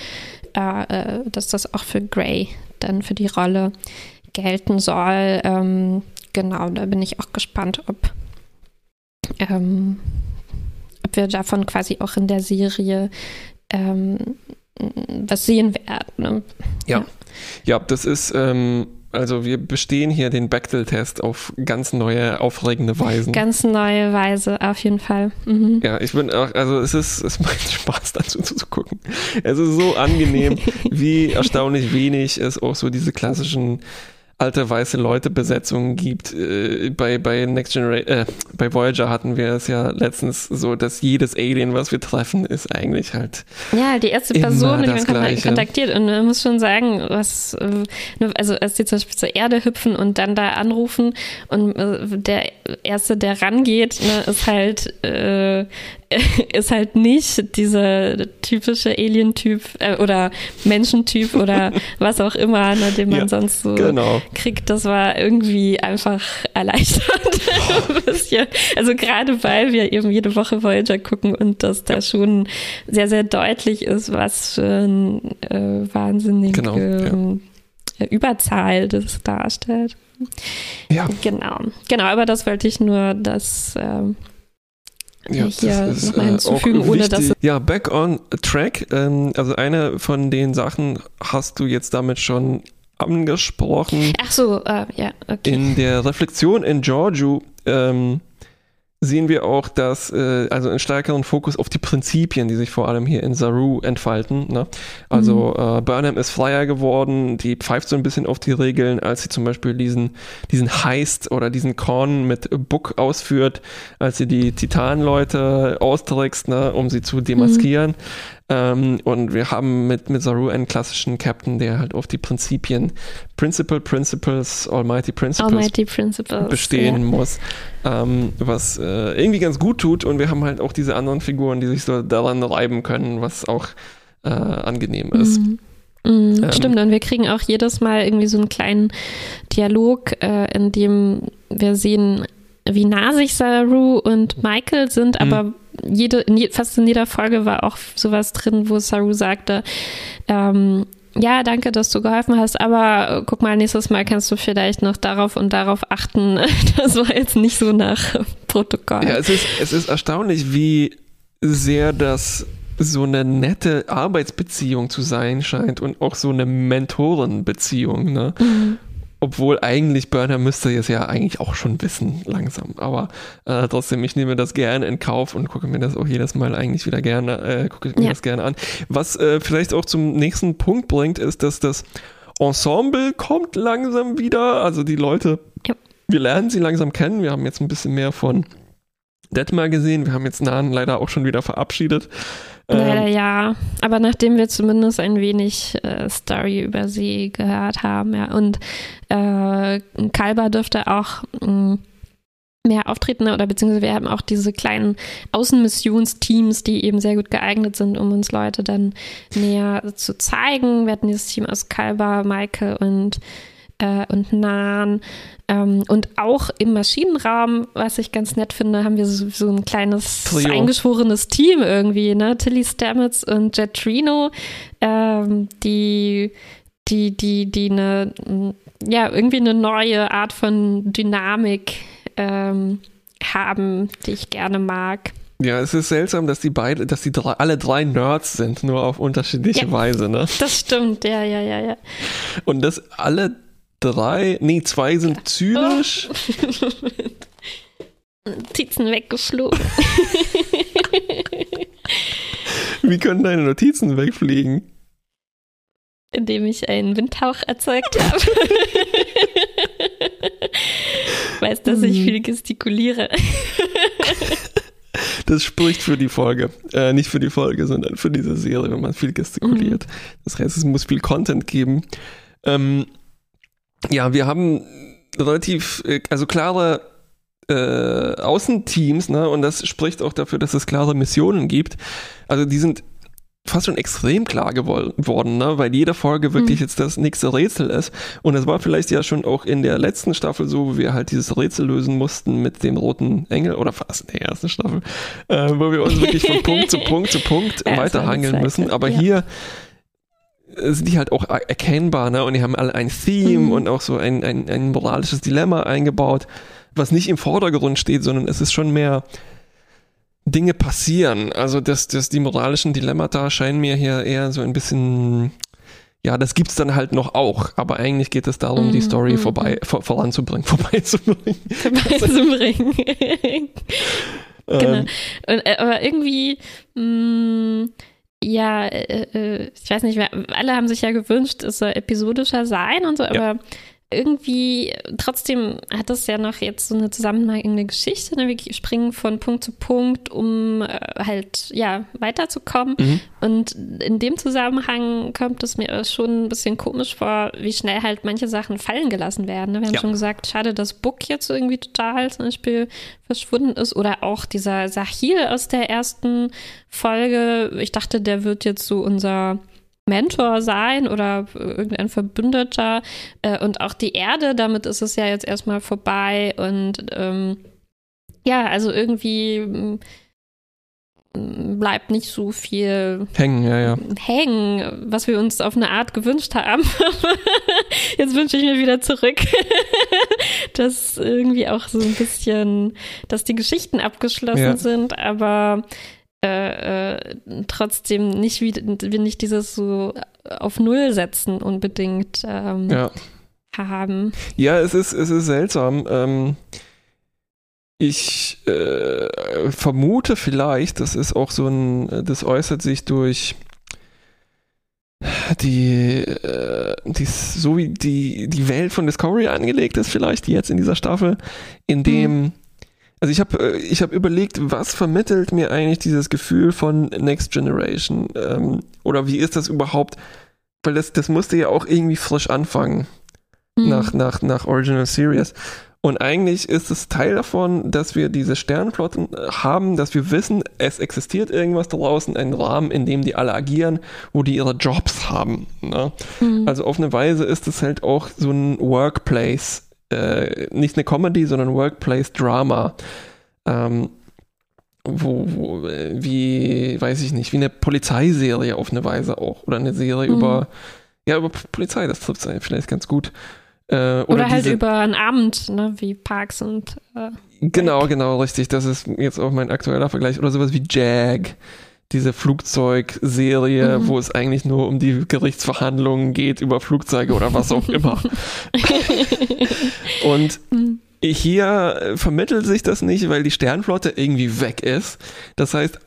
[SPEAKER 1] äh, dass das auch für Grey dann für die Rolle gelten soll. Ähm, genau, da bin ich auch gespannt, ob, ähm, ob wir davon quasi auch in der Serie ähm, was sehen werden. Ne?
[SPEAKER 2] Ja. ja. das ist, ähm, also wir bestehen hier den Bechtel-Test auf ganz neue, aufregende Weisen.
[SPEAKER 1] Ganz neue Weise, auf jeden Fall. Mhm.
[SPEAKER 2] Ja, ich bin auch, also es ist, es macht Spaß dazu zu gucken. Es ist so angenehm, <laughs> wie erstaunlich wenig es auch so diese klassischen alte weiße Leute Besetzungen gibt. Äh, bei, bei Next Generation, äh, bei Voyager hatten wir es ja letztens so, dass jedes Alien, was wir treffen, ist eigentlich halt.
[SPEAKER 1] Ja, die erste Person, die man Gleiche. kontaktiert. Und man muss schon sagen, was, äh, also als die zum Beispiel zur Erde hüpfen und dann da anrufen und äh, der Erste, der rangeht, ne, ist halt äh, <laughs> ist halt nicht dieser typische Alien-Typ äh, oder Menschentyp oder <laughs> was auch immer, ne, den man ja, sonst so genau. kriegt. Das war irgendwie einfach erleichternd. <laughs> ein bisschen. Also gerade weil wir eben jede Woche Voyager gucken und das da schon sehr, sehr deutlich ist, was für ein äh, wahnsinnige genau, ja. Ähm, Überzahl das darstellt.
[SPEAKER 2] Ja.
[SPEAKER 1] Genau. Genau, aber das wollte ich nur, dass ähm, ja, hier nochmal
[SPEAKER 2] äh,
[SPEAKER 1] hinzufügen, ohne dass
[SPEAKER 2] Ja, back on track. Ähm, also eine von den Sachen hast du jetzt damit schon angesprochen.
[SPEAKER 1] Ach so, äh, ja, okay.
[SPEAKER 2] In der Reflexion in Giorgio ähm, sehen wir auch, dass äh, also einen stärkeren Fokus auf die Prinzipien, die sich vor allem hier in Saru entfalten. Ne? Also mhm. äh, Burnham ist Flyer geworden, die pfeift so ein bisschen auf die Regeln, als sie zum Beispiel diesen, diesen Heist oder diesen Con mit Book ausführt, als sie die Titanleute austrickst, ne, um sie zu demaskieren. Mhm. Ähm, und wir haben mit, mit Saru einen klassischen Captain, der halt auf die Prinzipien, Principle, Principles, Almighty Principles,
[SPEAKER 1] Almighty Principles
[SPEAKER 2] bestehen ja. muss, ähm, was äh, irgendwie ganz gut tut. Und wir haben halt auch diese anderen Figuren, die sich so daran reiben können, was auch äh, angenehm ist.
[SPEAKER 1] Mhm. Mhm, ähm, stimmt, und wir kriegen auch jedes Mal irgendwie so einen kleinen Dialog, äh, in dem wir sehen, wie nah sich Saru und Michael sind, mhm. aber jede, in fast in jeder Folge war auch sowas drin, wo Saru sagte, ähm, ja, danke, dass du geholfen hast, aber guck mal, nächstes Mal kannst du vielleicht noch darauf und darauf achten. <laughs> Das war jetzt nicht so nach <laughs> Protokoll.
[SPEAKER 2] Ja, es ist, es ist erstaunlich, wie sehr das so eine nette Arbeitsbeziehung zu sein scheint und auch so eine Mentorenbeziehung, ne? Mhm. Obwohl eigentlich Burner müsste es ja eigentlich auch schon wissen, langsam. Aber äh, trotzdem, ich nehme das gerne in Kauf und gucke mir das auch jedes Mal eigentlich wieder gerne, äh, gucke mir ja. das gerne an. Was äh, vielleicht auch zum nächsten Punkt bringt, ist, dass das Ensemble kommt langsam wieder. Also die Leute, ja. wir lernen sie langsam kennen. Wir haben jetzt ein bisschen mehr von Detmar gesehen. Wir haben jetzt Nahen leider auch schon wieder verabschiedet.
[SPEAKER 1] Leider ja, aber nachdem wir zumindest ein wenig äh, Story über sie gehört haben, ja, und äh, Kalber dürfte auch mh, mm, mehr auftreten oder beziehungsweise wir haben auch diese kleinen Außenmissionsteams, die eben sehr gut geeignet sind, um uns Leute dann näher zu zeigen. Wir hatten dieses Team aus Kalber, Maike und äh, und Nahen. Ähm, und auch im Maschinenraum, was ich ganz nett finde, haben wir so, so ein kleines Trio. eingeschworenes Team irgendwie, ne? Tilly Stamets und Jet Trino, ähm, die, die, die, die eine, ja, irgendwie eine neue Art von Dynamik ähm, haben, die ich gerne mag.
[SPEAKER 2] Ja, es ist seltsam, dass die beide, dass die drei, alle drei Nerds sind, nur auf unterschiedliche ja, Weise, ne?
[SPEAKER 1] Das stimmt, ja, ja, ja, ja.
[SPEAKER 2] Und dass alle drei, nee, zwei sind zynisch. <laughs>
[SPEAKER 1] Notizen weggeflogen.
[SPEAKER 2] Wie können deine Notizen wegfliegen?
[SPEAKER 1] Indem ich einen Windhauch erzeugt <laughs> habe. weißt, dass ich hm. viel gestikuliere.
[SPEAKER 2] Das spricht für die Folge. Äh, nicht für die Folge, sondern für diese Serie, wenn man viel gestikuliert. Mhm. Das heißt, es muss viel Content geben. Ähm, ja, wir haben relativ, äh, also klare äh, Außenteams, ne? Und das spricht auch dafür, dass es klare Missionen gibt. Also die sind fast schon extrem klar geworden, ne? weil jede Folge wirklich mhm. jetzt das nächste Rätsel ist. Und es war vielleicht ja schon auch in der letzten Staffel so, wo wir halt dieses Rätsel lösen mussten mit dem roten Engel oder fast in der ersten Staffel, äh, wo wir uns wirklich von Punkt zu Punkt zu Punkt <laughs> ja, weiterhangeln müssen. Aber ja. hier sind die halt auch erkennbar, ne? Und die haben alle ein Theme mhm. und auch so ein, ein, ein moralisches Dilemma eingebaut, was nicht im Vordergrund steht, sondern es ist schon mehr Dinge passieren. Also das, das, die moralischen Dilemmata scheinen mir hier eher so ein bisschen, ja, das gibt's dann halt noch auch, aber eigentlich geht es darum, mm, die mhm, Story mm, vorbei, vor, voranzubringen, <laughs> vorbeizubringen. Vorbeizubringen.
[SPEAKER 1] genau. Ähm. Und, äh, aber irgendwie, mh, mm, ja, äh, äh, ich weiß nicht, alle haben sich ja gewünscht, es soll episodischer sein und so, aber ja irgendwie, trotzdem hat das ja noch jetzt so eine zusammenhängende Geschichte. Ne? Wir springen von Punkt zu Punkt, um äh, halt, ja, weiterzukommen. Mhm. Und in dem Zusammenhang kommt es mir schon ein bisschen komisch vor, wie schnell halt manche Sachen fallen gelassen werden. Ne? Wir haben ja. schon gesagt, schade, dass Book jetzt irgendwie total zum Beispiel verschwunden ist. Oder auch dieser Sahil aus der ersten Folge. Ich dachte, der wird jetzt so unser Mentor sein oder irgendein Verbündeter. Äh, und auch die Erde, damit ist es ja jetzt erstmal vorbei. Und ähm, ja, also irgendwie mm, bleibt nicht so viel
[SPEAKER 2] hängen, ja, ja.
[SPEAKER 1] hängen, was wir uns auf eine Art gewünscht haben. <laughs> Jetzt wünsche ich mir wieder zurück, <laughs> dass irgendwie auch so ein bisschen, dass die Geschichten abgeschlossen ja. sind, aber äh, äh, trotzdem nicht wie wir nicht dieses so auf Null setzen unbedingt ähm, ja. haben.
[SPEAKER 2] Ja, es ist, es ist seltsam. Ähm, ich äh, vermute vielleicht, das ist auch so ein, das äußert sich durch die, äh, die so wie die, die Welt von Discovery angelegt ist, vielleicht, die jetzt in dieser Staffel, in dem mhm also ich habe äh, ich hab überlegt, was vermittelt mir eigentlich dieses Gefühl von Next Generation? Ähm, oder wie ist das überhaupt? Weil das, das musste ja auch irgendwie frisch anfangen mhm. nach, nach, nach Original Series. Und eigentlich ist es Teil davon, dass wir diese Sternflotten äh, haben, dass wir wissen, es existiert irgendwas draußen, ein Rahmen, in dem die alle agieren, wo die ihre Jobs haben. Ne? Mhm. Also auf eine Weise ist es halt auch so ein Workplace äh, nicht eine Comedy, sondern Workplace Drama. Ähm, wo, wo, wie, weiß ich nicht, wie eine Polizeiserie auf eine Weise auch. Oder eine Serie mhm. über, ja, über Polizei, das trifft es vielleicht ganz gut.
[SPEAKER 1] Äh, oder, oder halt diese, über einen Abend, ne, wie Parks und. Äh,
[SPEAKER 2] genau, genau, richtig. Das ist jetzt auch mein aktueller Vergleich. Oder sowas wie Jag diese Flugzeugserie, mhm. wo es eigentlich nur um die Gerichtsverhandlungen geht über Flugzeuge oder was auch immer. <laughs> Und mhm. hier vermittelt sich das nicht, weil die Sternflotte irgendwie weg ist. Das heißt,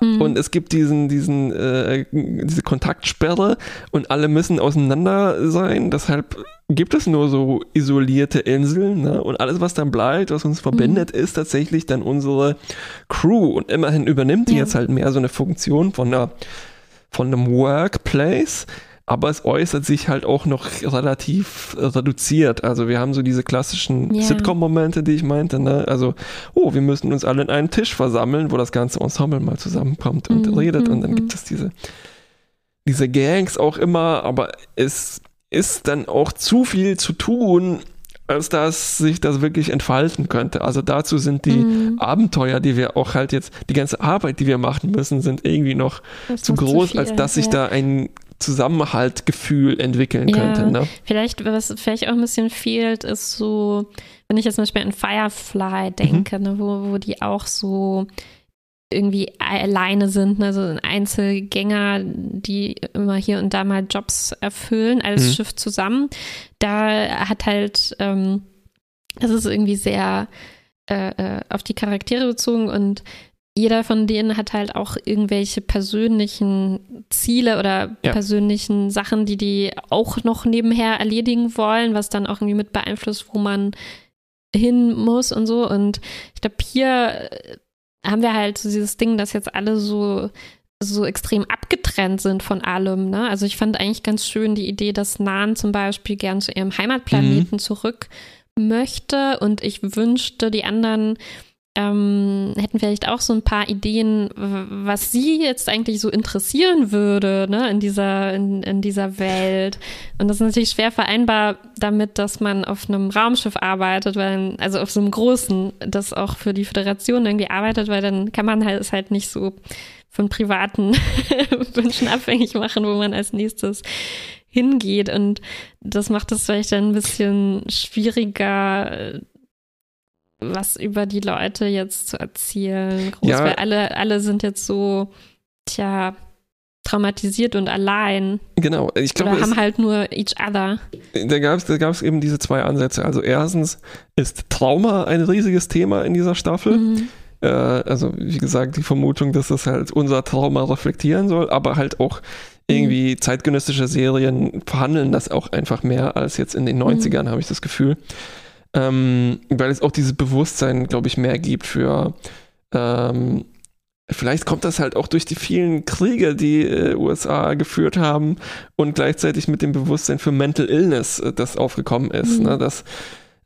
[SPEAKER 2] mhm. und es gibt diesen, diesen, äh, diese Kontaktsperre und alle müssen auseinander sein. Deshalb gibt es nur so isolierte Inseln ne? und alles, was dann bleibt, was uns verbindet, mhm. ist tatsächlich dann unsere Crew und immerhin übernimmt die ja. jetzt halt mehr so eine Funktion von einer von einem Workplace aber es äußert sich halt auch noch relativ reduziert. Also wir haben so diese klassischen yeah. Sitcom-Momente, die ich meinte. Ne? Also, oh, wir müssen uns alle in einen Tisch versammeln, wo das ganze Ensemble mal zusammenkommt und mm, redet. Und dann mm, gibt es diese, diese Gangs auch immer, aber es ist dann auch zu viel zu tun, als dass sich das wirklich entfalten könnte. Also dazu sind die mm. Abenteuer, die wir auch halt jetzt, die ganze Arbeit, die wir machen müssen, sind irgendwie noch zu groß, zu viel, als dass sich ja. da ein Zusammenhaltgefühl entwickeln ja, könnte. Ne?
[SPEAKER 1] Vielleicht, was vielleicht auch ein bisschen fehlt, ist so, wenn ich jetzt zum Beispiel an Firefly denke, mhm. ne, wo, wo die auch so irgendwie alleine sind, ne, so Einzelgänger, die immer hier und da mal Jobs erfüllen als mhm. Schiff zusammen. Da hat halt, ähm, das ist irgendwie sehr äh, äh auf die Charaktere bezogen und jeder von denen hat halt auch irgendwelche persönlichen Ziele oder ja. persönlichen Sachen, die die auch noch nebenher erledigen wollen, was dann auch irgendwie mit beeinflusst, wo man hin muss und so. Und ich glaube, hier äh, haben wir halt so dieses Ding, dass jetzt alle so so extrem abgetrennt sind von allem. Ne? Also ich fand eigentlich ganz schön die Idee, dass Nan zum Beispiel gern zu ihrem Heimatplaneten mhm. zurück möchte und ich wünschte, die anderen ähm, hätten vielleicht auch so ein paar Ideen, was sie jetzt eigentlich so interessieren würde, ne, in dieser, in, in dieser Welt. Und das ist natürlich schwer vereinbar damit, dass man auf einem Raumschiff arbeitet, weil, also auf so einem großen, das auch für die Föderation irgendwie arbeitet, weil dann kann man halt es halt nicht so von privaten <laughs> Wünschen abhängig machen, wo man als nächstes hingeht. Und das macht es vielleicht ein bisschen schwieriger, was über die Leute jetzt zu erzählen. Groß, ja. weil alle, alle sind jetzt so, tja, traumatisiert und allein.
[SPEAKER 2] Genau, ich glaube.
[SPEAKER 1] Oder haben halt nur each other.
[SPEAKER 2] Da gab es da gab's eben diese zwei Ansätze. Also erstens ist Trauma ein riesiges Thema in dieser Staffel. Mhm. Äh, also wie gesagt, die Vermutung, dass das halt unser Trauma reflektieren soll, aber halt auch irgendwie mhm. zeitgenössische Serien verhandeln das auch einfach mehr als jetzt in den 90ern, mhm. habe ich das Gefühl ähm, weil es auch dieses Bewusstsein, glaube ich, mehr gibt für ähm, Vielleicht kommt das halt auch durch die vielen Kriege, die äh, USA geführt haben und gleichzeitig mit dem Bewusstsein für Mental Illness, äh, das aufgekommen ist, mhm. ne? dass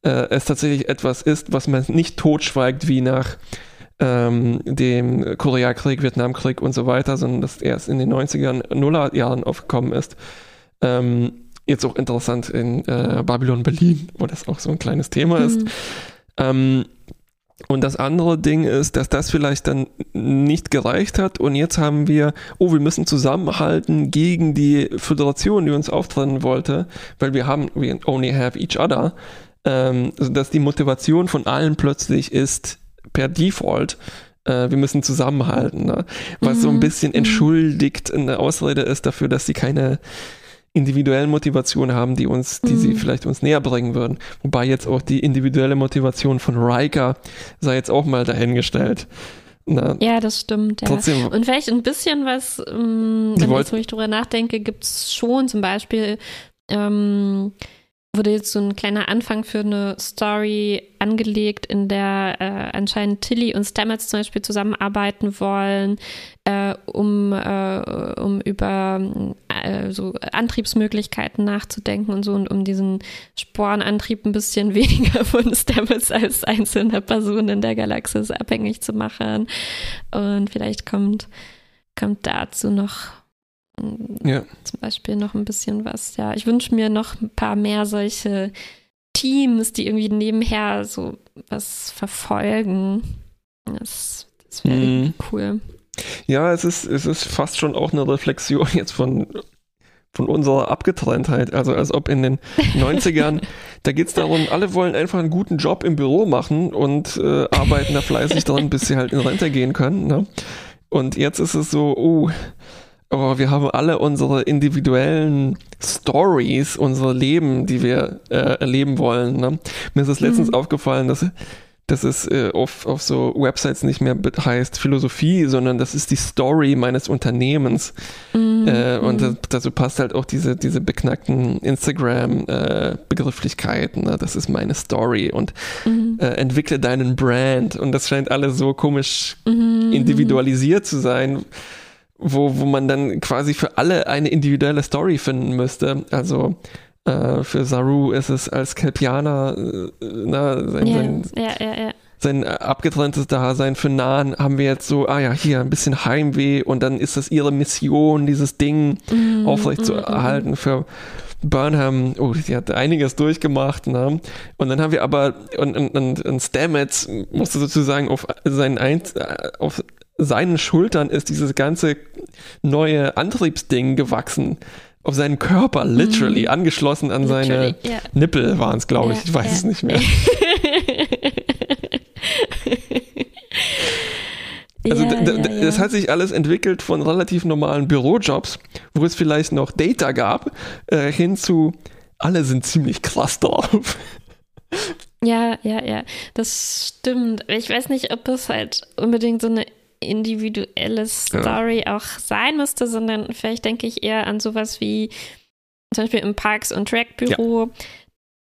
[SPEAKER 2] äh, es tatsächlich etwas ist, was man nicht totschweigt wie nach ähm, dem Koreakrieg, Vietnamkrieg und so weiter, sondern das erst in den 90ern, Nullerjahren aufgekommen ist. Ähm, jetzt auch interessant in äh, Babylon Berlin, wo das auch so ein kleines Thema mhm. ist. Ähm, und das andere Ding ist, dass das vielleicht dann nicht gereicht hat und jetzt haben wir, oh, wir müssen zusammenhalten gegen die Föderation, die uns auftrennen wollte, weil wir haben, we only have each other, ähm, dass die Motivation von allen plötzlich ist per Default, äh, wir müssen zusammenhalten, ne? was mhm. so ein mhm. bisschen mhm. entschuldigt eine Ausrede ist dafür, dass sie keine individuellen Motivationen haben, die uns, die mhm. sie vielleicht uns näher bringen würden. Wobei jetzt auch die individuelle Motivation von Riker sei jetzt auch mal dahingestellt.
[SPEAKER 1] Na, ja, das stimmt. Ja. Trotzdem, Und vielleicht ein bisschen was, ähm, wenn ich, ich drüber nachdenke, gibt es schon zum Beispiel ähm, wurde jetzt so ein kleiner Anfang für eine Story angelegt, in der äh, anscheinend Tilly und Stamets zum Beispiel zusammenarbeiten wollen, äh, um, äh, um über äh, so Antriebsmöglichkeiten nachzudenken und so und um diesen Sporenantrieb ein bisschen <laughs> weniger von Stamets als einzelner Person in der Galaxis abhängig zu machen. Und vielleicht kommt, kommt dazu noch ja. Zum Beispiel noch ein bisschen was. Ja, ich wünsche mir noch ein paar mehr solche Teams, die irgendwie nebenher so was verfolgen. Das, das wäre mhm. cool.
[SPEAKER 2] Ja, es ist, es ist fast schon auch eine Reflexion <laughs> jetzt von, von unserer Abgetrenntheit. Also als ob in den <laughs> 90ern, da geht es darum, alle wollen einfach einen guten Job im Büro machen und äh, arbeiten da fleißig dran, bis sie halt in Rente gehen können. Ne? Und jetzt ist es so, oh, aber wir haben alle unsere individuellen Stories, unsere Leben, die wir äh, erleben wollen. Ne? Mir ist es letztens mhm. aufgefallen, dass dass es äh, auf, auf so Websites nicht mehr heißt Philosophie, sondern das ist die Story meines Unternehmens. Mm, äh, und mm. dazu passt halt auch diese, diese beknackten Instagram-Begrifflichkeiten. Äh, ne? Das ist meine Story und mm. entwickle deinen Brand. Und das scheint alles so komisch mm-hmm. individualisiert zu sein wo, wo man dann quasi für alle eine individuelle Story finden müsste. Also äh, für Saru ist es als Kelpianer äh, na, sein,
[SPEAKER 1] ja, sein, ja, ja,
[SPEAKER 2] sein abgetrenntes Dasein für Nahen haben wir jetzt so, ah ja, hier ein bisschen Heimweh und dann ist das ihre Mission, dieses Ding mm, aufrecht mm, zu erhalten. Mm. Für Burnham, oh, sie hat einiges durchgemacht, ne? Und dann haben wir aber, und, und, und, Stamets musste sozusagen auf seinen, Ein auf seinen Schultern ist dieses ganze neue Antriebsding gewachsen auf seinen Körper, literally, mhm. angeschlossen an literally, seine yeah. Nippel waren es, glaube ich. ich weiß yeah. es nicht mehr. <laughs> also ja, ja, das hat sich alles entwickelt von relativ normalen Bürojobs, wo es vielleicht noch Data gab, äh, hin zu alle sind ziemlich krass drauf.
[SPEAKER 1] Ja, ja, ja, das stimmt. Ich weiß nicht, ob es halt unbedingt so eine individuelle Story ja. auch sein müsste, sondern vielleicht denke ich eher an sowas wie zum Beispiel im Parks- und Track-Büro ja.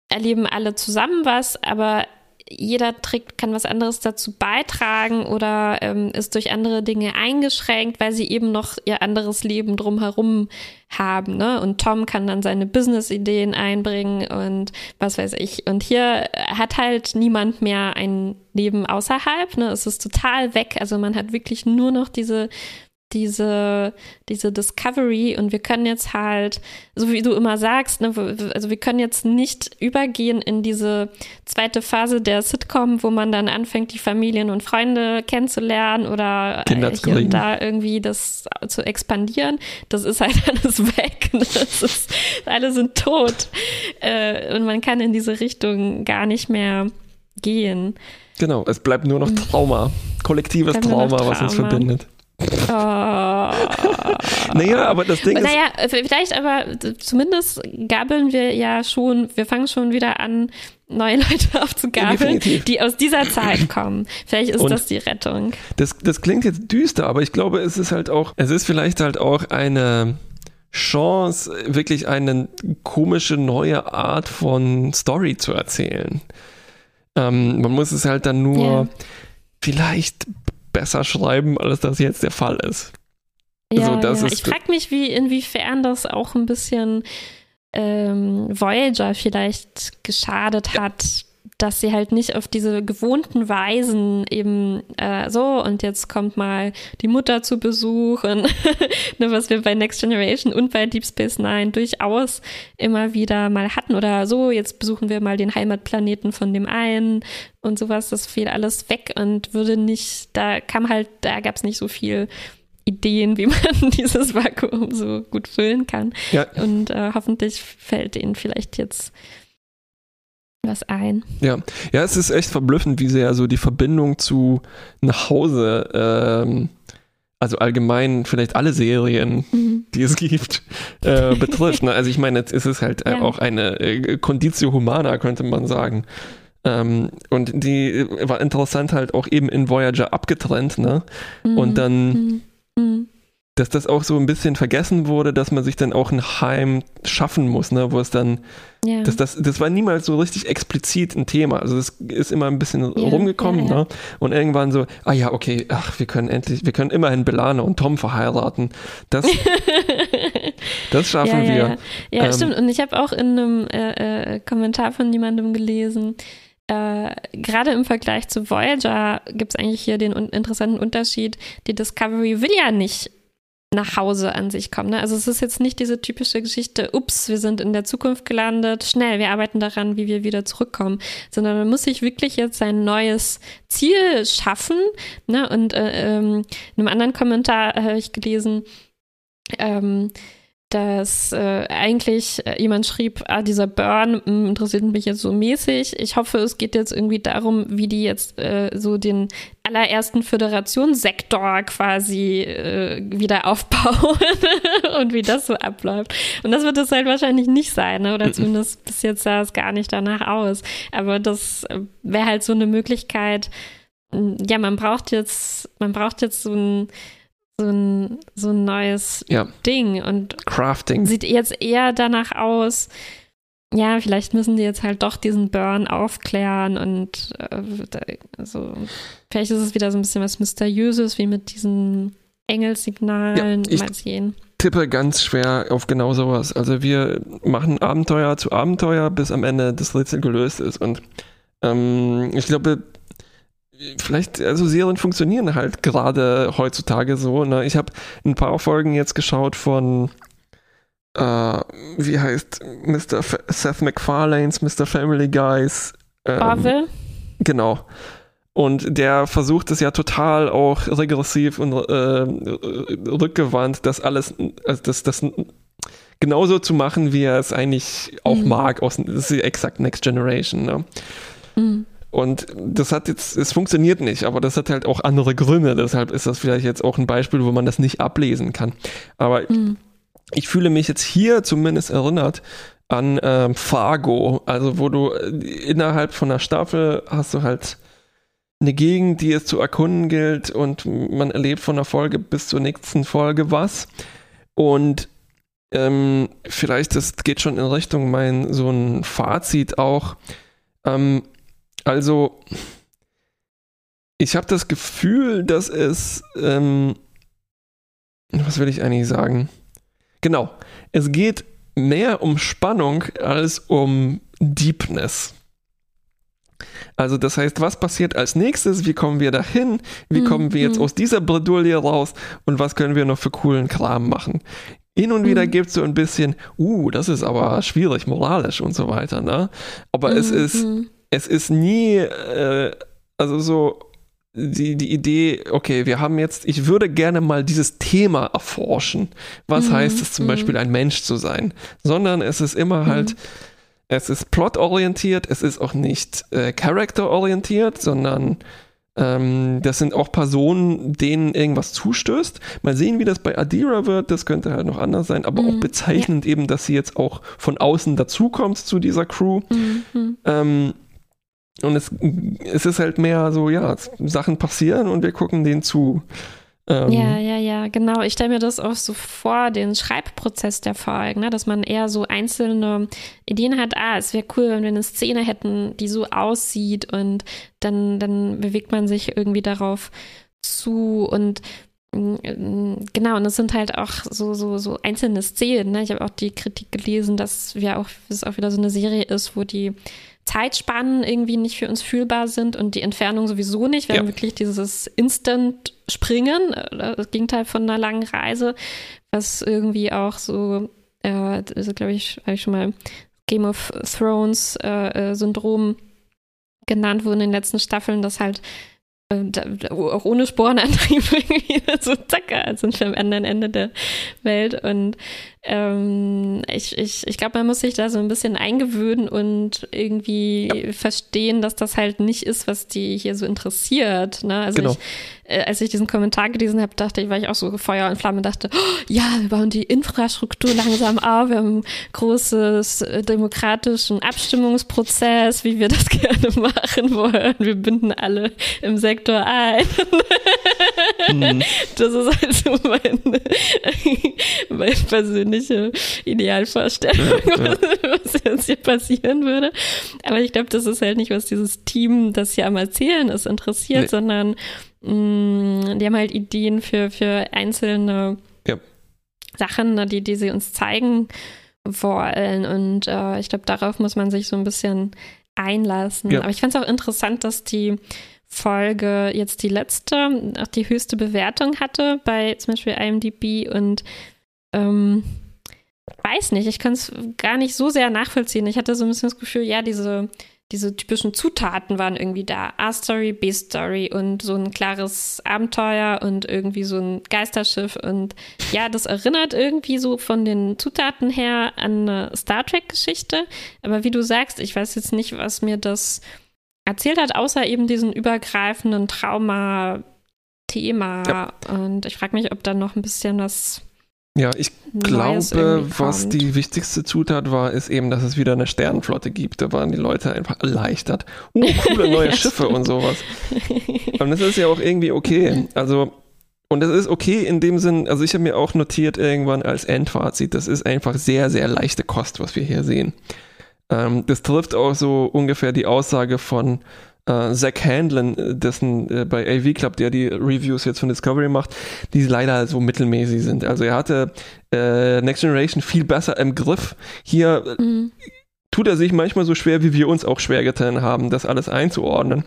[SPEAKER 1] erleben alle zusammen was, aber jeder trägt, kann was anderes dazu beitragen oder ähm, ist durch andere Dinge eingeschränkt, weil sie eben noch ihr anderes Leben drumherum haben. Ne? Und Tom kann dann seine Business-Ideen einbringen und was weiß ich. Und hier hat halt niemand mehr ein Leben außerhalb. Ne? Es ist total weg. Also man hat wirklich nur noch diese diese, diese Discovery und wir können jetzt halt, so wie du immer sagst, ne, also wir können jetzt nicht übergehen in diese zweite Phase der Sitcom, wo man dann anfängt, die Familien und Freunde kennenzulernen oder hier und da irgendwie das zu expandieren. Das ist halt <laughs> alles weg. Ne? Ist, alle sind tot. Äh, und man kann in diese Richtung gar nicht mehr gehen.
[SPEAKER 2] Genau, es bleibt nur noch mhm. Trauma. Kollektives Trauma, Trauma, was uns verbindet. Oh. naja, aber das Ding
[SPEAKER 1] naja, ist. Naja, vielleicht aber zumindest gabeln wir ja schon, wir fangen schon wieder an, neue <laughs> Leute aufzugabeln, ja, die aus dieser Zeit <clears throat> kommen. Vielleicht ist Und das die Rettung.
[SPEAKER 2] Das, das klingt jetzt düster, aber ich glaube, es ist halt auch, es ist vielleicht halt auch eine Chance, wirklich eine komische neue Art von Story zu erzählen. Ähm, man muss es halt dann nur yeah. vielleicht besser schreiben, als das jetzt der Fall ist.
[SPEAKER 1] Ja, also, ja. ich frage mich, wie inwiefern das auch ein bisschen ähm, Voyager vielleicht geschadet hat, dass sie halt nicht auf diese gewohnten Weisen eben äh, so und jetzt kommt mal die Mutter zu Besuch und <laughs> ne, was wir bei Next Generation und bei Deep Space Nine durchaus immer wieder mal hatten oder so, jetzt besuchen wir mal den Heimatplaneten von dem einen und sowas, das fiel alles weg und würde nicht, da kam halt, da gab es nicht so viel Ideen, wie <laughs> man dieses Vakuum so gut füllen kann. Ja. Und äh, hoffentlich fällt ihnen vielleicht jetzt was ein.
[SPEAKER 2] Ja, ja, es ist echt verblüffend, wie sehr so die Verbindung zu nach Hause, ähm, also allgemein vielleicht alle Serien, mhm. die es gibt, äh, <laughs> betrifft. Ne? Also ich meine, jetzt ist es halt ja. auch eine äh, Conditio Humana, könnte man sagen. Ähm, und die war interessant halt auch eben in Voyager abgetrennt, ne? Mhm. Und dann mhm. mhm dass das auch so ein bisschen vergessen wurde, dass man sich dann auch ein Heim schaffen muss, ne, wo es dann, ja. dass das, das war niemals so richtig explizit ein Thema. Also das ist immer ein bisschen ja, rumgekommen, ja, ne? Und irgendwann so, ah ja, okay, ach, wir können endlich, wir können immerhin Belane und Tom verheiraten. Das, <laughs> das schaffen wir.
[SPEAKER 1] Ja, ähm, stimmt. Und ich habe auch in einem äh, äh, Kommentar von jemandem gelesen, äh, gerade im Vergleich zu Voyager gibt es eigentlich hier den un interessanten Unterschied, die Discovery will ja nicht nach Hause an sich kommen. Ne? Also es ist jetzt nicht diese typische Geschichte, ups, wir sind in der Zukunft gelandet, schnell, wir arbeiten daran, wie wir wieder zurückkommen, sondern man muss sich wirklich jetzt ein neues Ziel schaffen. Ne? Und äh, ähm, in einem anderen Kommentar habe ich gelesen, ähm, dass äh, eigentlich äh, jemand schrieb, ah, dieser Burn mh, hm, interessiert mich jetzt so mäßig. Ich hoffe, es geht jetzt irgendwie darum, wie die jetzt äh, so den allerersten Föderationssektor quasi äh, wieder aufbauen <laughs> und wie das so abläuft. Und das wird es halt wahrscheinlich nicht sein, ne? oder zumindest bis jetzt sah es gar nicht danach aus. Aber das äh, wäre halt so eine Möglichkeit, hm, ja, man braucht jetzt, man braucht jetzt so ein so ein, so ein neues ja. Ding und
[SPEAKER 2] Crafting.
[SPEAKER 1] Sieht jetzt eher danach aus, ja, vielleicht müssen die jetzt halt doch diesen Burn aufklären und äh, also vielleicht ist es wieder so ein bisschen was Mysteriöses, wie mit diesen Engelsignalen. Ja, mal sehen.
[SPEAKER 2] tippe ganz schwer auf genau sowas. Also wir machen Abenteuer zu Abenteuer, bis am Ende das Rätsel gelöst ist. Und ähm, ich glaube, vielleicht, also Serien funktionieren halt gerade heutzutage so. Ne? Ich habe ein paar Folgen jetzt geschaut von, äh, wie heißt Mr. F Seth MacFarlane's Mr. Family Guys.
[SPEAKER 1] Ähm, Orville?
[SPEAKER 2] Genau. Und der versucht es ja total auch regressiv und äh, rückgewandt, das alles, also das, das genauso zu machen, wie er es eigentlich auch mhm. mag. Aus, das ist exakt Next Generation. Ne? Mhm. Und das hat jetzt, es funktioniert nicht, aber das hat halt auch andere Gründe. Deshalb ist das vielleicht jetzt auch ein Beispiel, wo man das nicht ablesen kann. Aber mhm. ich fühle mich jetzt hier zumindest erinnert an ähm, Fargo, also wo du äh, innerhalb von einer Staffel hast du halt eine Gegend, die es zu erkunden gilt und man erlebt von der Folge bis zur nächsten Folge was. Und ähm, vielleicht, das geht schon in Richtung mein so ein Fazit auch. Ähm, also, ich habe das Gefühl, dass es, ähm, was will ich eigentlich sagen? Genau, es geht mehr um Spannung als um Deepness. Also das heißt, was passiert als nächstes? Wie kommen wir dahin? Wie mhm. kommen wir jetzt mhm. aus dieser Bredouille raus? Und was können wir noch für coolen Kram machen? Hin und wieder mhm. gibt es so ein bisschen, uh, das ist aber schwierig moralisch und so weiter, ne? Aber mhm. es ist mhm es ist nie, äh, also so die, die Idee, okay, wir haben jetzt, ich würde gerne mal dieses Thema erforschen. Was mhm. heißt es zum mhm. Beispiel, ein Mensch zu sein? Sondern es ist immer mhm. halt, es ist plotorientiert, es ist auch nicht äh, characterorientiert, sondern ähm, das sind auch Personen, denen irgendwas zustößt. Mal sehen, wie das bei Adira wird. Das könnte halt noch anders sein, aber mhm. auch bezeichnend ja. eben, dass sie jetzt auch von außen dazukommt zu dieser Crew. Mhm. Ähm, und es, es ist halt mehr so, ja, Sachen passieren und wir gucken denen zu.
[SPEAKER 1] Ähm, ja, ja, ja, genau. Ich stelle mir das auch so vor, den Schreibprozess der Folgen, ne? dass man eher so einzelne Ideen hat. Ah, es wäre cool, wenn wir eine Szene hätten, die so aussieht und dann, dann bewegt man sich irgendwie darauf zu und mm, Genau, und es sind halt auch so, so, so einzelne Szenen. Ne? Ich habe auch die Kritik gelesen, dass wir auch, dass es auch wieder so eine Serie ist, wo die Zeitspannen irgendwie nicht für uns fühlbar sind und die Entfernung sowieso nicht. Wir ja. haben wirklich dieses Instant-Springen, äh, das Gegenteil von einer langen Reise, was irgendwie auch so, äh, also glaube ich, habe ich schon mal Game of Thrones äh, äh, Syndrom genannt wurde in den letzten Staffeln, dass halt auch ohne Sporenantrieb <laughs> irgendwie so zack, sind wir am anderen Ende der Welt. Und ähm, ich, ich, ich glaube, man muss sich da so ein bisschen eingewöhnen und irgendwie ja. verstehen, dass das halt nicht ist, was die hier so interessiert. Ne? Also genau. ich, äh, als ich diesen Kommentar gelesen habe, dachte ich, war ich auch so Feuer und Flamme, dachte, oh, ja, wir bauen die Infrastruktur langsam auf, wir haben einen großes äh, demokratischen Abstimmungsprozess, wie wir das <laughs> gerne machen wollen. Wir binden alle im Sektor ein. Mhm. Das ist halt so meine, <laughs> meine persönliche Idealvorstellung, ja, ja. was jetzt hier passieren würde. Aber ich glaube, das ist halt nicht, was dieses Team, das hier am Erzählen ist, interessiert, nee. sondern mh, mm, die haben halt Ideen für, für einzelne ja. Sachen, ne, die, die sie uns zeigen wollen. Und äh, ich glaube, darauf muss man sich so ein bisschen einlassen. Ja. Aber ich fand es auch interessant, dass die Folge jetzt die letzte, auch die höchste Bewertung hatte bei zum Beispiel IMDb und ähm, weiß nicht, ich kann es gar nicht so sehr nachvollziehen. Ich hatte so ein bisschen das Gefühl, ja, diese diese typischen Zutaten waren irgendwie da. A-Story, B-Story und so ein klares Abenteuer und irgendwie so ein Geisterschiff. Und ja, das erinnert irgendwie so von den Zutaten her an eine Star Trek-Geschichte. Aber wie du sagst, ich weiß jetzt nicht, was mir das erzählt hat, außer eben diesen übergreifenden Trauma-Thema. Ja. Und ich frage mich, ob da noch ein bisschen was
[SPEAKER 2] ja, ich glaube, was die wichtigste Zutat war, ist eben, dass es wieder eine Sternenflotte gibt. Da waren die Leute einfach erleichtert. Oh, coole neue <laughs> Schiffe und sowas. <laughs> Und das ist ja auch irgendwie okay. Also, und das ist okay in dem Sinn, also ich habe mir auch notiert irgendwann als Endfazit, das ist einfach sehr, sehr leichte Kost, was wir hier sehen. Ähm, das trifft auch so ungefähr die Aussage von äh, Zach Handlin, äh, dessen äh, bei AV Club, der die Reviews jetzt von Discovery macht, die leider so mittelmäßig sind. Also er hatte äh, Next Generation viel besser im Griff. Hier äh, mhm. tut er sich manchmal so schwer, wie wir uns auch schwer getan haben, das alles einzuordnen.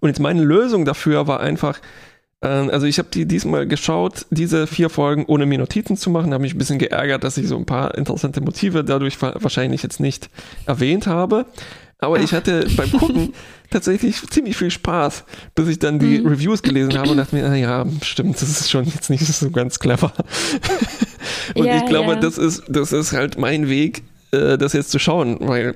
[SPEAKER 2] Und jetzt meine Lösung dafür war einfach, ähm, also ich habe die diesmal geschaut, diese vier Folgen ohne mir Notizen zu machen, habe mich ein bisschen geärgert, dass ich so ein paar interessante Motive dadurch wahrscheinlich jetzt nicht erwähnt habe. Aber ich hatte beim Gucken <laughs> tatsächlich ziemlich viel Spaß, bis ich dann die mhm. Reviews gelesen habe und dachte mir, <clears throat> naja, stimmt, das ist schon jetzt nicht so ganz clever. <laughs> und ja, ich glaube, ja. das ist, das ist halt mein Weg, äh, das jetzt zu schauen, weil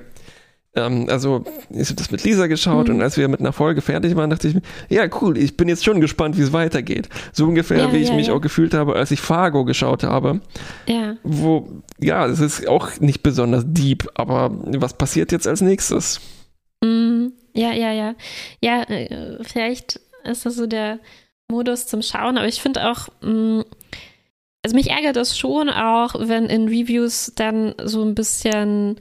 [SPEAKER 2] ähm, also, ich habe das mit Lisa geschaut mhm. und als wir mit einer Folge fertig waren, dachte ich mir, ja, cool, ich bin jetzt schon gespannt, wie es weitergeht. So ungefähr, ja, wie ich mich auch gefühlt habe, als ich Fargo geschaut habe. Ja. Wo, ja, es ist auch nicht besonders deep, aber was passiert jetzt als nächstes?
[SPEAKER 1] Mhm. Ja, ja, ja. Ja, äh, vielleicht ist das so der Modus zum Schauen, aber ich finde auch, mh, mm, also mich ärgert das schon auch, wenn in Reviews dann so ein bisschen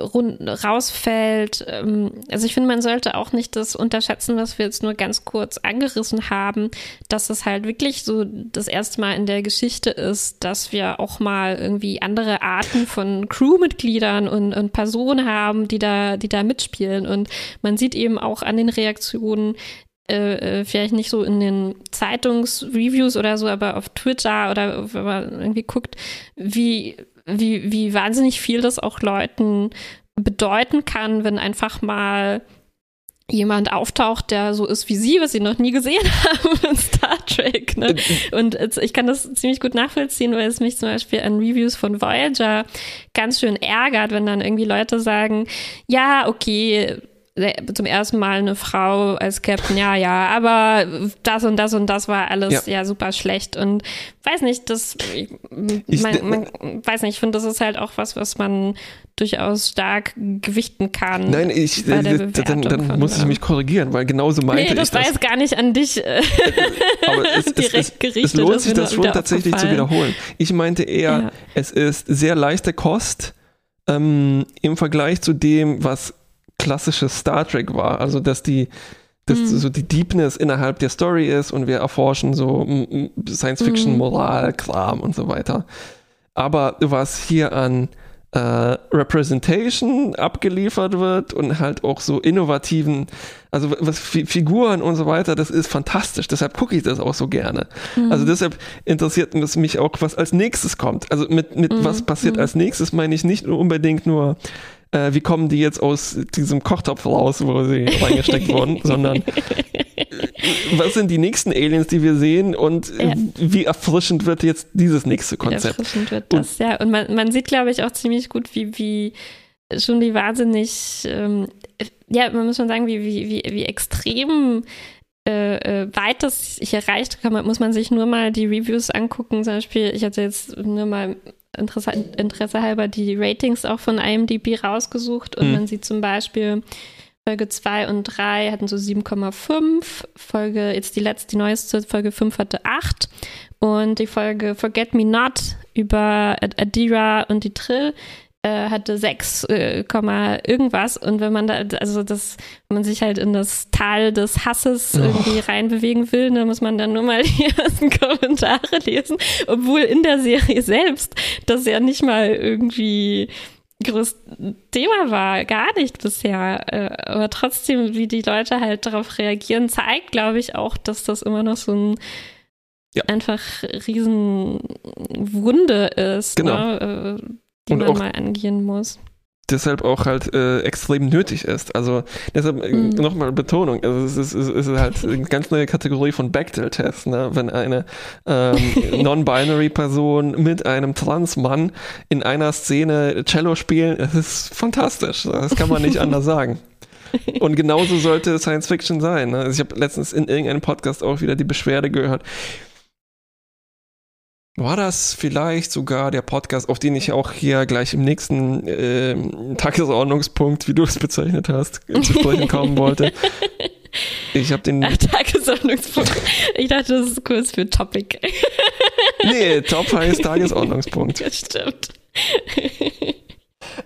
[SPEAKER 1] rausfällt. Ähm, also ich finde, man sollte auch nicht das unterschätzen, was wir jetzt nur ganz kurz angerissen haben, dass es halt wirklich so das erste Mal in der Geschichte ist, dass wir auch mal irgendwie andere Arten von Crewmitgliedern und, und Personen haben, die da, die da mitspielen. Und man sieht eben auch an den Reaktionen, äh, äh vielleicht nicht so in den Zeitungsreviews oder so, aber auf Twitter oder wenn man irgendwie guckt, wie wie, wie wahnsinnig viel das auch Leuten bedeuten kann, wenn einfach mal jemand auftaucht, der so ist wie sie, was sie noch nie gesehen <laughs> haben in Star Trek. Ne? <laughs> Und ich kann das ziemlich gut nachvollziehen, weil es mich zum Beispiel an Reviews von Voyager ganz schön ärgert, wenn dann irgendwie Leute sagen, ja, okay, zum ersten Mal eine Frau als Captain, ja, ja, aber das und das und das war alles ja, ja super schlecht und weiß nicht, das, ich, man, weiß nicht, ich finde, das ist halt auch was, was man durchaus stark gewichten kann.
[SPEAKER 2] Nein, ich, dann, dann muss ich mich korrigieren, weil genauso meinte nee,
[SPEAKER 1] das
[SPEAKER 2] ich das.
[SPEAKER 1] war jetzt gar nicht an dich äh, <laughs>
[SPEAKER 2] aber es, direkt es, gerichtet. Es lohnt sich, das schon tatsächlich zu wiederholen. Ich meinte eher, ja. es ist sehr leichte Kost ähm, im Vergleich zu dem, was klassisches Star Trek war. Also, dass die, dass mhm. so die Deepness innerhalb der Story ist und wir erforschen so Science-Fiction, mhm. Moral, Kram und so weiter. Aber was hier an äh, Representation abgeliefert wird und halt auch so innovativen, also was Figuren und so weiter, das ist fantastisch. Deshalb gucke ich das auch so gerne. Mhm. Also deshalb interessiert es mich auch, was als nächstes kommt. Also mit, mit mhm. was passiert mhm. als nächstes meine ich nicht unbedingt nur äh, wie kommen die jetzt aus diesem Kochtopf raus, wo sie reingesteckt <laughs> wurden, sondern äh, was sind die nächsten Aliens, die wir sehen und ja. wie erfrischend wird jetzt dieses nächste Konzept? Wie erfrischend
[SPEAKER 1] wird das, und, ja. Und man, man sieht, glaube ich, auch ziemlich gut, wie, wie schon die wahnsinnig, ähm, ja, man muss schon sagen, wie, wie, wie, wie extrem äh, äh weit das hier erreicht, kann man, muss man sich nur mal die Reviews angucken. Zum Beispiel, ich hatte jetzt nur mal Interesse, Interesse halber die Ratings auch von IMDb rausgesucht und mhm. man sieht zum Beispiel Folge 2 und 3 hatten so 7,5, Folge, jetzt die letzte, die neueste, Folge 5 hatte 8 und die Folge Forget Me Not über Adira und die Trill äh, hatte 6, äh, irgendwas und wenn man da, also das, wenn man sich halt in das Tal des Hasses oh. irgendwie reinbewegen will, dann muss man dann nur mal <laughs> die ersten Kommentare lesen, obwohl in der Serie selbst das ja nicht mal irgendwie großes Thema war, gar nicht bisher. Äh, aber trotzdem, wie die Leute halt darauf reagieren, zeigt, glaube ich, auch, dass das immer noch so ein ja. einfach Riesenwunde ist. Genau. Ne? Die und man auch, mal angehen muss.
[SPEAKER 2] deshalb auch halt äh, extrem nötig ist. Also deshalb äh, mhm. nochmal Betonung, also es ist, es ist halt eine ganz neue Kategorie von Bechdel-Test, ne? wenn eine ähm, <laughs> Non-Binary-Person mit einem Trans-Mann in einer Szene Cello spielen, es ist fantastisch, das kann man nicht <laughs> anders sagen. Und genauso sollte Science Fiction sein. Ne? Also ich habe letztens in irgendeinem Podcast auch wieder die Beschwerde gehört, war das vielleicht sogar der Podcast, auf den ich auch hier gleich im nächsten äh, Tagesordnungspunkt, wie du es bezeichnet hast, zu sprechen kommen wollte? Ich habe den.
[SPEAKER 1] Ach, Tagesordnungspunkt. Ich dachte, das ist kurz für Topic.
[SPEAKER 2] nee, Top heißt Tagesordnungspunkt. <laughs>
[SPEAKER 1] Das stimmt.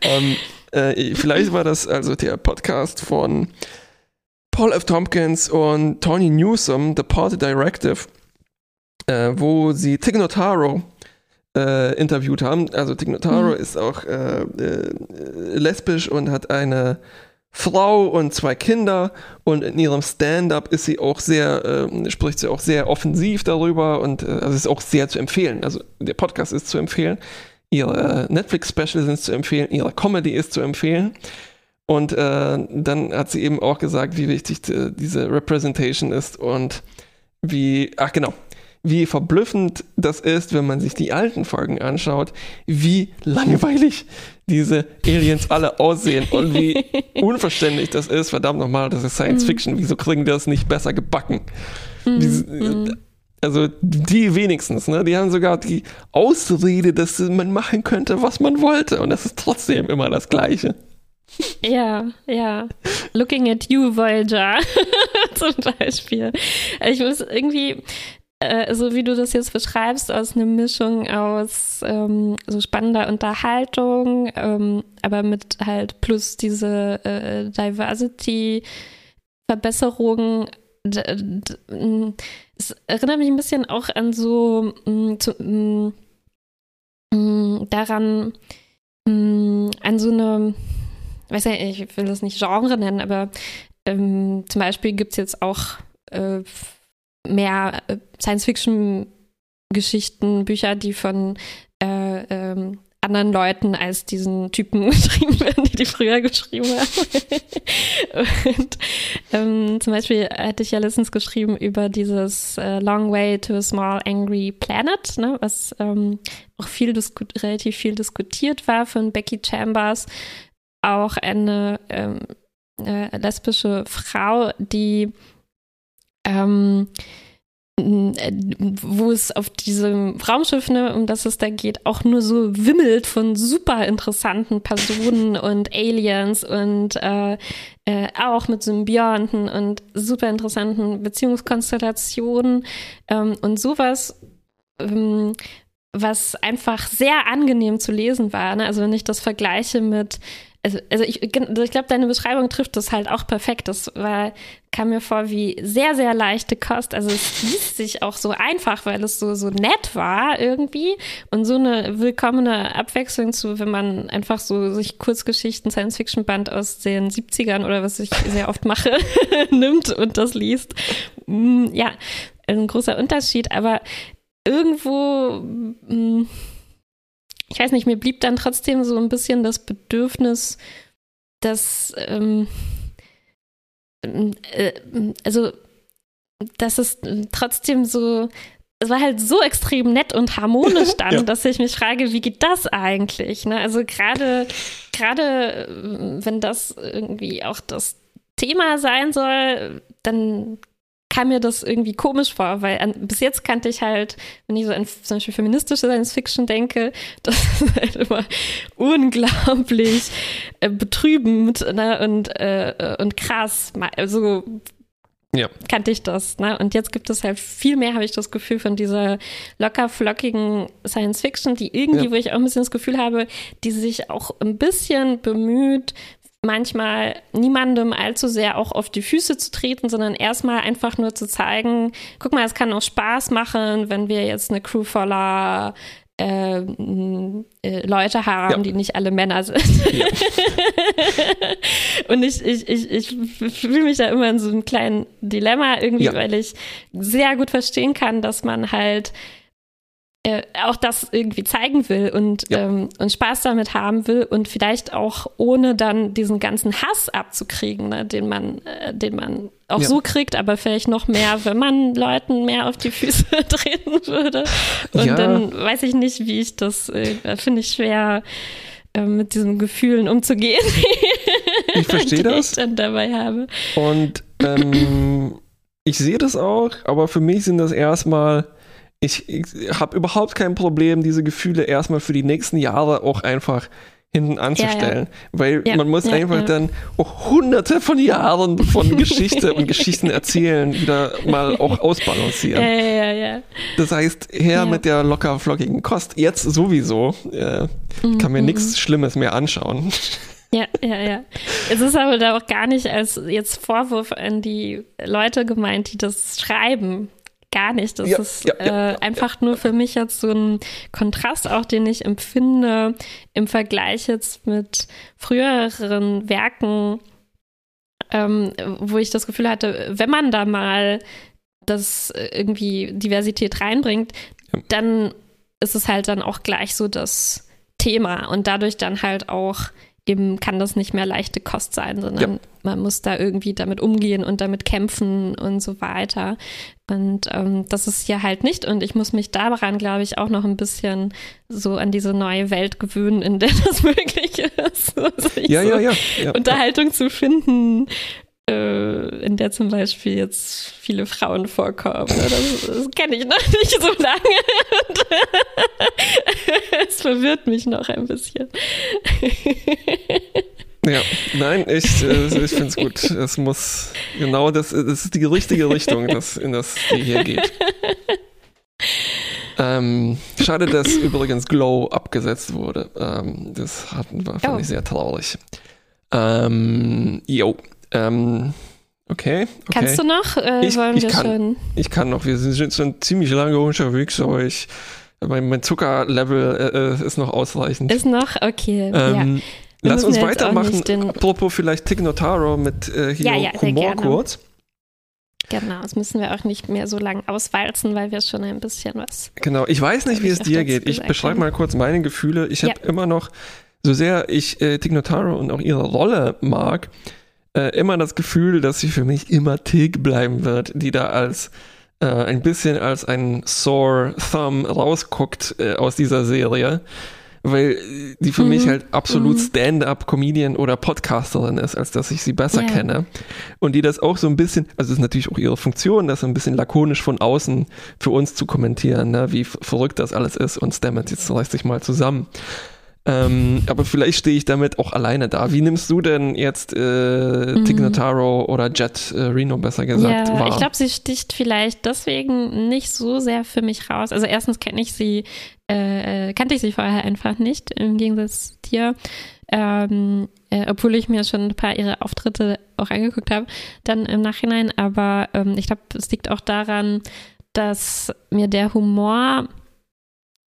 [SPEAKER 2] ähm, äh, vielleicht war das also der Podcast von Paul F. Tompkins und Tony Newsom, The Party Directive äh, wo sie Tig Notaro äh, interviewt haben. Also Tig Notaro mhm. ist auch äh, äh, lesbisch und hat eine Frau und zwei Kinder und in ihrem Stand-up ist sie auch sehr, äh, spricht sie auch sehr offensiv darüber und äh, also ist auch sehr zu empfehlen. Also der Podcast ist zu empfehlen, ihre Netflix-Specials sind zu empfehlen, ihre Comedy ist zu empfehlen. Und äh, dann hat sie eben auch gesagt, wie wichtig diese Representation ist und wie, ach genau, wie verblüffend das ist, wenn man sich die alten Folgen anschaut, wie langweilig diese Aliens alle aussehen und wie <laughs> unverständlich das ist. Verdammt nochmal, das ist Science mhm. Fiction. Wieso kriegen die das nicht besser gebacken? Mhm. Diese, mhm. also die wenigstens, ne? Die haben sogar die Ausrede, dass man machen könnte, was man wollte. Und das ist trotzdem immer das Gleiche.
[SPEAKER 1] Ja, ja. Looking at you, Voyager, <laughs> zum Beispiel. Ich muss irgendwie, äh, so wie du das jetzt beschreibst, aus einer Mischung aus ähm, so spannender Unterhaltung, ähm, aber mit halt plus diese äh, Diversity-Verbesserung. Es erinnert mich ein bisschen auch an so zu, daran, an so eine, weiß ja, ich will das nicht Genre nennen, aber ähm, zum Beispiel gibt es jetzt auch äh, mehr äh, Science-Fiction-Geschichten, Bücher, die von äh, ähm, anderen Leuten als diesen Typen <laughs> geschrieben werden, die die früher geschrieben haben. und ähm, zum Beispiel hatte ich ja letztens geschrieben über dieses äh, Long Way to a Small Angry Planet, ne, was ähm, auch viel relativ viel diskutiert war von Becky Chambers, auch eine ähm, äh, lesbische Frau, die ähm, wo es auf diesem Raumschiff, ne, um das es da geht, auch nur so wimmelt von super interessanten Personen und Aliens und äh, äh, auch mit Symbionten und super interessanten Beziehungskonstellationen ähm, und sowas, ähm, was einfach sehr angenehm zu lesen war. Ne? Also wenn ich das vergleiche mit also, also ich, also ich glaube, deine Beschreibung trifft das halt auch perfekt. Das war, kam mir vor wie sehr, sehr leichte Kost. Also es liest sich auch so einfach, weil es so, so nett war irgendwie und so eine willkommene Abwechslung zu, wenn man einfach so sich Kurzgeschichten, Science-Fiction-Band aus den 70ern oder was ich sehr oft mache, <laughs> nimmt und das liest. Mm, ja, ein großer Unterschied, aber irgendwo mh, mm, ich weiß nicht, mir blieb dann trotzdem so ein bisschen das Bedürfnis, dass, ähm, äh, also, dass es trotzdem so, es war halt so extrem nett und harmonisch <laughs> dann, ja. dass ich mich frage, wie geht das eigentlich? Ne? Also gerade, gerade äh, wenn das irgendwie auch das Thema sein soll, dann kam mir das irgendwie komisch vor, weil an, bis jetzt kannte ich halt, wenn ich so an zum Beispiel feministische Science Fiction denke, <laughs> das ist halt immer unglaublich äh, betrübend ne, und, äh, und krass. Also ja. kannte ich das. Ne? Und jetzt gibt es halt viel mehr, habe ich das Gefühl, von dieser locker flockigen Science Fiction, die irgendwie, ja. wo ich auch ein bisschen das Gefühl habe, die sich auch ein bisschen bemüht, manchmal niemandem allzu sehr auch auf die Füße zu treten, sondern erstmal einfach nur zu zeigen, guck mal, es kann auch Spaß machen, wenn wir jetzt eine Crew voller äh, äh, Leute haben, ja. die nicht alle Männer sind. Ja. <laughs> und ich, ich, ich, ich fühle mich da immer in so einem kleinen Dilemma irgendwie, ja. weil ich sehr gut verstehen kann, dass man halt äh, auch das irgendwie zeigen will und,
[SPEAKER 2] Ja.
[SPEAKER 1] ähm, und Spaß damit haben will und vielleicht auch ohne dann diesen ganzen Hass abzukriegen, ne, den man, äh, den man auch
[SPEAKER 2] Ja.
[SPEAKER 1] so kriegt, aber vielleicht noch mehr, wenn man Leuten mehr auf die Füße <laughs> treten würde. Und
[SPEAKER 2] Ja.
[SPEAKER 1] dann weiß ich nicht, wie ich das, äh, finde ich schwer, äh, mit diesen Gefühlen umzugehen, <laughs>
[SPEAKER 2] Ich verstehe
[SPEAKER 1] die
[SPEAKER 2] das.
[SPEAKER 1] ich dann dabei habe.
[SPEAKER 2] Und ähm, ich sehe das auch, aber für mich sind das erstmal, ich, ich habe überhaupt kein Problem, diese Gefühle erstmal für die nächsten Jahre auch einfach hinten anzustellen. Weil
[SPEAKER 1] Ja,
[SPEAKER 2] man muss
[SPEAKER 1] ja,
[SPEAKER 2] einfach
[SPEAKER 1] ja.
[SPEAKER 2] dann auch hunderte von Jahren von <laughs> Geschichte und Geschichten erzählen wieder mal auch ausbalancieren.
[SPEAKER 1] Ja, ja, ja, ja.
[SPEAKER 2] Das heißt, her
[SPEAKER 1] Ja.
[SPEAKER 2] mit der locker flockigen Kost. Jetzt sowieso. Äh, kann mir
[SPEAKER 1] Mhm,
[SPEAKER 2] nichts Schlimmes mehr anschauen.
[SPEAKER 1] Ja, ja, ja. Es ist aber da auch gar nicht als jetzt Vorwurf an die Leute gemeint, die das schreiben. Gar nicht. Das
[SPEAKER 2] Ja,
[SPEAKER 1] ist
[SPEAKER 2] ja, ja,
[SPEAKER 1] äh, einfach nur für mich jetzt so ein Kontrast, auch den ich empfinde im Vergleich jetzt mit früheren Werken, ähm, wo ich das Gefühl hatte, wenn man da mal das äh, irgendwie Diversität reinbringt, dann ist es halt dann auch gleich so das Thema und dadurch dann halt auch eben kann das nicht mehr leichte Kost sein, sondern
[SPEAKER 2] Ja.
[SPEAKER 1] man muss da irgendwie damit umgehen und damit kämpfen und so weiter. Und ähm, das ist hier halt nicht. Und ich muss mich daran, glaube ich, auch noch ein bisschen so an diese neue Welt gewöhnen, in der <laughs> das möglich ist. Also
[SPEAKER 2] Ja,
[SPEAKER 1] so
[SPEAKER 2] ja, ja. ja.
[SPEAKER 1] Unterhaltung zu finden, äh, in der zum Beispiel jetzt viele Frauen vorkommen. Das, das kenne ich noch nicht so lange. <laughs> Es verwirrt mich noch ein bisschen.
[SPEAKER 2] Ja, nein, ich, äh, ich finde es gut. Es muss genau das, das ist die richtige Richtung, das, in das die hier geht. Ähm, schade, dass übrigens Glow abgesetzt wurde. Ähm, das hat, war, fand
[SPEAKER 1] Oh.
[SPEAKER 2] ich sehr traurig. Ähm, jo, ähm, okay, okay.
[SPEAKER 1] Kannst du noch? Äh,
[SPEAKER 2] Ich-
[SPEAKER 1] wollen
[SPEAKER 2] ich
[SPEAKER 1] wir
[SPEAKER 2] kann.
[SPEAKER 1] schon?
[SPEAKER 2] Ich kann noch, wir sind schon ziemlich lange unterwegs, aber ich, mein, mein Zuckerlevel äh, äh, ist noch ausreichend.
[SPEAKER 1] Ist noch? Okay. ja.
[SPEAKER 2] Ähm,
[SPEAKER 1] Wir
[SPEAKER 2] Lass uns weitermachen.
[SPEAKER 1] den-
[SPEAKER 2] Apropos vielleicht Tig Notaro mit äh, hier
[SPEAKER 1] Ja, ja,
[SPEAKER 2] Humor kurz.
[SPEAKER 1] Genau, das müssen wir auch nicht mehr so lang auswalzen, weil wir schon ein bisschen was.
[SPEAKER 2] Genau, ich weiß nicht, wie es dir geht. Ich beschreibe
[SPEAKER 1] ja.
[SPEAKER 2] mal kurz meine Gefühle. Ich habe
[SPEAKER 1] Ja.
[SPEAKER 2] immer noch, so sehr ich äh, Tig Notaro und auch ihre Rolle mag, äh, immer das Gefühl, dass sie für mich immer Tig bleiben wird, die da als äh, ein bisschen als ein sore thumb rausguckt äh, aus dieser Serie. Weil die für
[SPEAKER 1] Mhm.
[SPEAKER 2] mich halt absolut
[SPEAKER 1] Mhm.
[SPEAKER 2] Stand-up-Comedian oder Podcasterin ist, als dass ich sie besser
[SPEAKER 1] Ja.
[SPEAKER 2] kenne. Und die das auch so ein bisschen, also das ist natürlich auch ihre Funktion, das so ein bisschen lakonisch von außen für uns zu kommentieren, ne, wie verrückt das alles ist und Stammet, jetzt reißt sich mal zusammen. Ähm, aber vielleicht stehe ich damit auch alleine da. Wie nimmst du denn jetzt äh,
[SPEAKER 1] Mhm.
[SPEAKER 2] Tig Notaro oder Jet äh, Reno besser gesagt
[SPEAKER 1] ja,
[SPEAKER 2] wahr?
[SPEAKER 1] ich glaube, sie sticht vielleicht deswegen nicht so sehr für mich raus. Also erstens kenne ich sie, äh, kannte ich sie vorher einfach nicht, im Gegensatz zu dir. Ähm, äh, obwohl ich mir schon ein paar ihre Auftritte auch angeguckt habe, dann im Nachhinein. Aber ähm, ich glaube, es liegt auch daran, dass mir der Humor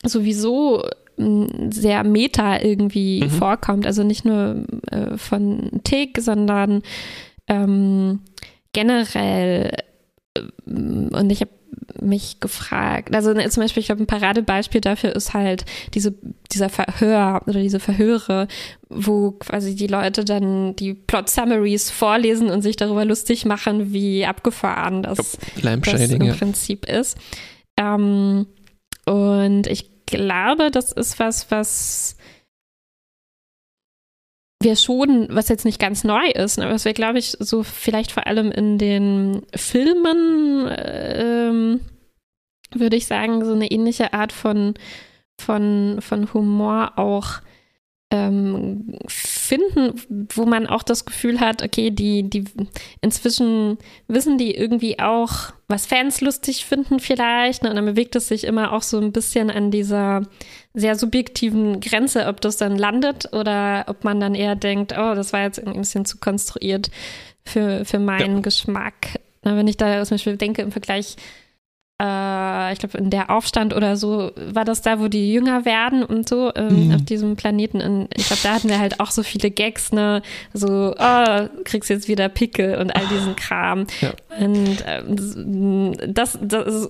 [SPEAKER 1] sowieso sehr meta irgendwie
[SPEAKER 2] Mhm.
[SPEAKER 1] vorkommt. Also nicht nur äh, von Tick, sondern ähm, generell. ähm, Und ich habe mich gefragt, also ne, zum Beispiel, ich glaube, ein Paradebeispiel dafür ist halt diese, dieser Verhör oder diese Verhöre, wo quasi die Leute dann die Plot-Summaries vorlesen und sich darüber lustig machen, wie abgefahren das das
[SPEAKER 2] Lampshading,
[SPEAKER 1] im. Prinzip ist. Ähm, und ich glaube, das ist was, was wir schon, was jetzt nicht ganz neu ist, ne, was wir, glaube ich, so vielleicht vor allem in den Filmen, ähm, würde ich sagen, so eine ähnliche Art von, von, von Humor auch ähm, finden, wo man auch das Gefühl hat, okay, die, die inzwischen wissen die irgendwie auch, was Fans lustig finden vielleicht, ne? und dann bewegt es sich immer auch so ein bisschen an dieser sehr subjektiven Grenze, ob das dann landet oder ob man dann eher denkt, oh, das war jetzt irgendwie ein bisschen zu konstruiert für, für meinen
[SPEAKER 2] Ja.
[SPEAKER 1] Geschmack. Na, wenn ich da zum Beispiel denke im Vergleich äh, ich glaube, in der Aufstand oder so, war das da, wo die jünger werden und so ähm, mhm. auf diesem Planeten. Und ich glaube, da hatten wir halt auch so viele Gags, ne? So, oh, kriegst jetzt wieder Pickel und all diesen Kram. <laughs> Ja. Und ähm, das, das, <laughs>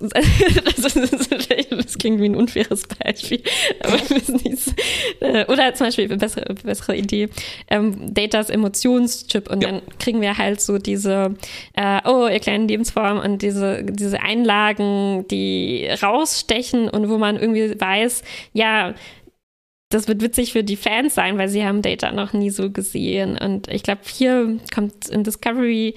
[SPEAKER 1] das, das, klingt wie ein unfaires Beispiel. <laughs> Aber nicht, äh, oder zum Beispiel, bessere, bessere Idee, ähm, Datas Emotionschip und ja. dann kriegen wir halt so diese, äh, oh, ihr kleinen Lebensform und diese, diese Einlagen, die rausstechen und wo man irgendwie weiß, ja, das wird witzig für die Fans sein, weil sie haben Data noch nie so gesehen. Und ich glaube, hier kommt in Discovery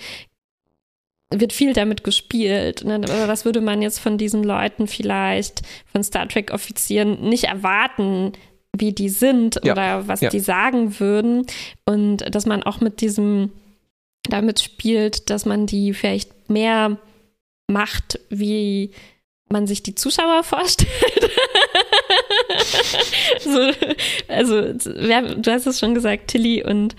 [SPEAKER 1] wird viel damit gespielt. Ne? Was würde man jetzt von diesen Leuten vielleicht, von Star Trek-Offizieren, nicht erwarten, wie die sind ja. oder was ja. die sagen würden? Und dass man auch mit diesem damit spielt, dass man die vielleicht mehr macht, wie man sich die Zuschauer <laughs> vorstellt. so, also, du hast es schon gesagt, Tilly und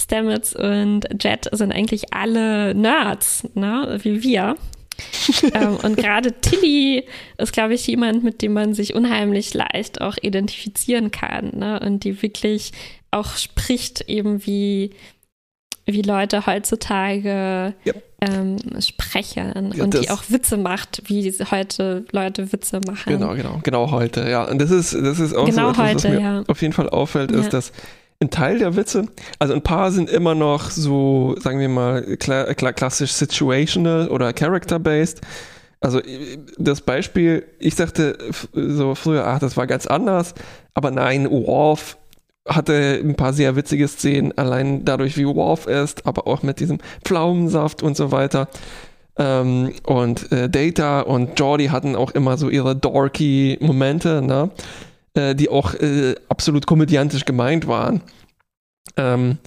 [SPEAKER 1] Stamets und Jet sind eigentlich alle Nerds, ne, wie wir. <laughs> ähm, und gerade Tilly ist, glaube ich, jemand, mit dem man sich unheimlich leicht auch identifizieren kann. Ne? Und die wirklich auch spricht, eben wie wie Leute heutzutage ja. ähm, sprechen ja, und die auch Witze macht, wie heute Leute Witze machen.
[SPEAKER 2] Genau, genau, genau heute, ja. Und das ist, das ist auch
[SPEAKER 1] genau
[SPEAKER 2] so
[SPEAKER 1] etwas, heute,
[SPEAKER 2] was mir
[SPEAKER 1] ja.
[SPEAKER 2] auf jeden Fall auffällt, ist, dass ein Teil der Witze, also ein paar sind immer noch so, sagen wir mal, kla kla klassisch situational oder character-based. Also das Beispiel, ich sagte so früher, ach, das war ganz anders, aber nein, Worf hatte ein paar sehr witzige Szenen, allein dadurch, wie Worf ist, aber auch mit diesem Pflaumensaft und so weiter. Ähm, und äh, Data und Jordi hatten auch immer so ihre dorky Momente, ne? Äh, die auch äh, absolut komödiantisch gemeint waren. Ähm,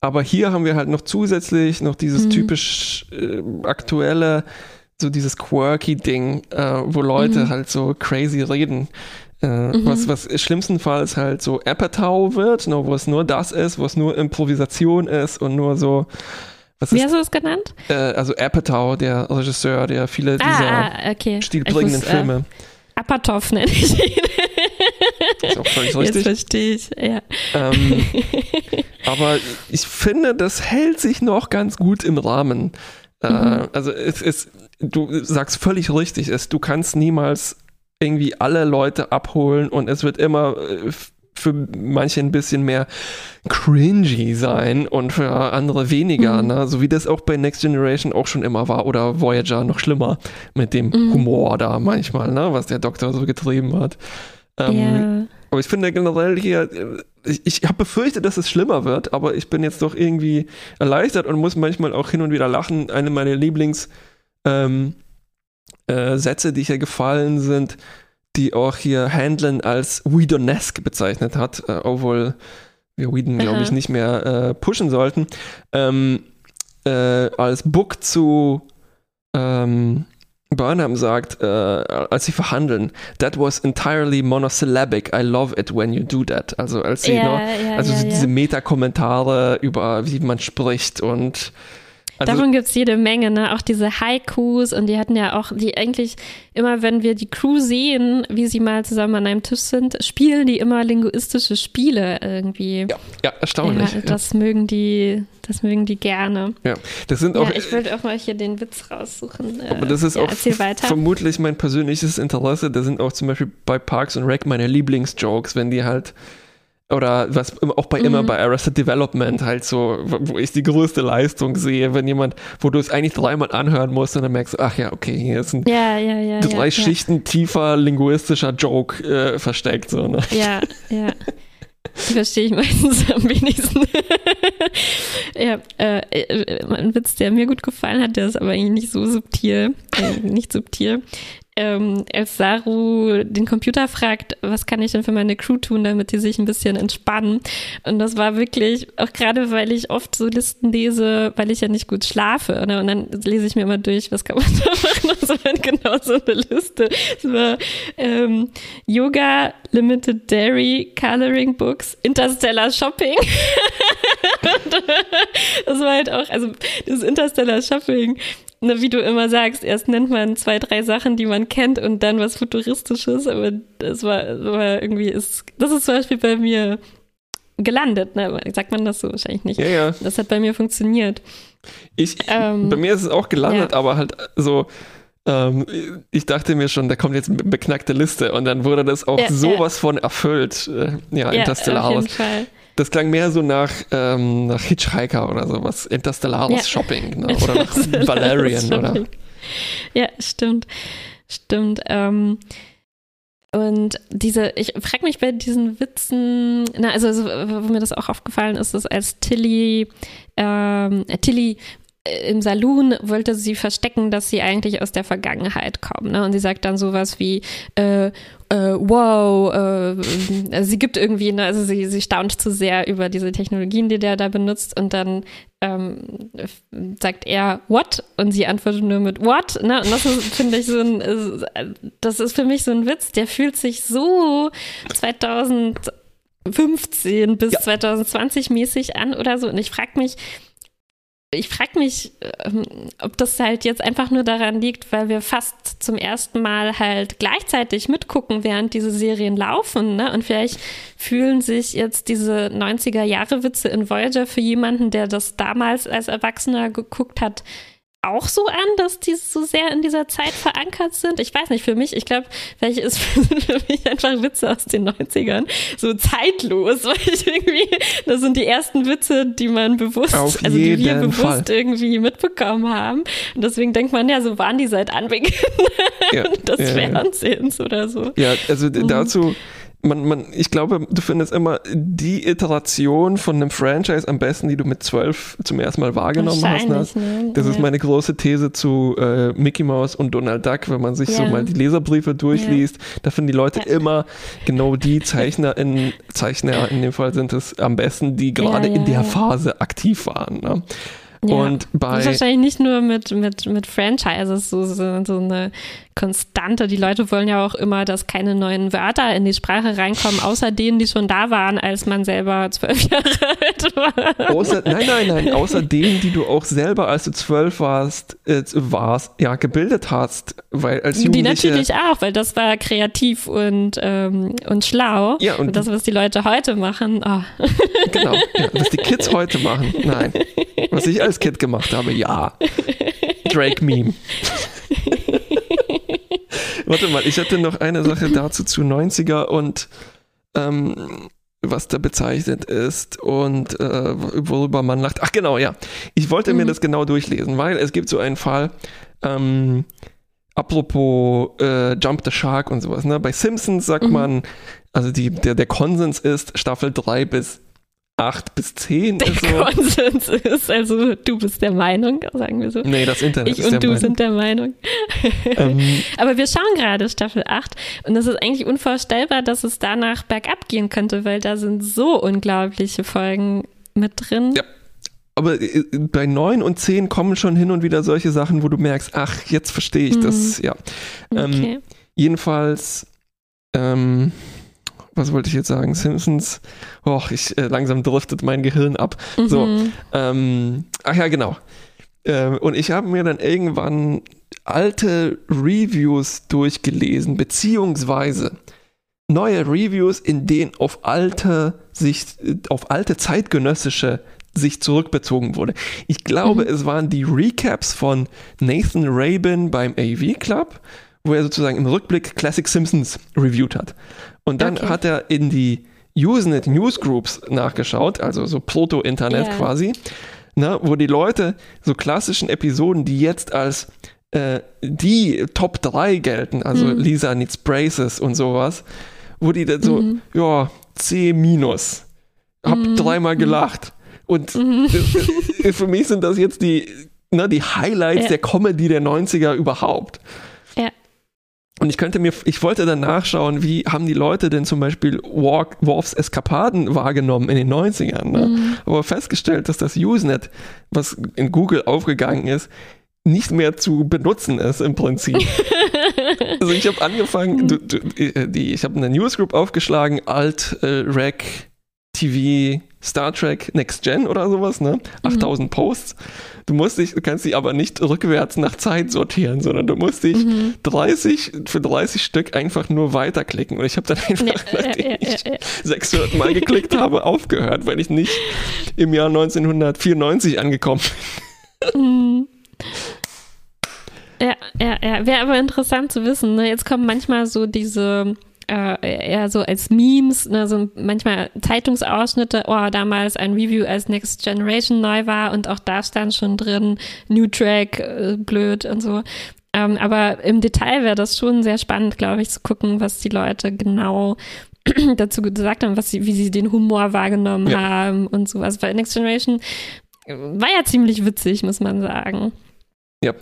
[SPEAKER 2] aber hier haben wir halt noch zusätzlich noch dieses mhm. typisch äh, aktuelle, so dieses quirky Ding, äh, wo Leute mhm. halt so crazy reden. Äh, mhm. was, was schlimmstenfalls halt so Apatow wird, ne, wo es nur das ist, wo es nur Improvisation ist und nur so.
[SPEAKER 1] Wie hast du es genannt?
[SPEAKER 2] Äh, also Apatow, der Regisseur, der viele ah, dieser ah, okay. stilprägenden muss, äh, Filme.
[SPEAKER 1] Äh, Apatow nenne ich ihn.
[SPEAKER 2] ist auch völlig richtig.
[SPEAKER 1] Jetzt verstehe ich, ja.
[SPEAKER 2] Ähm, <laughs> aber ich finde, das hält sich noch ganz gut im Rahmen. Äh, mhm. Also es ist, du sagst völlig richtig, es, du kannst niemals irgendwie alle Leute abholen und es wird immer äh, für manche ein bisschen mehr cringy sein und für andere weniger, mhm. ne? so wie das auch bei Next Generation auch schon immer war oder Voyager noch schlimmer mit dem mhm. Humor da manchmal, ne? was der Doktor so getrieben hat. Ähm, yeah. Aber ich finde generell hier, äh, ich, ich habe befürchtet, dass es schlimmer wird, aber ich bin jetzt doch irgendwie erleichtert und muss manchmal auch hin und wieder lachen. Eine meiner Lieblings- ähm, äh, Sätze, die hier gefallen sind, die auch hier Handlin als Whedonesque bezeichnet hat, äh, obwohl wir Whedon, glaube ich, nicht mehr äh, pushen sollten, ähm, äh, als Book zu ähm, Burnham sagt, äh, als sie verhandeln, that was entirely monosyllabic. I love it when you do that. Also als sie yeah, noch, yeah, also yeah, diese Meta-Kommentare über wie man spricht und
[SPEAKER 1] also, Davon gibt es jede Menge, ne? Auch diese Haikus und die hatten ja auch, die eigentlich immer, wenn wir die Crew sehen, wie sie mal zusammen an einem Tisch sind, spielen die immer linguistische Spiele irgendwie.
[SPEAKER 2] Ja, ja erstaunlich.
[SPEAKER 1] Ja, das ja. mögen die, das mögen die gerne.
[SPEAKER 2] Ja, das sind auch.
[SPEAKER 1] Ich würde auch mal hier den Witz raussuchen.
[SPEAKER 2] Aber das ist auch vermutlich mein persönliches Interesse. Da sind auch zum Beispiel bei Parks und Rec meine Lieblingsjokes, wenn die halt oder was auch bei mhm. immer bei Arrested Development halt so, wo ich die größte Leistung sehe, wenn jemand, wo du es eigentlich dreimal anhören musst und dann merkst du, ach ja, okay, hier ist ein
[SPEAKER 1] ja, ja, ja,
[SPEAKER 2] drei Schichten tiefer linguististischer Joke äh, versteckt. So, ne?
[SPEAKER 1] Ja, ja. Die verstehe ich meistens am wenigsten. <laughs> ja, äh, äh, ein Witz, der mir gut gefallen hat, der ist aber eigentlich nicht so subtil, äh, nicht subtil, ähm, als Saru den Computer fragt, was kann ich denn für meine Crew tun, damit die sich ein bisschen entspannen. Und das war wirklich, auch gerade weil ich oft so Listen lese, weil ich ja nicht gut schlafe. Ne? Und dann lese ich mir immer durch, was kann man <laughs> da machen. So war genau so eine Liste. Es war ähm, Yoga, Limited Dairy, Coloring Books, Interstellar Shopping. <laughs> das war halt auch, also das Interstellar Shopping, ne, wie du immer sagst, erst nennt man zwei, drei Sachen, die man kennt und dann was Futuristisches, aber das war, war irgendwie, ist, das ist zum Beispiel bei mir gelandet, ne? Sagt man das so wahrscheinlich nicht.
[SPEAKER 2] Ja, ja.
[SPEAKER 1] Das hat bei mir funktioniert.
[SPEAKER 2] Ich, ähm, bei mir ist es auch gelandet, ja. aber halt so, ähm, ich dachte mir schon, da kommt jetzt eine beknackte Liste und dann wurde das auch ja, sowas ja. von erfüllt. Äh, ja, Interstellar aus. Das klang mehr so nach, ähm, nach Hitchhiker oder sowas. Interstellares Shopping ne? oder nach <laughs> Valerian oder.
[SPEAKER 1] Ja, stimmt. Stimmt. Ähm, und diese, ich frage mich bei diesen Witzen, na, also, wo mir das auch aufgefallen ist, ist, als Tilly, ähm, Tilly äh, im Saloon wollte sie verstecken, dass sie eigentlich aus der Vergangenheit kommen. Ne? Und sie sagt dann sowas wie, äh, äh, wow, äh, also sie gibt irgendwie, ne, also sie, sie staunt zu sehr über diese Technologien, die der da benutzt und dann ähm, sagt er what und sie antwortet nur mit what, ne? Und das ist, finde ich, so ein, das ist für mich so ein Witz, der fühlt sich so 2015 bis ja. 2020 mäßig an oder so. Und ich frage mich, ich frage mich, ähm, ob das halt jetzt einfach nur daran liegt, weil wir fast zum ersten Mal halt gleichzeitig mitgucken, während diese Serien laufen. Ne? Und vielleicht fühlen sich jetzt diese 90er-Jahre-Witze in Voyager für jemanden, der das damals als Erwachsener geguckt hat, auch so an, dass die so sehr in dieser Zeit verankert sind? Ich weiß nicht, für mich, ich glaube, vielleicht ist <laughs> für mich einfach Witze aus den 90ern so zeitlos, <laughs> weil ich irgendwie, das sind die ersten Witze, die man bewusst,
[SPEAKER 2] Auf
[SPEAKER 1] also die wir
[SPEAKER 2] bewusst Fall.
[SPEAKER 1] irgendwie mitbekommen haben. Und deswegen denkt man, ja, so waren die seit Anbeginn ja, <laughs> des ja, Fernsehens oder so.
[SPEAKER 2] Ja, also mhm. dazu man, man, ich glaube, du findest immer die Iteration von einem Franchise am besten, die du mit zwölf zum ersten Mal wahrgenommen hast. Ne? Das ja. ist meine große These zu äh, Mickey Mouse und Donald Duck, wenn man sich ja. so mal die Leserbriefe durchliest. Ja. Da finden die Leute immer genau die Zeichner in, Zeichner in dem Fall sind es am besten, die gerade in der Phase aktiv waren. Ne? Und bei. Das
[SPEAKER 1] ist wahrscheinlich nicht nur mit, mit, mit Franchises so, so eine Konstante. Die Leute wollen ja auch immer, dass keine neuen Wörter in die Sprache reinkommen, außer denen, die schon da waren, als man selber zwölf <laughs> Jahre alt war.
[SPEAKER 2] Außer, nein, nein, nein, außer denen, die du auch selber, als du zwölf warst, äh, warst, ja, gebildet hast. Weil als
[SPEAKER 1] Die natürlich auch, weil das war kreativ und, ähm, und schlau. Ja, und, und das, was die Leute heute machen, oh. <laughs>
[SPEAKER 2] Genau, ja, was die Kids heute machen, nein. Was ich als Kind gemacht habe, ja. Drake-Meme. <laughs> Warte mal, ich hatte noch eine Sache dazu zu 90er und ähm, was da bezeichnet ist und äh, worüber man lacht. Ach genau, ja. Ich wollte mhm. mir das genau durchlesen, weil es gibt so einen Fall, ähm, apropos äh, Jump the Shark und sowas. Ne? Bei Simpsons sagt mhm. man, also die, der, der Konsens ist Staffel 3 bis 8 bis 10
[SPEAKER 1] der
[SPEAKER 2] ist so.
[SPEAKER 1] Konsens ist, also du bist der Meinung, sagen wir so.
[SPEAKER 2] Nee, das Internet
[SPEAKER 1] ich
[SPEAKER 2] ist
[SPEAKER 1] und
[SPEAKER 2] der
[SPEAKER 1] du
[SPEAKER 2] Meinung.
[SPEAKER 1] sind der Meinung. Ähm. <laughs> Aber wir schauen gerade Staffel 8 und es ist eigentlich unvorstellbar, dass es danach bergab gehen könnte, weil da sind so unglaubliche Folgen mit drin.
[SPEAKER 2] Ja. Aber äh, bei 9 und 10 kommen schon hin und wieder solche Sachen, wo du merkst, ach, jetzt verstehe ich hm. das, ja. Ähm, okay. Jedenfalls, ähm, was wollte ich jetzt sagen? Simpsons. Och, ich äh, langsam driftet mein Gehirn ab. Mhm. So, ähm, ach ja, genau. Ähm, und ich habe mir dann irgendwann alte Reviews durchgelesen, beziehungsweise neue Reviews, in denen auf alte Sicht, auf alte zeitgenössische sich zurückbezogen wurde. Ich glaube, mhm. es waren die Recaps von Nathan Rabin beim AV Club, wo er sozusagen im Rückblick Classic Simpsons reviewed hat. Und dann okay. hat er in die Usenet Newsgroups nachgeschaut, also so Proto-Internet yeah. quasi, ne, wo die Leute so klassischen Episoden, die jetzt als äh, die Top 3 gelten, also mhm. Lisa Needs Braces und sowas, wo die dann so, mhm. ja, C minus. Hab mhm. dreimal mhm. gelacht. Und mhm. <laughs> für mich sind das jetzt die, ne, die Highlights ja. der Comedy der 90er überhaupt. Und ich könnte mir, ich wollte dann nachschauen, wie haben die Leute denn zum Beispiel Walk, Worfs Eskapaden wahrgenommen in den 90ern. Ne? Mhm. Aber festgestellt, dass das Usenet, was in Google aufgegangen ist, nicht mehr zu benutzen ist im Prinzip. <laughs> also ich habe angefangen, du, du, äh, die, ich habe eine Newsgroup aufgeschlagen, Alt, äh, Rec, TV, Star Trek Next Gen oder sowas, ne? 8000 mhm. Posts. Du musst dich, du kannst dich aber nicht rückwärts nach Zeit sortieren, sondern du musst dich mhm. 30 für 30 Stück einfach nur weiterklicken. Und ich habe dann <laughs> einfach, ja, nachdem ja, ich ja, 600 Mal geklickt <laughs> habe, aufgehört, weil ich nicht im Jahr 1994 angekommen bin. Mhm.
[SPEAKER 1] Ja, ja, ja. Wäre aber interessant zu wissen. Ne? Jetzt kommen manchmal so diese äh, eher so als Memes, ne, so manchmal Zeitungsausschnitte, oh, damals ein Review als Next Generation neu war und auch da stand schon drin, New Track, äh, blöd und so. Ähm, aber im Detail wäre das schon sehr spannend, glaube ich, zu gucken, was die Leute genau <clears throat> dazu gesagt haben, was sie, wie sie den Humor wahrgenommen ja. haben und so. Also bei Next Generation war ja ziemlich witzig, muss man sagen.
[SPEAKER 2] Ja.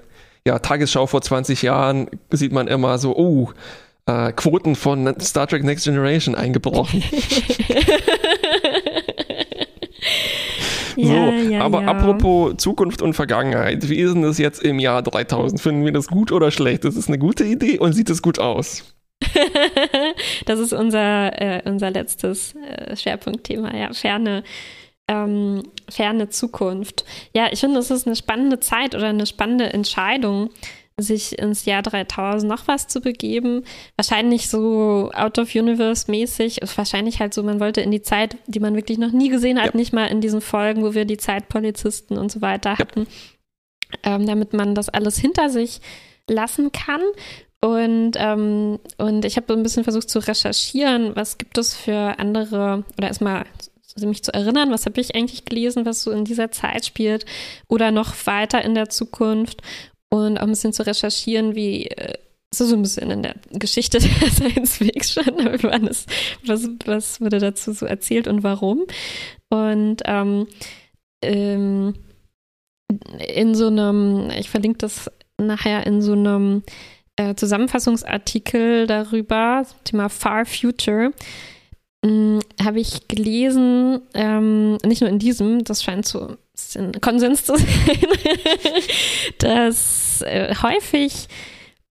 [SPEAKER 2] Ja, Tagesschau vor 20 Jahren sieht man immer so, oh, äh, Quoten von Star Trek Next Generation eingebrochen. <laughs> <laughs> so, ja, ja, aber ja. apropos Zukunft und Vergangenheit, wie ist denn das jetzt im Jahr 3000? Finden wir das gut oder schlecht? Das ist eine gute Idee und sieht es gut aus? <laughs>
[SPEAKER 1] das ist unser, äh, unser letztes äh, Schwerpunktthema, ja, ferne, ähm, ferne Zukunft. Ja, ich finde, das ist eine spannende Zeit oder eine spannende Entscheidung, sich ins Jahr 3000 noch was zu begeben. Wahrscheinlich so out of universe mäßig. Wahrscheinlich halt so, man wollte in die Zeit, die man wirklich noch nie gesehen hat, ja. nicht mal in diesen Folgen, wo wir die Zeitpolizisten und so weiter hatten, ja. ähm, damit man das alles hinter sich lassen kann. Und, ähm, und ich habe so ein bisschen versucht zu recherchieren, was gibt es für andere, oder erstmal mich zu erinnern, was habe ich eigentlich gelesen, was so in dieser Zeit spielt oder noch weiter in der Zukunft und auch ein bisschen zu recherchieren, wie äh, so, so ein bisschen in der Geschichte <laughs> der Science Fiction, was, was, was wurde dazu so erzählt und warum. Und ähm, ähm, in so einem, ich verlinke das nachher in so einem äh, Zusammenfassungsartikel darüber, Thema Far Future, hm, habe ich gelesen, ähm, nicht nur in diesem, das scheint so ein Konsens zu <laughs> sein, dass äh, häufig,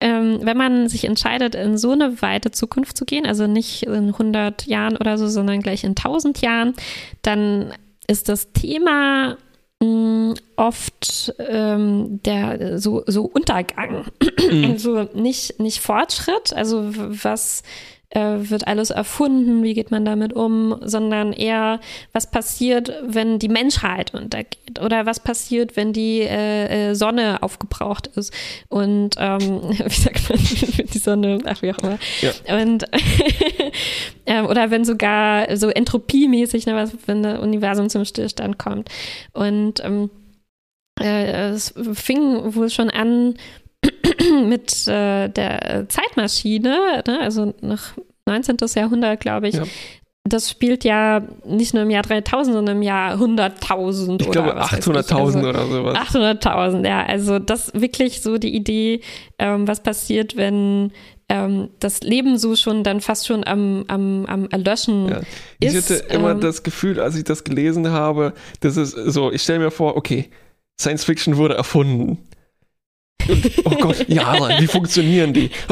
[SPEAKER 1] ähm, wenn man sich entscheidet, in so eine weite Zukunft zu gehen, also nicht in 100 Jahren oder so, sondern gleich in 1000 Jahren, dann ist das Thema mh, hm, oft ähm, der so, so Untergang. Mhm. also nicht, nicht Fortschritt, also was wird alles erfunden, wie geht man damit um, sondern eher, was passiert, wenn die Menschheit untergeht oder was passiert, wenn die äh, äh Sonne aufgebraucht ist und ähm, <laughs> wie sagt man, die Sonne, ach wie auch immer. Ja. Und <laughs> äh, oder wenn sogar so entropiemäßig, ne, was, wenn das Universum zum Stillstand kommt. Und ähm, äh, es fing wohl schon an <clears throat> mit äh, der Zeitmaschine, ne? also nach 19. Jahrhundert, glaube ich. Ja. Das spielt ja nicht nur im Jahr 3000, sondern im Jahr 100.000
[SPEAKER 2] Ich glaube 800.000 also, oder sowas.
[SPEAKER 1] 800.000, ja. Also das wirklich so die Idee, ähm, was passiert, wenn ähm, das Leben so schon dann fast schon am, am, am Erlöschen ja.
[SPEAKER 2] ich
[SPEAKER 1] ist.
[SPEAKER 2] Ich hatte immer ähm, das Gefühl, als ich das gelesen habe, dass es so, ich stelle mir vor, okay, Science Fiction wurde erfunden. Und, oh Gott, Jahre, wie funktionieren die? <laughs>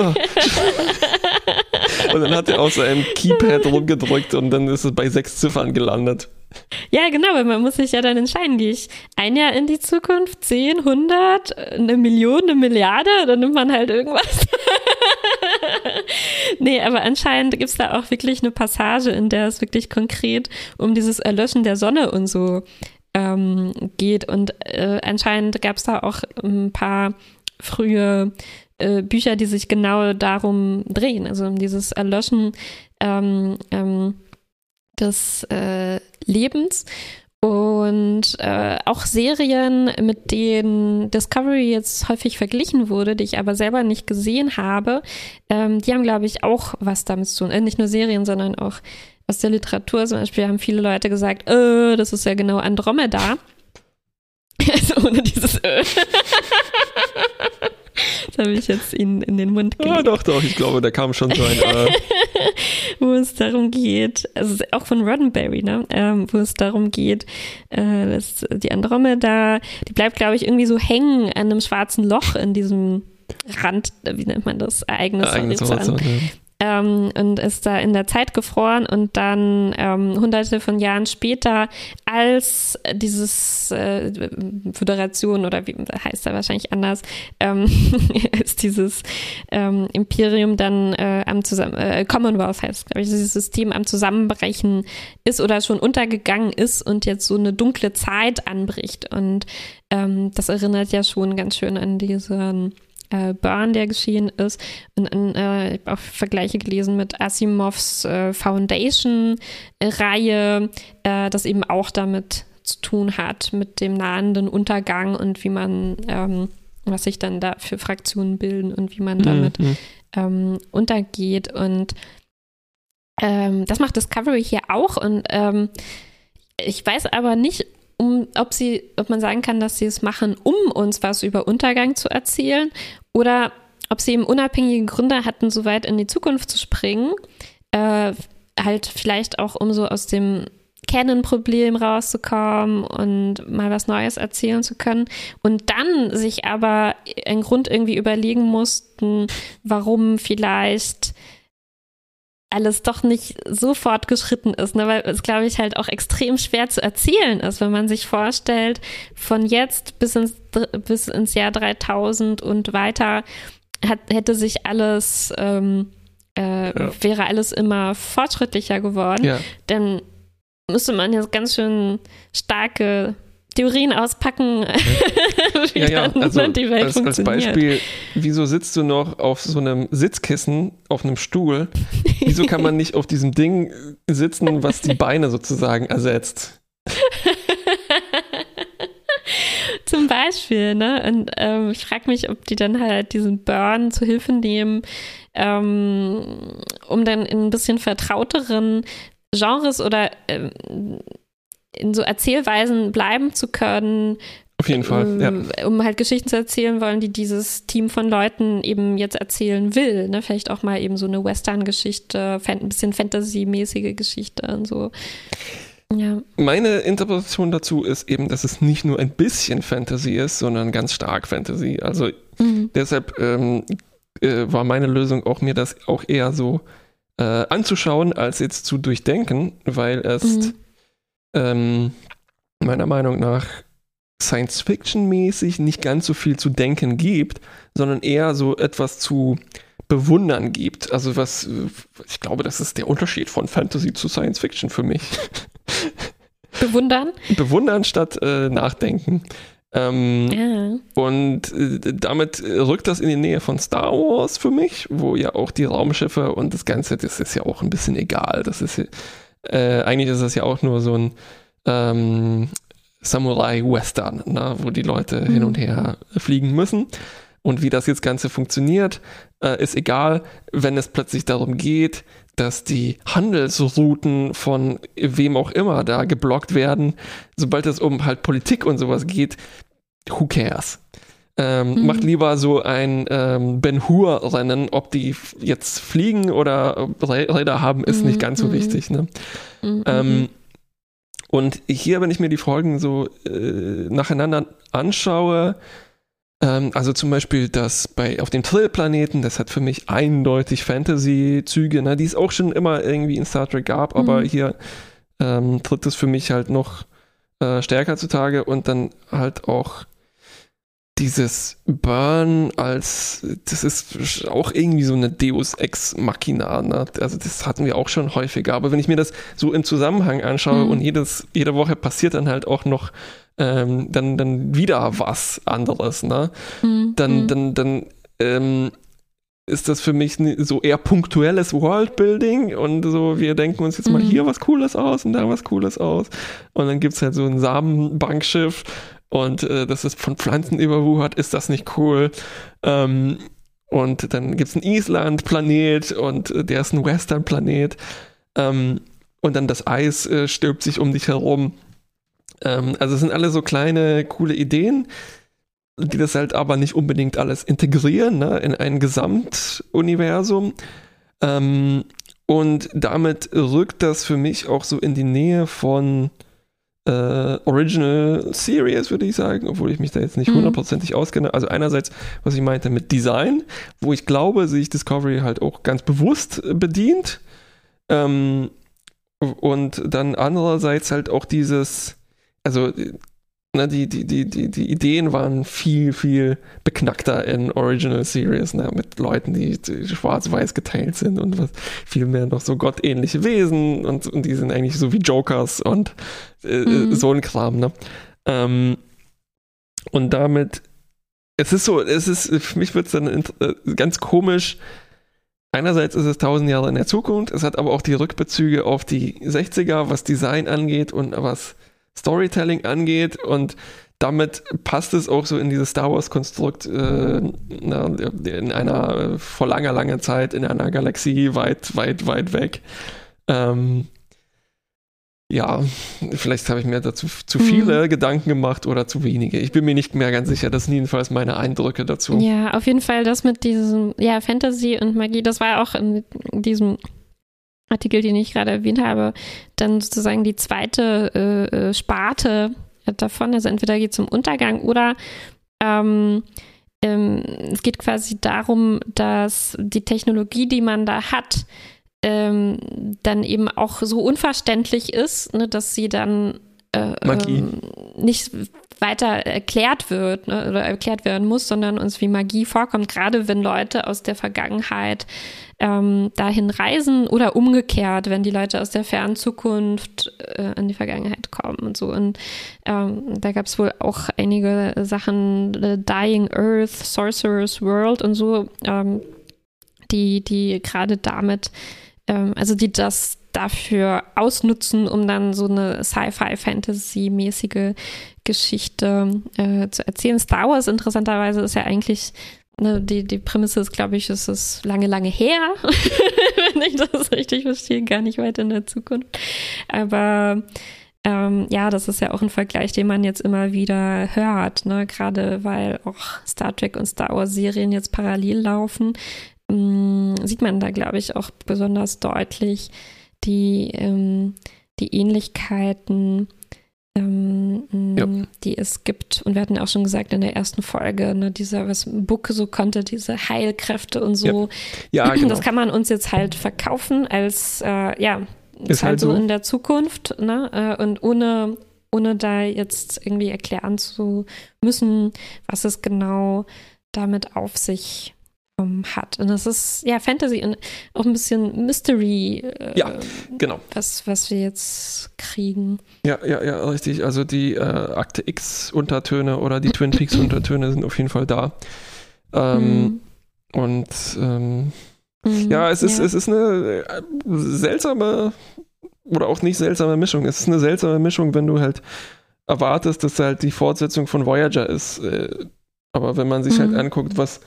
[SPEAKER 2] Und dann hat er auf seinem Keypad rumgedrückt und dann ist es bei sechs Ziffern gelandet.
[SPEAKER 1] Ja, genau, weil man muss sich ja dann entscheiden, gehe ich ein Jahr in die Zukunft, 10, 100, eine Million, eine Milliarde, dann nimmt man halt irgendwas. <laughs> nee, aber anscheinend gibt es da auch wirklich eine Passage, in der es wirklich konkret um dieses Erlöschen der Sonne und so ähm, geht. Und äh, anscheinend gab es da auch ein paar frühe äh, Bücher, die sich genau darum drehen, also um dieses Erlöschen ähm, ähm, des äh, Lebens. Und äh, auch Serien, mit denen Discovery jetzt häufig verglichen wurde, die ich aber selber nicht gesehen habe, ähm, die haben, glaube ich, auch was damit zu tun. Äh, nicht nur Serien, sondern auch aus der Literatur zum Beispiel haben viele Leute gesagt, äh, das ist ja genau Andromeda. <laughs> also ohne dieses äh. <laughs> Das habe ich jetzt Ihnen in den Mund gelegt.
[SPEAKER 2] Ja, doch, doch. Ich glaube, da kam schon so ein. Äh <laughs>
[SPEAKER 1] wo es darum geht, also auch von Roddenberry, ne? Ähm, wo es darum geht, äh, dass die Andromeda, die bleibt, glaube ich, irgendwie so hängen an einem schwarzen Loch in diesem Rand, wie nennt man das? Ereignis. Ja. Ähm, und ist da in der Zeit gefroren und dann ähm, hunderte von Jahren später, als dieses äh, Föderation oder wie heißt er wahrscheinlich anders, ähm, <laughs> als dieses ähm, Imperium dann äh, am Zusammen äh, Commonwealth heißt, glaube ich, dieses System am Zusammenbrechen ist oder schon untergegangen ist und jetzt so eine dunkle Zeit anbricht. Und ähm, das erinnert ja schon ganz schön an diesen äh, Burn, der geschehen ist. Und äh, ich habe auch Vergleiche gelesen mit Asimovs äh, Foundation-Reihe, äh, das eben auch damit zu tun hat, mit dem nahenden Untergang und wie man, ähm, was sich dann da für Fraktionen bilden und wie man damit mhm. ähm, untergeht. Und ähm, das macht Discovery hier auch. Und ähm, ich weiß aber nicht, um, ob sie, ob man sagen kann, dass sie es machen, um uns was über Untergang zu erzählen, oder ob sie eben unabhängige Gründe hatten, so weit in die Zukunft zu springen, äh, halt vielleicht auch um so aus dem Canon-Problem rauszukommen und mal was Neues erzählen zu können und dann sich aber einen Grund irgendwie überlegen mussten, warum vielleicht alles doch nicht so fortgeschritten ist, ne? weil es, glaube ich, halt auch extrem schwer zu erzählen ist, wenn man sich vorstellt, von jetzt bis ins, bis ins Jahr 3000 und weiter hat, hätte sich alles, ähm, äh, ja. wäre alles immer fortschrittlicher geworden, ja. dann müsste man jetzt ganz schön starke Theorien auspacken, <laughs>
[SPEAKER 2] wie ja, ja. Also die Welt als. Als Beispiel, wieso sitzt du noch auf so einem Sitzkissen, auf einem Stuhl? Wieso kann man nicht auf diesem Ding sitzen, was die Beine sozusagen ersetzt? <laughs>
[SPEAKER 1] Zum Beispiel, ne? Und ähm, ich frage mich, ob die dann halt diesen Burn zu Hilfe nehmen, ähm, um dann in ein bisschen vertrauteren Genres oder ähm, in so Erzählweisen bleiben zu können.
[SPEAKER 2] Auf jeden Fall,
[SPEAKER 1] ja. Um halt Geschichten zu erzählen wollen, die dieses Team von Leuten eben jetzt erzählen will. Ne? Vielleicht auch mal eben so eine Western-Geschichte, ein bisschen Fantasy-mäßige Geschichte und so.
[SPEAKER 2] Ja. Meine Interpretation dazu ist eben, dass es nicht nur ein bisschen Fantasy ist, sondern ganz stark Fantasy. Also mhm. deshalb ähm, äh, war meine Lösung auch, mir das auch eher so äh, anzuschauen, als jetzt zu durchdenken, weil es mhm ähm, meiner Meinung nach Science-Fiction-mäßig nicht ganz so viel zu denken gibt, sondern eher so etwas zu bewundern gibt. Also was, ich glaube, das ist der Unterschied von Fantasy zu Science-Fiction für mich. <laughs>
[SPEAKER 1] Bewundern?
[SPEAKER 2] Bewundern statt äh, nachdenken. Ähm, ja. Und äh, damit rückt das in die Nähe von Star Wars für mich, wo ja auch die Raumschiffe und das Ganze, das ist ja auch ein bisschen egal. Das ist äh, eigentlich ist das ja auch nur so ein ähm, Samurai-Western, ne, wo die Leute mhm. hin und her fliegen müssen. Und wie das jetzt Ganze funktioniert, äh, ist egal, wenn es plötzlich darum geht, dass die Handelsrouten von wem auch immer da geblockt werden. Sobald es um halt Politik und sowas geht, who cares? Ähm, mhm. Macht lieber so ein ähm, Ben Hur-Rennen, ob die jetzt fliegen oder Räder haben, ist mhm. nicht ganz so mhm. wichtig. Ne? Mhm. Ähm, und hier, wenn ich mir die Folgen so äh, nacheinander anschaue, ähm, also zum Beispiel das bei auf dem Trill-Planeten, das hat für mich eindeutig Fantasy-Züge, ne, die es auch schon immer irgendwie in Star Trek gab, aber mhm. hier ähm, tritt es für mich halt noch äh, stärker zutage und dann halt auch dieses Burn als, das ist auch irgendwie so eine Deus Ex Machina. Ne? Also das hatten wir auch schon häufiger. Aber wenn ich mir das so im Zusammenhang anschaue mhm. und jedes, jede Woche passiert dann halt auch noch ähm, dann, dann wieder was anderes, ne? Mhm. Dann, mhm. dann, dann ähm, ist das für mich so eher punktuelles Worldbuilding und so, wir denken uns jetzt mal mhm. hier was Cooles aus und da was Cooles aus. Und dann gibt es halt so ein Samenbankschiff und äh, das ist von Pflanzen überwuchert, ist das nicht cool? Ähm, und dann gibt es einen Island-Planet und äh, der ist ein Western-Planet. Ähm, und dann das Eis äh, stirbt sich um dich herum. Ähm, also es sind alle so kleine, coole Ideen, die das halt aber nicht unbedingt alles integrieren ne, in ein Gesamtuniversum. Ähm, und damit rückt das für mich auch so in die Nähe von äh, Original Series, würde ich sagen, obwohl ich mich da jetzt nicht
[SPEAKER 1] Mhm.
[SPEAKER 2] hundertprozentig auskenne. Also einerseits, was ich meinte mit Design, wo ich glaube, sich Discovery halt auch ganz bewusst äh, bedient. Ähm, und dann andererseits halt auch dieses, also äh, ne, die, die, die, die, die Ideen waren viel, viel beknackter in Original Series, ne, mit Leuten, die, die schwarz-weiß geteilt sind und was viel mehr noch so gottähnliche Wesen und, und die sind eigentlich so wie Jokers und äh,
[SPEAKER 1] Mhm.
[SPEAKER 2] so ein Kram, ne? Ähm, und damit, es ist so, es ist, für mich wird es dann äh, ganz komisch. Einerseits ist es tausend Jahre in der Zukunft, es hat aber auch die Rückbezüge auf die 60er, was Design angeht und was Storytelling angeht und damit passt es auch so in dieses Star Wars-Konstrukt äh, in einer äh, vor langer, langer Zeit in einer Galaxie weit, weit, weit weg. Ähm, ja, vielleicht habe ich mir dazu zu viele Gedanken gemacht oder zu wenige. Ich bin mir nicht mehr ganz sicher. Das sind jedenfalls meine Eindrücke dazu.
[SPEAKER 1] Ja, auf jeden Fall das mit diesem, ja, Fantasy und Magie, das war auch in diesem Artikel, den ich gerade erwähnt habe, dann sozusagen die zweite äh, äh, Sparte davon. Also entweder geht es um Untergang oder ähm, ähm, es geht quasi darum, dass die Technologie, die man da hat, ähm, dann eben auch so unverständlich ist, ne, dass sie dann äh,
[SPEAKER 2] Magie.
[SPEAKER 1] ähm, nicht weiter erklärt wird ne, oder erklärt werden muss, sondern uns wie Magie vorkommt, gerade wenn Leute aus der Vergangenheit ähm, dahin reisen oder umgekehrt, wenn die Leute aus der fernen Zukunft äh, in die Vergangenheit kommen und so. Und ähm, da gab es wohl auch einige Sachen, The Dying Earth, Sorcerer's World und so, ähm, die, die gerade damit, ähm, also die das dafür ausnutzen, um dann so eine Sci-Fi-Fantasy-mäßige Geschichte äh, zu erzählen. Star Wars interessanterweise ist ja eigentlich Ne, die, die Prämisse ist, glaube ich, es ist lange, lange her, <laughs> wenn ich das richtig verstehe, gar nicht weit in der Zukunft. Aber ähm, ja, das ist ja auch ein Vergleich, den man jetzt immer wieder hört, ne? gerade weil auch Star Trek und Star Wars Serien jetzt parallel laufen, ähm, sieht man da, glaube ich, auch besonders deutlich die, ähm, die Ähnlichkeiten ähm,
[SPEAKER 2] Ja.
[SPEAKER 1] die es gibt. Und wir hatten auch schon gesagt in der ersten Folge, ne, dieser, was Bucke so konnte, diese Heilkräfte und so.
[SPEAKER 2] Ja, <clears throat> genau.
[SPEAKER 1] Das kann man uns jetzt halt verkaufen als, äh, ja, ist, halt
[SPEAKER 2] halt
[SPEAKER 1] so in der Zukunft, ne? Äh, und ohne, ohne da jetzt irgendwie erklären zu müssen, was es genau damit auf sich ähm, hat. Und das ist ja Fantasy und auch ein bisschen Mystery, äh,
[SPEAKER 2] Ja. Genau.
[SPEAKER 1] was, was wir jetzt kriegen.
[SPEAKER 2] Ja, ja, ja, richtig. Also die äh, Akte X-Untertöne oder die Twin Peaks-Untertöne sind auf jeden Fall da. Ähm, Und ähm,
[SPEAKER 1] Mhm.
[SPEAKER 2] ja, es ist,
[SPEAKER 1] ja.
[SPEAKER 2] es ist eine äh, seltsame oder auch nicht seltsame Mischung. Es ist eine seltsame Mischung, wenn du halt erwartest, dass halt die Fortsetzung von Voyager ist. Äh, aber wenn man sich
[SPEAKER 1] Mhm.
[SPEAKER 2] halt anguckt, was,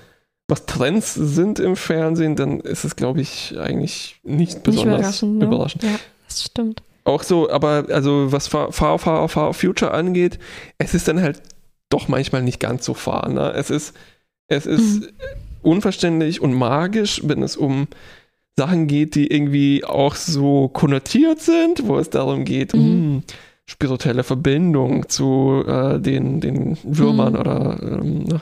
[SPEAKER 2] was Trends sind im Fernsehen, dann ist es, glaube ich, eigentlich nicht
[SPEAKER 1] Nicht
[SPEAKER 2] besonders
[SPEAKER 1] überraschend. Ne? Ja, das stimmt.
[SPEAKER 2] Auch so, aber also was Far, Far, Far, Far Future angeht, es ist dann halt doch manchmal nicht ganz so far. Ne? Es ist, es ist
[SPEAKER 1] Mhm.
[SPEAKER 2] unverständlich und magisch, wenn es um Sachen geht, die irgendwie auch so konnotiert sind, wo es darum geht,
[SPEAKER 1] Mhm.
[SPEAKER 2] mh, spirituelle Verbindung zu äh, den, den Würmern
[SPEAKER 1] Mhm.
[SPEAKER 2] oder ähm, ne?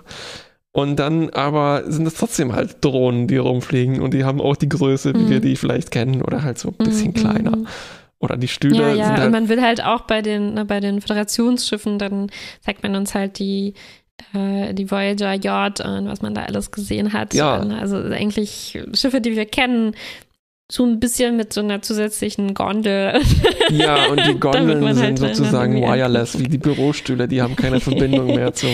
[SPEAKER 2] Und dann aber sind es trotzdem halt Drohnen, die rumfliegen und die haben auch die Größe, wie
[SPEAKER 1] Mhm.
[SPEAKER 2] wir die vielleicht kennen oder halt so ein bisschen
[SPEAKER 1] Mhm.
[SPEAKER 2] kleiner. Oder die Stühle
[SPEAKER 1] Ja, ja,
[SPEAKER 2] sind
[SPEAKER 1] und
[SPEAKER 2] halt
[SPEAKER 1] man will halt auch bei den, ne, bei den Föderationsschiffen, dann zeigt man uns halt die, äh, die Voyager Yacht und was man da alles gesehen hat.
[SPEAKER 2] Ja.
[SPEAKER 1] Also eigentlich Schiffe, die wir kennen, so ein bisschen mit so einer zusätzlichen Gondel.
[SPEAKER 2] Ja, und die <laughs> Gondeln
[SPEAKER 1] man
[SPEAKER 2] sind
[SPEAKER 1] halt
[SPEAKER 2] sozusagen wireless, wie die Bürostühle, die haben keine <laughs> Verbindung mehr zum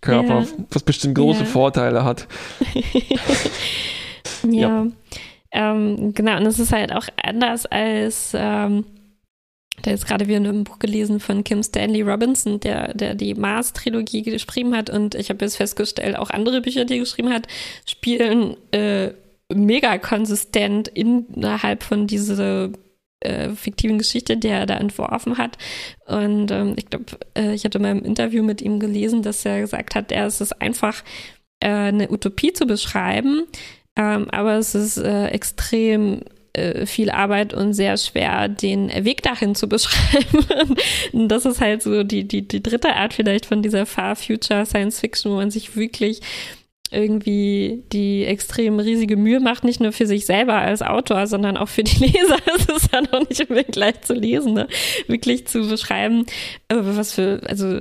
[SPEAKER 2] Körper,
[SPEAKER 1] Ja.
[SPEAKER 2] was bestimmt große
[SPEAKER 1] Ja.
[SPEAKER 2] Vorteile hat. <laughs>
[SPEAKER 1] ja. Ähm, genau, und es ist halt auch anders als, ähm, da jetzt gerade wieder in einem Buch gelesen von Kim Stanley Robinson, der, der die Mars-Trilogie geschrieben hat. Und ich habe jetzt festgestellt, auch andere Bücher, die er geschrieben hat, spielen äh, mega konsistent innerhalb von dieser äh, fiktiven Geschichte, die er da entworfen hat. Und ähm, ich glaube, äh, ich hatte mal im Interview mit ihm gelesen, dass er gesagt hat, er ist es einfach äh, eine Utopie zu beschreiben, ähm, aber es ist äh, extrem äh, viel Arbeit und sehr schwer, den Weg dahin zu <laughs> beschreiben. und das ist halt so die, die, die dritte Art vielleicht von dieser Far Future Science Fiction, wo man sich wirklich irgendwie die extrem riesige Mühe macht, nicht nur für sich selber als Autor, sondern auch für die <laughs> Leser. Es ist dann auch nicht unbedingt leicht zu lesen, ne? wirklich zu beschreiben, äh, was für, also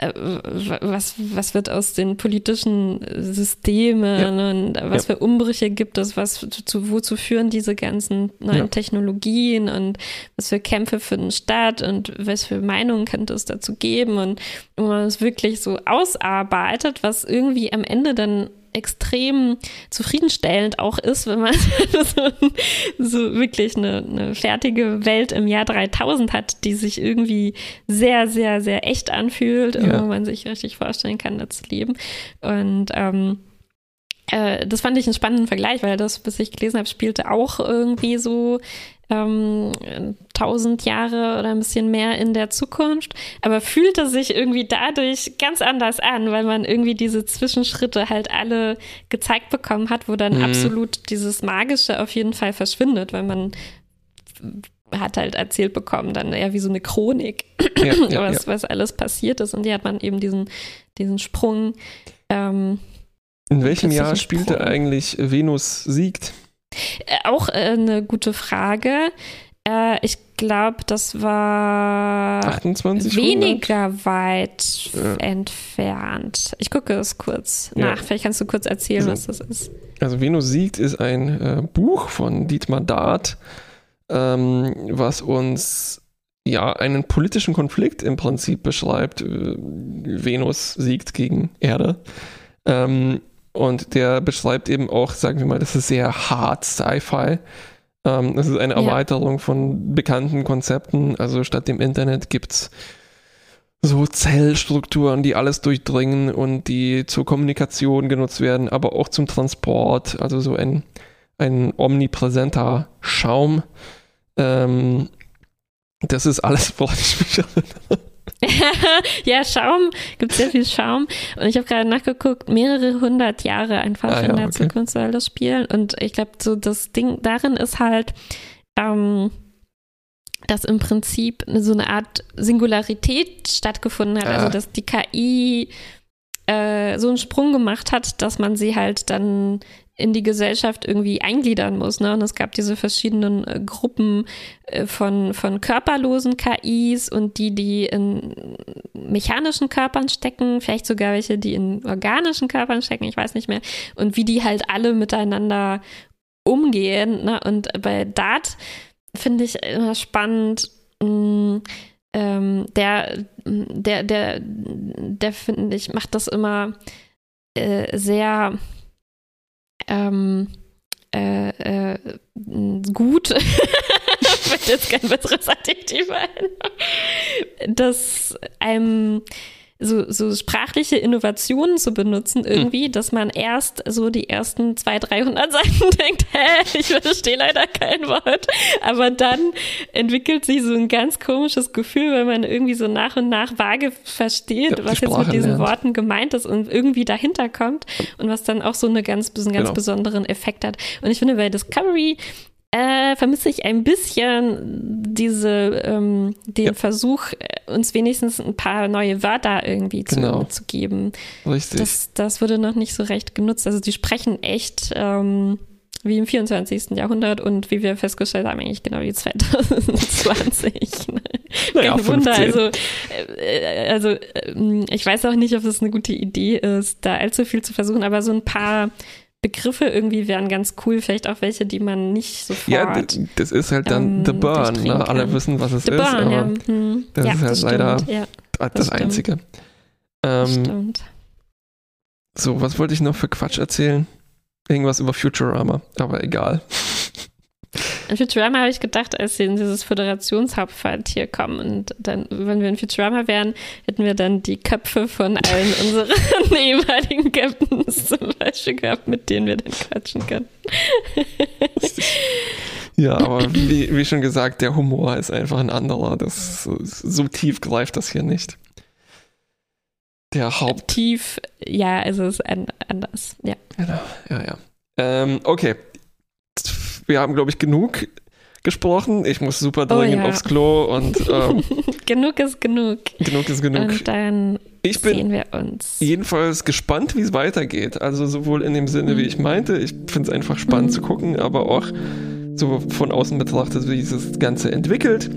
[SPEAKER 1] was, was wird aus den politischen Systemen ja. und was ja. für Umbrüche gibt es, was zu, wozu führen diese ganzen neuen ja. Technologien und was für Kämpfe für den Staat und was für Meinungen könnte es dazu geben und wo man es wirklich so ausarbeitet, was irgendwie am Ende dann extrem zufriedenstellend auch ist, wenn man <laughs> so, so wirklich eine, eine, fertige Welt im Jahr 3000 hat, die sich irgendwie sehr, sehr, sehr echt anfühlt ja. wo man sich richtig vorstellen kann, da zu leben. Und ähm, äh, das fand ich einen spannenden Vergleich, weil das, bis ich gelesen habe, spielte auch irgendwie so ähm, 1000 Jahre oder ein bisschen mehr in der Zukunft, aber fühlte sich irgendwie dadurch ganz anders an, weil man irgendwie diese Zwischenschritte halt alle gezeigt bekommen hat, wo dann mhm. absolut dieses Magische auf jeden Fall verschwindet, weil man hat halt erzählt bekommen, dann eher wie so eine Chronik, ja, ja, <clears throat> was, ja. was alles passiert ist. Und hier hat man eben diesen, diesen Sprung. Ähm,
[SPEAKER 2] In welchem Jahr spielte Sprung. eigentlich Venus siegt?
[SPEAKER 1] Äh, auch äh, eine gute Frage. Äh, ich glaube, das war
[SPEAKER 2] 28
[SPEAKER 1] weniger 100? weit ja. entfernt. Ich gucke es kurz ja. nach. Vielleicht kannst du kurz erzählen, also, was das ist.
[SPEAKER 2] Also Venus siegt ist ein äh, Buch von Dietmar Dart, ähm, was uns ja einen politischen Konflikt im Prinzip beschreibt. Venus siegt gegen Erde. Ähm, und der beschreibt eben auch, sagen wir mal, das ist sehr hart Sci-Fi. Ähm, das ist eine Erweiterung ja. von bekannten Konzepten. Also statt dem Internet gibt es so Zellstrukturen, die alles durchdringen und die zur Kommunikation genutzt werden, aber auch zum Transport. Also so ein, ein omnipräsenter Schaum. Ähm, das ist alles, woran ich mich erinnere. <laughs>
[SPEAKER 1] ja, Schaum, gibt sehr viel Schaum. Und ich habe gerade nachgeguckt, mehrere hundert Jahre einfach ah, ja, in der okay. Zukunft soll das spielen. Und ich glaube, so das Ding darin ist halt, ähm, dass im Prinzip so eine Art Singularität stattgefunden hat. Also, ah. Also, dass die KI äh, so einen Sprung gemacht hat, dass man sie halt dann in die Gesellschaft irgendwie eingliedern muss. Ne? Und es gab diese verschiedenen äh, Gruppen äh, von, von körperlosen KIs und die, die in mechanischen Körpern stecken, vielleicht sogar welche, die in organischen Körpern stecken, ich weiß nicht mehr. Und wie die halt alle miteinander umgehen. Ne? Und bei Dart finde ich immer spannend, mh, mm, ähm, der, der, der, der finde ich, macht das immer äh, sehr ähm, äh, äh, gut, <laughs> möchte jetzt kein besseres Adjektiv ein, dass einem so, so sprachliche Innovationen zu benutzen irgendwie, hm. dass man erst so die ersten 200, 300 <laughs> Seiten denkt, hä, ich verstehe leider kein Wort, aber dann entwickelt sich so ein ganz komisches Gefühl, weil man irgendwie so nach und nach vage versteht, ja, was jetzt mit diesen lernt. Worten gemeint ist und irgendwie dahinter kommt und was dann auch so eine ganz, einen ganz genau. besonderen Effekt hat. Und ich finde, bei Discovery äh, vermisse ich ein bisschen diese, ähm, den ja. Versuch, äh, uns wenigstens ein paar neue Wörter irgendwie zu, genau. zu geben. Richtig. Das, das wurde noch nicht so recht genutzt. Also die sprechen echt ähm, wie im 24. Jahrhundert und wie wir festgestellt haben, eigentlich genau wie 2020. <laughs> naja, Kein Wunder. Also, äh, also äh, ich weiß auch nicht, ob es eine gute Idee ist, da allzu viel zu versuchen, aber so ein paar Begriffe irgendwie wären ganz cool, vielleicht auch welche, die man nicht sofort. Ja,
[SPEAKER 2] das ist halt dann ähm, The Burn. Ne? Alle wissen, was es the ist. Burn, aber ja. Hm. Das ja, ist halt das leider ja, das, das Einzige. Ähm, stimmt. So, was wollte ich noch für Quatsch erzählen? Irgendwas über Futurama, aber egal.
[SPEAKER 1] In Futurama habe ich gedacht, als sie in dieses Föderationshauptquartier kommen und dann, wenn wir in Futurama wären, hätten wir dann die Köpfe von allen <laughs> unseren <laughs> ehemaligen Captains zum Beispiel gehabt, mit denen wir dann quatschen können. <laughs>
[SPEAKER 2] ja, aber wie, wie, schon gesagt, der Humor ist einfach ein anderer. Das, so, so tief greift das hier nicht. Der Haupt.
[SPEAKER 1] Tief, ja, also es ist ein, anders, ja.
[SPEAKER 2] Genau, ja, ja. Ähm, okay, wir haben, glaube ich, genug gesprochen. Ich muss super
[SPEAKER 1] Oh
[SPEAKER 2] dringend
[SPEAKER 1] ja.
[SPEAKER 2] aufs Klo und ähm, <laughs>
[SPEAKER 1] genug ist genug.
[SPEAKER 2] genug ist genug.
[SPEAKER 1] Und dann
[SPEAKER 2] Ich bin
[SPEAKER 1] sehen wir uns.
[SPEAKER 2] jedenfalls gespannt, wie es weitergeht. Also sowohl in dem Sinne, wie ich meinte, ich finde es einfach spannend zu gucken, aber auch so von außen betrachtet, wie sich das Ganze entwickelt.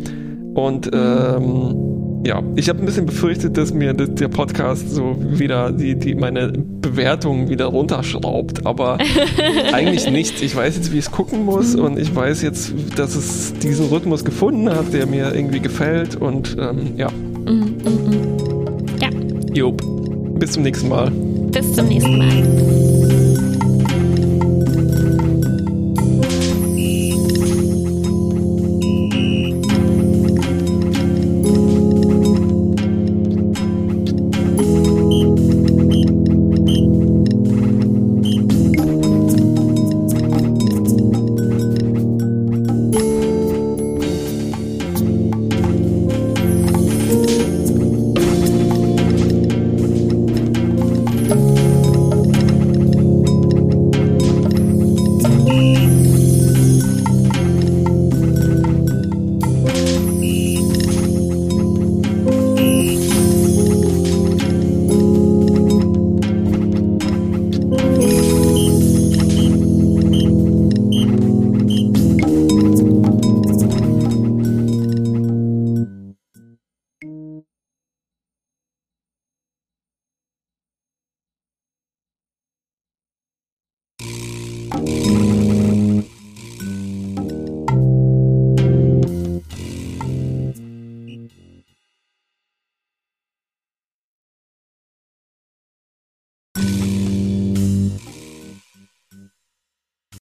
[SPEAKER 2] Und ähm, ja, ich habe ein bisschen befürchtet, dass mir das, der Podcast so wieder die, die meine Bewertung wieder runterschraubt, aber <laughs> eigentlich nicht. Ich weiß jetzt, wie ich es gucken muss und ich weiß jetzt, dass es diesen Rhythmus gefunden hat, der mir irgendwie gefällt und ähm, ja.
[SPEAKER 1] Mm, mm, mm. Ja,
[SPEAKER 2] Jo. Bis zum nächsten Mal.
[SPEAKER 1] bis zum nächsten Mal.